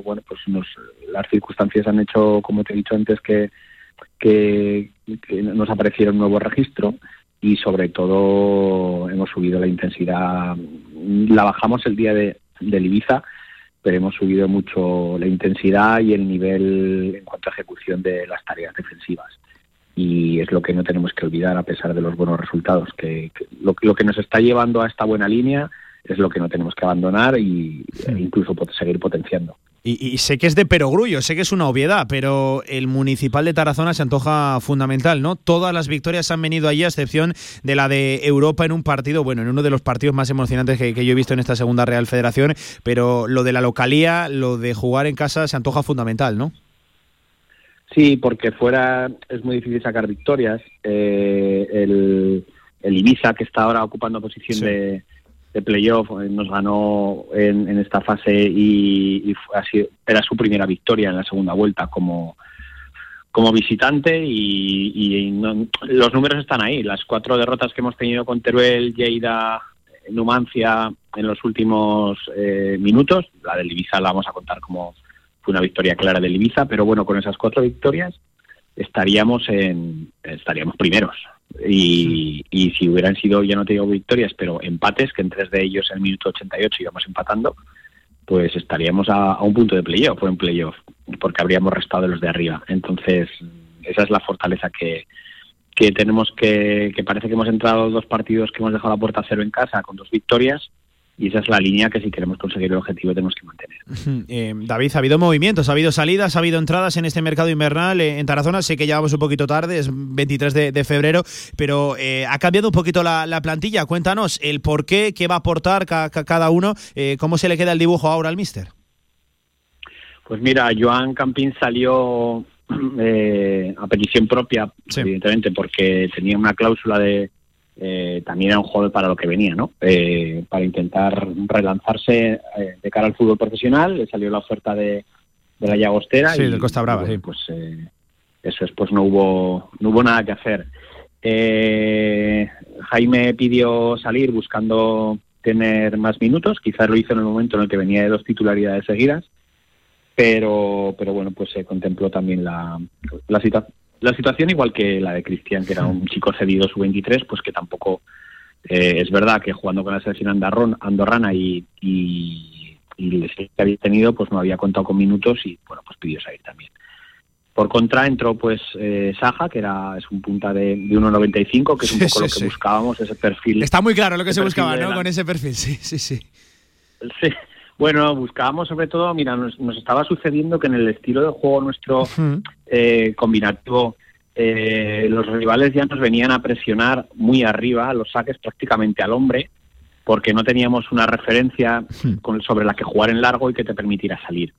bueno, pues nos, las circunstancias han hecho, como te he dicho antes, que, que, que nos apareciera un nuevo registro y sobre todo hemos subido la intensidad. La bajamos el día de, del Ibiza, pero hemos subido mucho la intensidad y el nivel en cuanto a ejecución de las tareas defensivas. Y es lo que no tenemos que olvidar a pesar de los buenos resultados, que, que lo, lo que nos está llevando a esta buena línea es lo que no tenemos que abandonar y e incluso seguir potenciando. Y, y sé que es de perogrullo, sé que es una obviedad, pero el municipal de Tarazona se antoja fundamental, ¿no? Todas las victorias han venido allí, a excepción de la de Europa en un partido, bueno, en uno de los partidos más emocionantes que, que yo he visto en esta segunda Real Federación, pero lo de la localía, lo de jugar en casa se antoja fundamental, ¿no? Sí, porque fuera es muy difícil sacar victorias. Eh, el, el Ibiza, que está ahora ocupando posición Sí. de, de playoff, eh, nos ganó en, en esta fase y, y fue así, era su primera victoria en la segunda vuelta como, como visitante y, no- los números están ahí. Las cuatro derrotas que hemos tenido con Teruel, Lleida, Numancia en los últimos eh, minutos, la del Ibiza la vamos a contar como fue una victoria clara del Ibiza, pero bueno, con esas cuatro victorias estaríamos en estaríamos primeros. Y, y si hubieran sido, ya no te digo victorias, pero empates, que en tres de ellos en el minuto 88 íbamos empatando, pues estaríamos a, a un punto de playoff o en playoff, porque habríamos restado de los de arriba. Entonces, esa es la fortaleza que, que tenemos que, que parece que hemos entrado dos partidos que hemos dejado la puerta a cero en casa con dos victorias y esa es la línea que si queremos conseguir el objetivo tenemos que mantener. Eh, David, ha habido movimientos, ha habido salidas, ha habido entradas en este mercado invernal eh, en Tarazona. Sé que ya vamos un poquito tarde, es 23 de, de febrero, pero eh, ha cambiado un poquito la, la plantilla. Cuéntanos el por qué, qué va a aportar ca- ca- cada uno, cómo se le queda el dibujo ahora al míster. Pues mira, Joan Campín salió eh, a petición propia, evidentemente, porque tenía una cláusula de eh, también era un jugador para lo que venía, ¿no? Eh, para intentar relanzarse eh, de cara al fútbol profesional, le salió la oferta de, de la Llagostera Sí, y del Costa Brava, y bueno, sí. pues eh, eso es, pues no hubo no hubo nada que hacer. Eh, Jaime pidió salir buscando tener más minutos, quizás lo hizo en el momento en el que venía de dos titularidades seguidas, pero pero bueno, pues se contempló también la, la, la situación igual que la de Cristian, que era un chico cedido sub-23, pues que tampoco eh, es verdad que jugando con la selección andarrón, andorrana y, y, y que había tenido, pues no había contado con minutos y bueno, pues pidió salir también. Por contra entró pues eh, Saja, que era es un punta de, de 1.95, que es un Sí, poco lo que sí. buscábamos, ese perfil. Está muy claro lo que se buscaba, ¿no? Con ese perfil, sí, sí, sí. Sí. Bueno, buscábamos sobre todo, mira, nos, nos estaba sucediendo que en el estilo de juego nuestro eh, combinativo, eh, los rivales ya nos venían a presionar muy arriba, los saques prácticamente al hombre, porque no teníamos una referencia con- sobre la que jugar en largo y que te permitiera salir.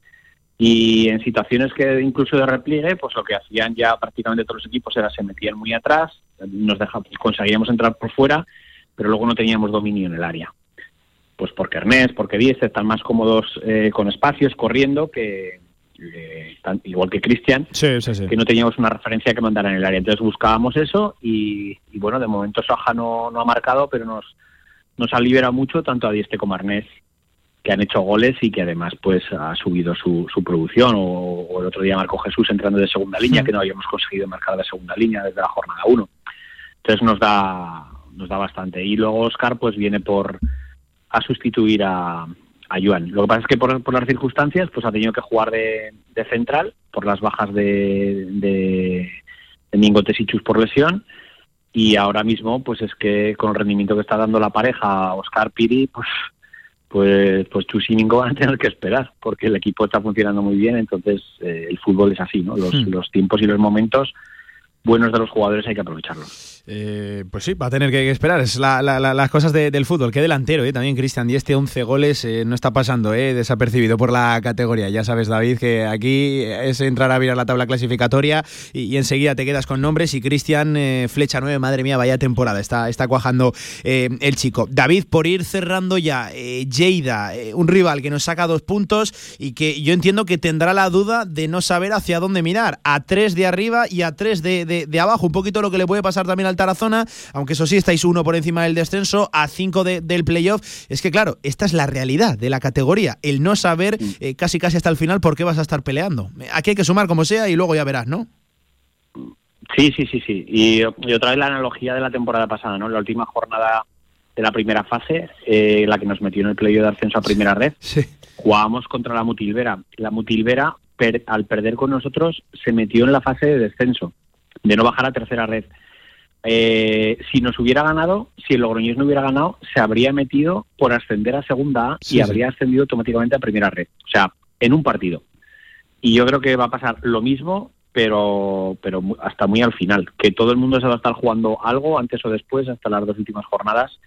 Y en situaciones que incluso de repliegue, pues lo que hacían ya prácticamente todos los equipos era se metían muy atrás, nos dejaban, conseguíamos entrar por fuera, pero luego no teníamos dominio en el área. Pues porque Ernest, porque Díez están más cómodos eh, con espacios, corriendo, que eh, tan- igual que Cristian, Sí, sí, sí. que no teníamos una referencia que mandara en el área. Entonces buscábamos eso y, y bueno, de momento Soja no, no ha marcado, pero nos, nos ha liberado mucho tanto a Dieste como a Arnés, que han hecho goles y que además pues ha subido su, su producción. O, o el otro día marcó Jesús entrando de segunda línea, que no habíamos conseguido marcar de segunda línea desde la jornada 1. Entonces nos da, nos da bastante. Y luego Oscar pues viene por a sustituir a, a Joan. Lo que pasa es que por, por las circunstancias pues ha tenido que jugar de, de central por las bajas de, de, de Mingo Tesichus por lesión y ahora mismo pues es que con el rendimiento que está dando la pareja Oscar Piri pues pues pues Chus y Mingo van a tener que esperar porque el equipo está funcionando muy bien entonces eh, el fútbol es así no los, Hmm. los tiempos y los momentos buenos de los jugadores hay que aprovecharlos Eh, pues sí, va a tener que esperar. Es la- la- la- las cosas de- del fútbol. Qué delantero, ¿eh? También Cristian Dieste, 11 goles. eh, no está pasando, ¿eh? Desapercibido por la categoría. Ya sabes, David, que aquí es entrar a mirar la tabla clasificatoria y, enseguida te quedas con nombres. Y Cristian, eh, flecha 9, madre mía, vaya temporada. Está, está cuajando eh, el chico. David, por ir cerrando ya, Lleida, un rival que nos saca dos puntos y que yo entiendo que tendrá la duda de no saber hacia dónde mirar. A tres de arriba y a tres de, de- de abajo. Un poquito lo que le puede pasar también al Tarazona, aunque eso sí, estáis uno por encima del descenso, a cinco de- del playoff. Es que claro, esta es la realidad de la categoría. El no saber eh, casi casi hasta el final por qué vas a estar peleando. Aquí hay que sumar como sea y luego ya verás, ¿no? Sí, sí, sí, sí. Y, y otra vez la analogía de la temporada pasada, ¿no? La última jornada de la primera fase, eh, la que nos metió en el playo de ascenso a primera red, jugábamos contra la Mutilvera. La Mutilvera, per- al perder con nosotros, se metió en la fase de descenso, de no bajar a tercera red. Eh, si nos hubiera ganado, si el Logroñés no hubiera ganado, se habría metido por ascender a segunda A Sí, y sí. habría ascendido automáticamente a primera red. O sea, en un partido. Y yo creo que va a pasar lo mismo, pero, pero hasta muy al final. Que todo el mundo se va a estar jugando algo antes o después, hasta las dos últimas jornadas.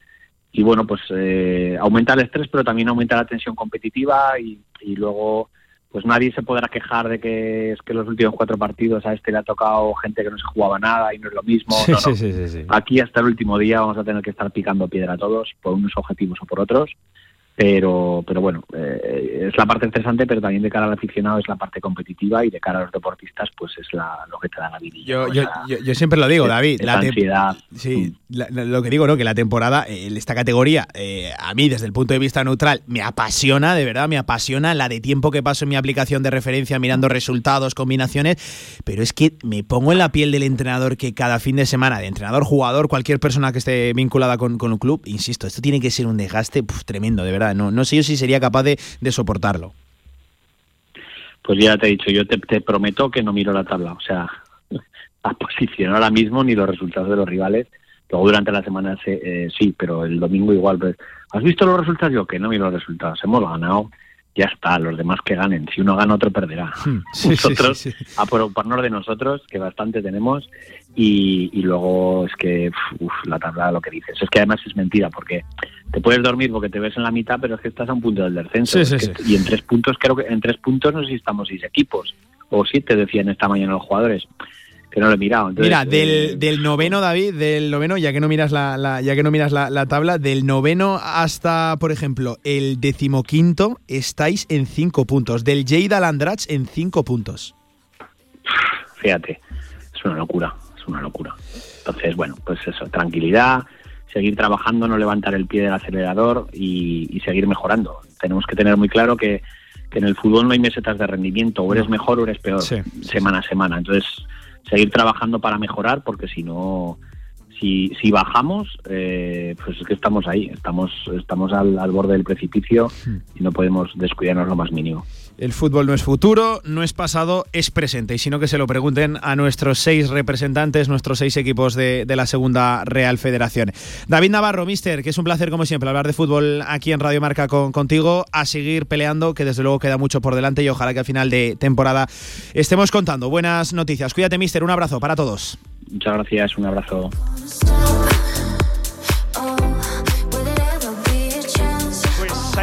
Y bueno, pues eh, aumenta el estrés, pero también aumenta la tensión competitiva y, y luego pues nadie se podrá quejar de que es que los últimos cuatro partidos a este le ha tocado gente que no se jugaba nada y no es lo mismo. No, no. sí, sí, sí. Aquí hasta el último día vamos a tener que estar picando piedra todos, por unos objetivos o por otros. Pero, pero bueno, eh, es la parte estresante, pero también de cara al aficionado es la parte competitiva y de cara a los deportistas, pues es la, lo que te da la vidilla. Yo, yo, yo- yo siempre lo digo, David. te- ansiedad. Sí, la- la- lo que digo, ¿no? Que la temporada, eh, esta categoría, eh, a mí, desde el punto de vista neutral, me apasiona, de verdad, me apasiona la de tiempo que paso en mi aplicación de referencia mirando resultados, combinaciones. Pero es que me pongo en la piel del entrenador que cada fin de semana, de entrenador, jugador, cualquier persona que esté vinculada con, con un club, insisto, esto tiene que ser un desgaste puf, tremendo, de verdad. No, no sé yo si sería capaz de, de soportarlo. Pues ya te he dicho, yo te, te prometo que no miro la tabla. O sea, la posición ahora mismo ni los resultados de los rivales. Luego durante la semana se- eh, sí, pero el domingo igual. pues, ¿Has visto los resultados? Yo que no miro los resultados. Hemos ganado, ya está. Los demás que ganen. Si uno gana, otro perderá. Sí, sí, nosotros, sí, sí. a preocuparnos de nosotros, que bastante tenemos. Y, y luego es que, uf, la tabla, lo que dices. Es que además es mentira, porque te puedes dormir porque te ves en la mitad, pero es que estás a un punto del descenso. Sí, Es sí, que- sí. Y en tres puntos, creo que en tres puntos no sé si estamos seis equipos. O siete, decían esta mañana los jugadores. Que no lo he mirado. Entonces, Mira, eh, del, noveno, David, del noveno, ya que no miras la, la- ya que no miras la, la tabla, del noveno hasta, por ejemplo, el decimoquinto, estáis en cinco puntos. Del Lleida Landrach en cinco puntos. fíjate, es una locura, es una locura. Entonces, bueno, pues eso, tranquilidad, seguir trabajando, no levantar el pie del acelerador y, y seguir mejorando. Tenemos que tener muy claro que, que en el fútbol no hay mesetas de rendimiento, o eres mejor o eres peor, Sí, semana a semana. Entonces, seguir trabajando para mejorar, porque si no, si, si bajamos, eh, pues es que estamos ahí, estamos, estamos al, al borde del precipicio y no podemos descuidarnos lo más mínimo. El fútbol no es futuro, no es pasado, es presente. Y si no, que se lo pregunten a nuestros seis representantes, nuestros seis equipos de, de la Segunda Real Federación. David Navarro, mister, que es un placer, como siempre, hablar de fútbol aquí en Radio Marca con, contigo. A seguir peleando, que desde luego queda mucho por delante y ojalá que al final de temporada estemos contando buenas noticias. Cuídate, mister. Un abrazo para todos. Muchas gracias, un abrazo.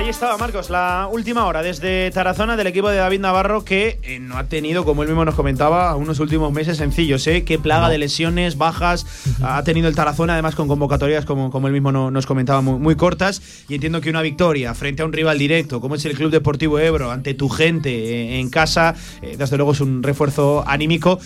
Ahí estaba, Marcos, la última hora desde Tarazona del equipo de David Navarro que eh, no ha tenido, como él mismo nos comentaba, unos últimos meses sencillos. ¿eh? Qué plaga de lesiones, bajas ha tenido el Tarazona, además con convocatorias, como, como él mismo no- nos comentaba, muy, muy cortas. Y entiendo que una victoria frente a un rival directo, como es el Club Deportivo Ebro, ante tu gente eh, en casa, eh, desde luego es un refuerzo anímico.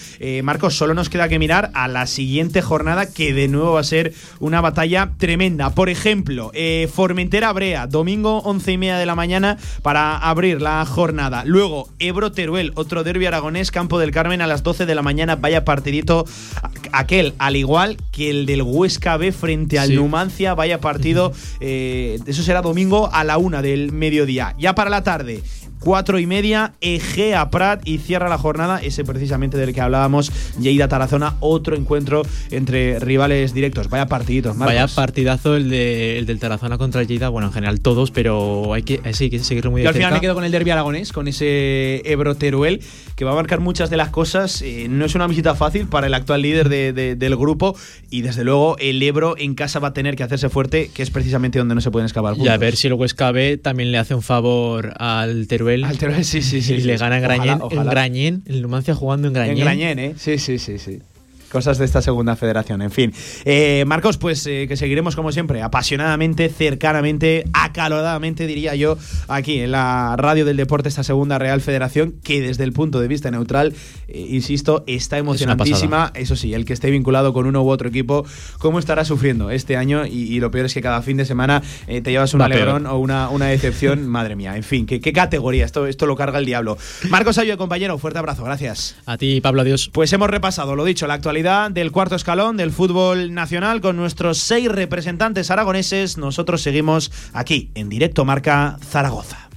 Marcos, solo nos queda que mirar a la siguiente jornada, que de nuevo va a ser una batalla tremenda. Por ejemplo, Formentera Brea, domingo 11 y media de la mañana para abrir la jornada. Luego, Ebro Teruel, otro derbi aragonés, Campo del Carmen a las 12 de la mañana. Vaya partidito aquel, al igual que el del Huesca B frente al Sí. Numancia. Vaya partido, eh, eso será domingo a la una del mediodía. Ya para la tarde. Cuatro y media, Egea Prat y cierra la jornada, ese precisamente del que hablábamos, Lleida Tarazona, otro encuentro entre rivales directos. Vaya partiditos, Marcos. Vaya partidazo el, de, el del Tarazona contra Lleida. Bueno, en general todos, pero hay que, hay que seguirlo muy de Yo al final me quedo con el derbi aragonés, con ese Ebro Teruel, que va a marcar muchas de las cosas. Eh, no es una visita fácil para el actual líder de- de- del grupo y desde luego el Ebro en casa va a tener que hacerse fuerte, que es precisamente donde no se pueden escapar. Y a ver si el Huesca B también le hace un favor al Teruel. Al Teruel, sí, sí, sí. Y le sí. gana en Ojalá, Grañén. ojalá. En Grañén, el Numancia jugando en Grañén. En Grañén, ¿eh? Sí, sí, sí, sí. Cosas de esta segunda federación, en fin. Eh, Marcos, pues eh, que seguiremos como siempre, apasionadamente, cercanamente, acaloradamente, diría yo, aquí en la radio del deporte, esta segunda Real Federación, que desde el punto de vista neutral, eh, insisto, está emocionantísima. Eso sí, el que esté vinculado con uno u otro equipo, ¿cómo estará sufriendo este año? Y, y lo peor es que cada fin de semana eh, te llevas un Va peor. alegrón o una, una decepción, madre mía. En fin, ¿qué, qué categoría? Esto, esto lo carga el diablo. Marcos Ayo, compañero, fuerte abrazo, gracias. A ti, Pablo, adiós. Pues hemos repasado, lo dicho, la actualidad del cuarto escalón del fútbol nacional con nuestros seis representantes aragoneses. Nosotros seguimos aquí, en directo Marca Zaragoza.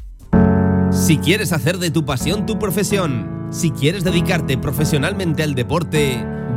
Si quieres hacer de tu pasión tu profesión, si quieres dedicarte profesionalmente al deporte,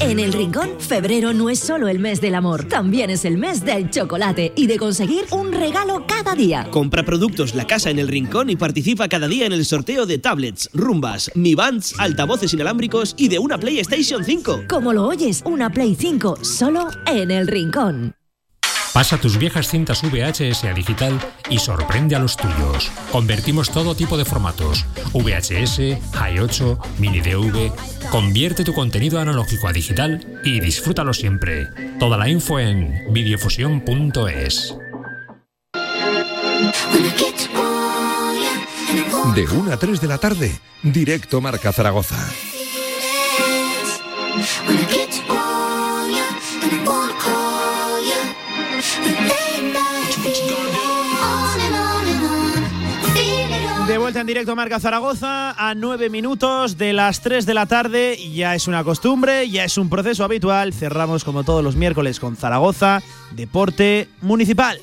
En el Rincón, febrero no es solo el mes del amor, también es el mes del chocolate y de conseguir un regalo cada día. Compra productos La Casa en el Rincón y participa cada día en el sorteo de tablets, rumbas, Mi Bands, altavoces inalámbricos y de una PlayStation 5. Como lo oyes, una Play 5 solo en el Rincón. Pasa tus viejas cintas VHS a digital y sorprende a los tuyos. Convertimos todo tipo de formatos: VHS, Hi8, Mini DV. Convierte tu contenido analógico a digital y disfrútalo siempre. Toda la info en videofusión.es. De 1 a 3 de la tarde, directo Marca Zaragoza. En directo Marca Zaragoza a nueve minutos de las 3 de la tarde. Ya es una costumbre, ya es un proceso habitual. Cerramos como todos los miércoles con Zaragoza, Deporte Municipal.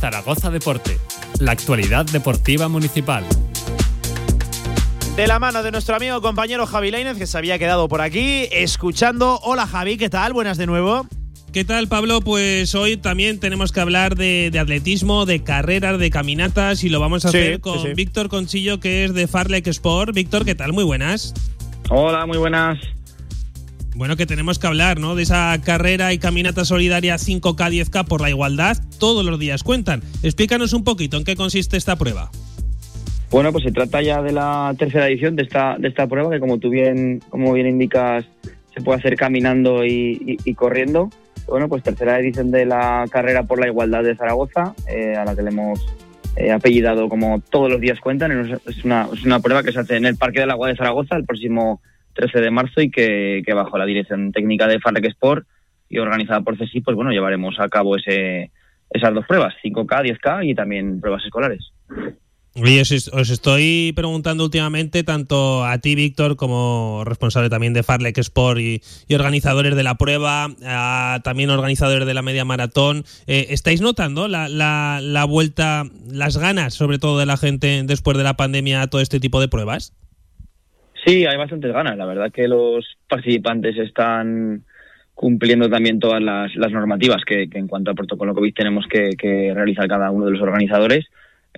Zaragoza Deporte, la actualidad deportiva municipal. De la mano de nuestro amigo compañero Javi Lainez, que se había quedado por aquí, escuchando. Hola Javi, ¿qué tal? Buenas de nuevo. ¿Qué tal, Pablo? Pues hoy también tenemos que hablar de, de atletismo, de carreras, de caminatas y lo vamos a Sí, hacer sí, con sí. Víctor Conchillo, que es de Farlek Sport. Víctor, ¿qué tal? Muy buenas. Hola, muy buenas. Bueno, que tenemos que hablar, ¿no? De esa carrera y caminata solidaria 5K, 10K por la igualdad. Todos los días cuentan. Explícanos un poquito en qué consiste esta prueba. Bueno, pues se trata ya de la tercera edición de esta, de esta prueba, que como tú bien, como bien indicas, se puede hacer caminando y, y- y corriendo. Bueno, pues tercera edición de la carrera por la igualdad de Zaragoza, eh, a la que le hemos eh, apellidado como todos los días cuentan. Es una, es una prueba que se hace en el Parque del Agua de Zaragoza el próximo 13 de marzo y que, bajo la dirección técnica de Farlek Sport y organizada por CESI, pues bueno, llevaremos a cabo ese, esas dos pruebas, 5K, 10K y también pruebas escolares. Oye, os, os estoy preguntando últimamente, tanto a ti, Víctor, como responsable también de Farlek Sport y, y organizadores de la prueba, a también organizadores de la media maratón, eh, ¿estáis notando la, la- la vuelta, las ganas, sobre todo de la gente después de la pandemia, a todo este tipo de pruebas? Sí, hay bastantes ganas. La verdad que los participantes están cumpliendo también todas las, normativas que, en cuanto al protocolo COVID tenemos que realizar cada uno de los organizadores.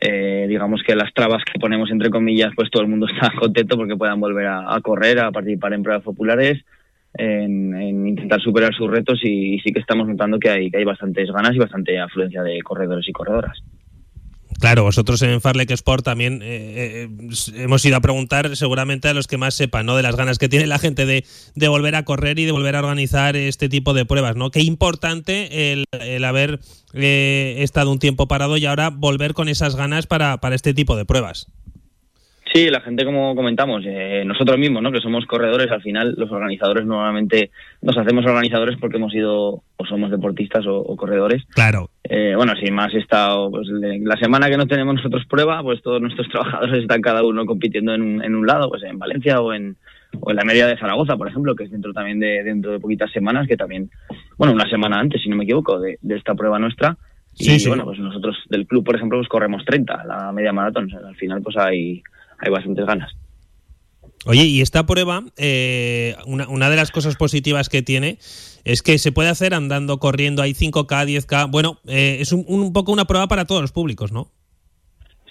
Eh, digamos que las trabas que ponemos entre comillas, pues todo el mundo está contento porque puedan volver a, correr, a participar en pruebas populares, en, en intentar superar sus retos y, y, sí que estamos notando que hay, que hay bastantes ganas y bastante afluencia de corredores y corredoras. Claro, vosotros en Farlek Sport también eh, eh, hemos ido a preguntar seguramente a los que más sepan, ¿no? De las ganas que tiene la gente de, de volver a correr y de volver a organizar este tipo de pruebas, ¿no? Qué importante el, el haber eh, estado un tiempo parado y ahora volver con esas ganas para, para este tipo de pruebas. Sí, la gente, como comentamos, eh, nosotros mismos, ¿no? que somos corredores, al final los organizadores normalmente nos hacemos organizadores porque hemos ido o somos deportistas o, o corredores. Claro. Eh, bueno, si más estado, pues la semana que no tenemos nosotros prueba, pues todos nuestros trabajadores están cada uno compitiendo en un, en un lado, pues en Valencia o en, o en la media de Zaragoza, por ejemplo, que es dentro también de dentro de poquitas semanas, que también, bueno, una semana antes, si no me equivoco, de, de esta prueba nuestra. Y Sí, sí. bueno, pues nosotros del club, por ejemplo, pues corremos 30, la media maratón. O sea, al final, pues hay, hay bastantes ganas. Oye, y esta prueba, eh, una, una, de las cosas positivas que tiene es que se puede hacer andando, corriendo, hay 5K, 10K. Bueno, eh, es un, un, poco una prueba para todos los públicos, ¿no?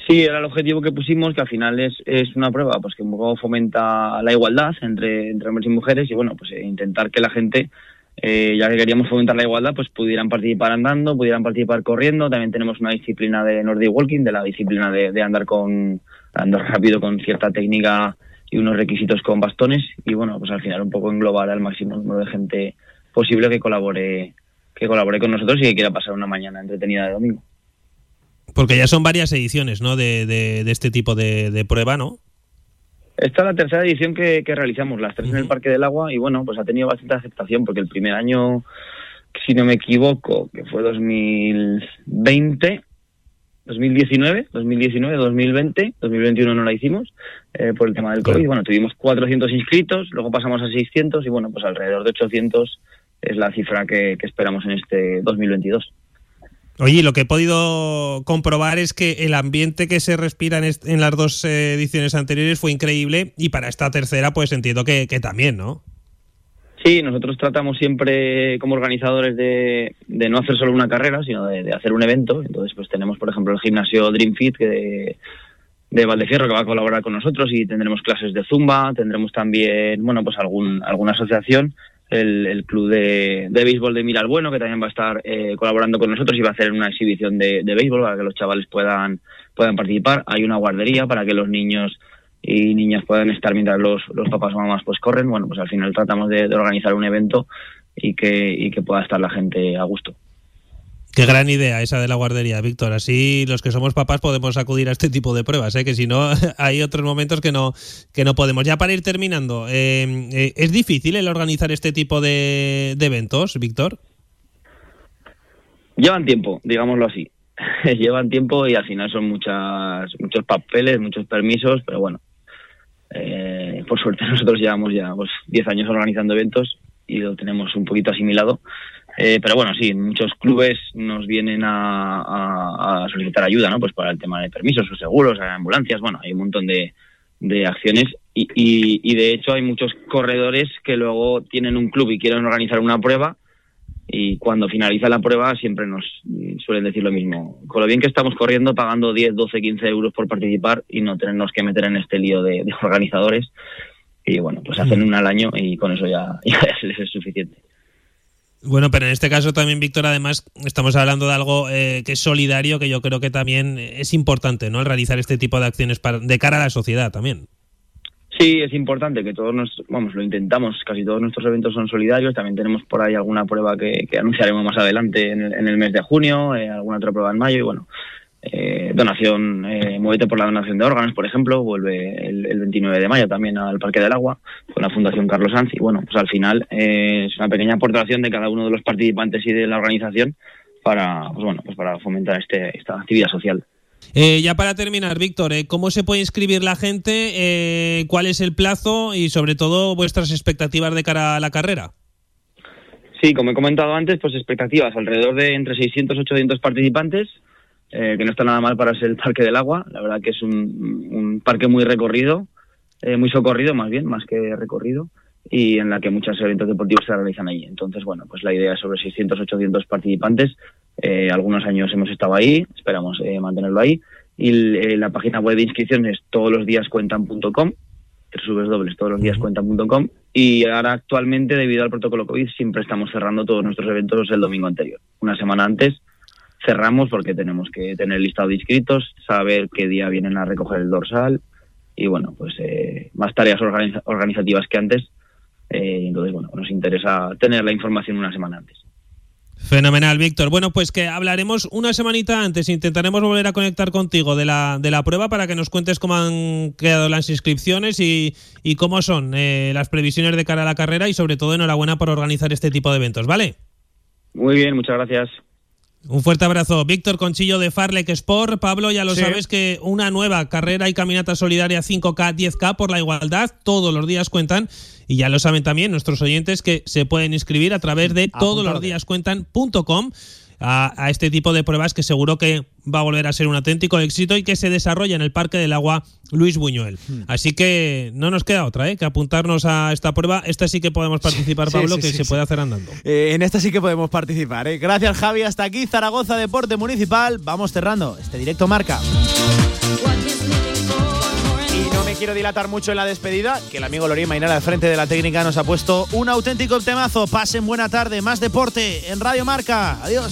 Sí, era el objetivo que pusimos, que al final es, es una prueba pues que un poco fomenta la igualdad entre, entre hombres y mujeres y bueno, pues eh, intentar que la gente, eh, ya que queríamos fomentar la igualdad, pues pudieran participar andando, pudieran participar corriendo. También tenemos una disciplina de Nordic Walking, de la disciplina de, de andar con andar rápido con cierta técnica y unos requisitos con bastones y bueno, pues al final un poco englobar al máximo número de gente posible que colabore que colabore con nosotros y que quiera pasar una mañana entretenida de domingo. Porque ya son varias ediciones, ¿no? De, de, de este tipo de, de, prueba, ¿no? Esta es la tercera edición que, que realizamos, las tres uh -huh. en el Parque del Agua, y bueno, pues ha tenido bastante aceptación, porque el primer año, si no me equivoco, que fue 2020, 2019, 2019, 2020, 2021 no la hicimos eh, por el tema del COVID. Bueno, tuvimos 400 inscritos, luego pasamos a 600 y bueno, pues alrededor de 800 es la cifra que, que esperamos en este 2022. Oye, lo que he podido comprobar es que el ambiente que se respira en, en las dos eh, ediciones anteriores fue increíble y para esta tercera pues entiendo que, que también, ¿no? Sí, nosotros tratamos siempre como organizadores de, de no hacer solo una carrera, sino de, hacer un evento. Entonces, pues tenemos, por ejemplo, el gimnasio Dream Fit que de, de Valdefierro que va a colaborar con nosotros y tendremos clases de zumba, tendremos también, bueno, pues algún, alguna asociación, el, el club de, de béisbol de Miral Bueno que también va a estar eh, colaborando con nosotros y va a hacer una exhibición de, de béisbol para que los chavales puedan puedan participar. Hay una guardería para que los niños y niñas puedan estar mientras los, los papás o mamás pues corren. Bueno, pues al final tratamos de, de organizar un evento y que, y que pueda estar la gente a gusto. Qué gran idea esa de la guardería, Víctor. Así los que somos papás podemos acudir a este tipo de pruebas, ¿eh? que si no hay otros momentos que no que no podemos. Ya para ir terminando, eh, eh, ¿es difícil el organizar este tipo de, de eventos, Víctor? Llevan tiempo, digámoslo así. Llevan tiempo y al final son muchas muchos papeles, muchos permisos, pero bueno, eh, por suerte nosotros llevamos ya pues 10 años organizando eventos y lo tenemos un poquito asimilado. Eh, pero bueno, sí, muchos clubes nos vienen a, a, solicitar ayuda, ¿no? Pues para el tema de permisos o seguros, ambulancias, bueno, hay un montón de, de acciones y, y, y, de hecho hay muchos corredores que luego tienen un club y quieren organizar una prueba y cuando finaliza la prueba siempre nos suelen decir lo mismo. Con lo bien que estamos corriendo, pagando 10, 12, 15 euros por participar y no tenernos que meter en este lío de, de organizadores. Y bueno, pues hacen una al año y con eso ya, ya les es suficiente. Bueno, pero en este caso también, Víctor, además estamos hablando de algo eh, que es solidario, que yo creo que también es importante, ¿no? El realizar este tipo de acciones para, de cara a la sociedad también. Sí, es importante que todos nos, vamos, lo intentamos, casi todos nuestros eventos son solidarios, también tenemos por ahí alguna prueba que, que anunciaremos más adelante en el, mes de junio, eh, alguna otra prueba en mayo y bueno, eh, donación, eh, Muévete por la donación de órganos, por ejemplo, vuelve el, el, 29 de mayo también al Parque del Agua con la Fundación Carlos Sanz y bueno, pues al final eh, es una pequeña aportación de cada uno de los participantes y de la organización para, pues bueno, pues para fomentar este, esta actividad social. Eh, ya para terminar, Víctor, eh, ¿cómo se puede inscribir la gente? Eh, ¿Cuál es el plazo? Y sobre todo, vuestras expectativas de cara a la carrera. Sí, como he comentado antes, pues expectativas alrededor de entre 600 y 800 participantes, eh, que no está nada mal para ser el Parque del Agua. La verdad que es un, un parque muy recorrido, eh, muy socorrido más bien, más que recorrido. y en la que muchos eventos deportivos se realizan allí. Entonces, bueno, pues la idea es sobre 600, 800 participantes. Eh, algunos años hemos estado ahí, esperamos eh, mantenerlo ahí. Y eh, la página web de inscripciones todos los días cuentan.com, dobles todos los días cuentan.com. Y ahora actualmente, debido al protocolo COVID, siempre estamos cerrando todos nuestros eventos el domingo anterior. Una semana antes cerramos porque tenemos que tener listado de inscritos, saber qué día vienen a recoger el dorsal y bueno, pues eh, más tareas organiza- organizativas que antes. Eh, entonces, bueno, nos interesa tener la información una semana antes. Fenomenal, Víctor. Bueno, pues que hablaremos una semanita antes. Intentaremos volver a conectar contigo de la, de la prueba para que nos cuentes cómo han quedado las inscripciones y, y cómo son eh, las previsiones de cara a la carrera y sobre todo enhorabuena por organizar este tipo de eventos, ¿vale? Muy bien, muchas gracias. Un fuerte abrazo. Víctor Conchillo de Farlek Sport. Pablo, ya lo Sí. sabes que una nueva carrera y caminata solidaria 5K, 10K por la igualdad, todos los días cuentan. Y ya lo saben también nuestros oyentes que se pueden inscribir a través de todos los días cuentan.com a, a este tipo de pruebas que seguro que va a volver a ser un auténtico éxito y que se desarrolla en el Parque del Agua Luis Buñuel. Hmm. Así que no nos queda otra, ¿eh? que apuntarnos a esta prueba. Esta sí que podemos participar, Sí, Pablo, sí, que sí, se sí. puede hacer andando. Eh, en esta sí que podemos participar. ¿eh? Gracias, Javi. Hasta aquí, Zaragoza Deporte Municipal. Vamos cerrando este directo marca quiero dilatar mucho en la despedida, que el amigo Lorín Mainara al frente de la técnica nos ha puesto un auténtico temazo. Pasen buena tarde, más deporte en Radio Marca. Adiós.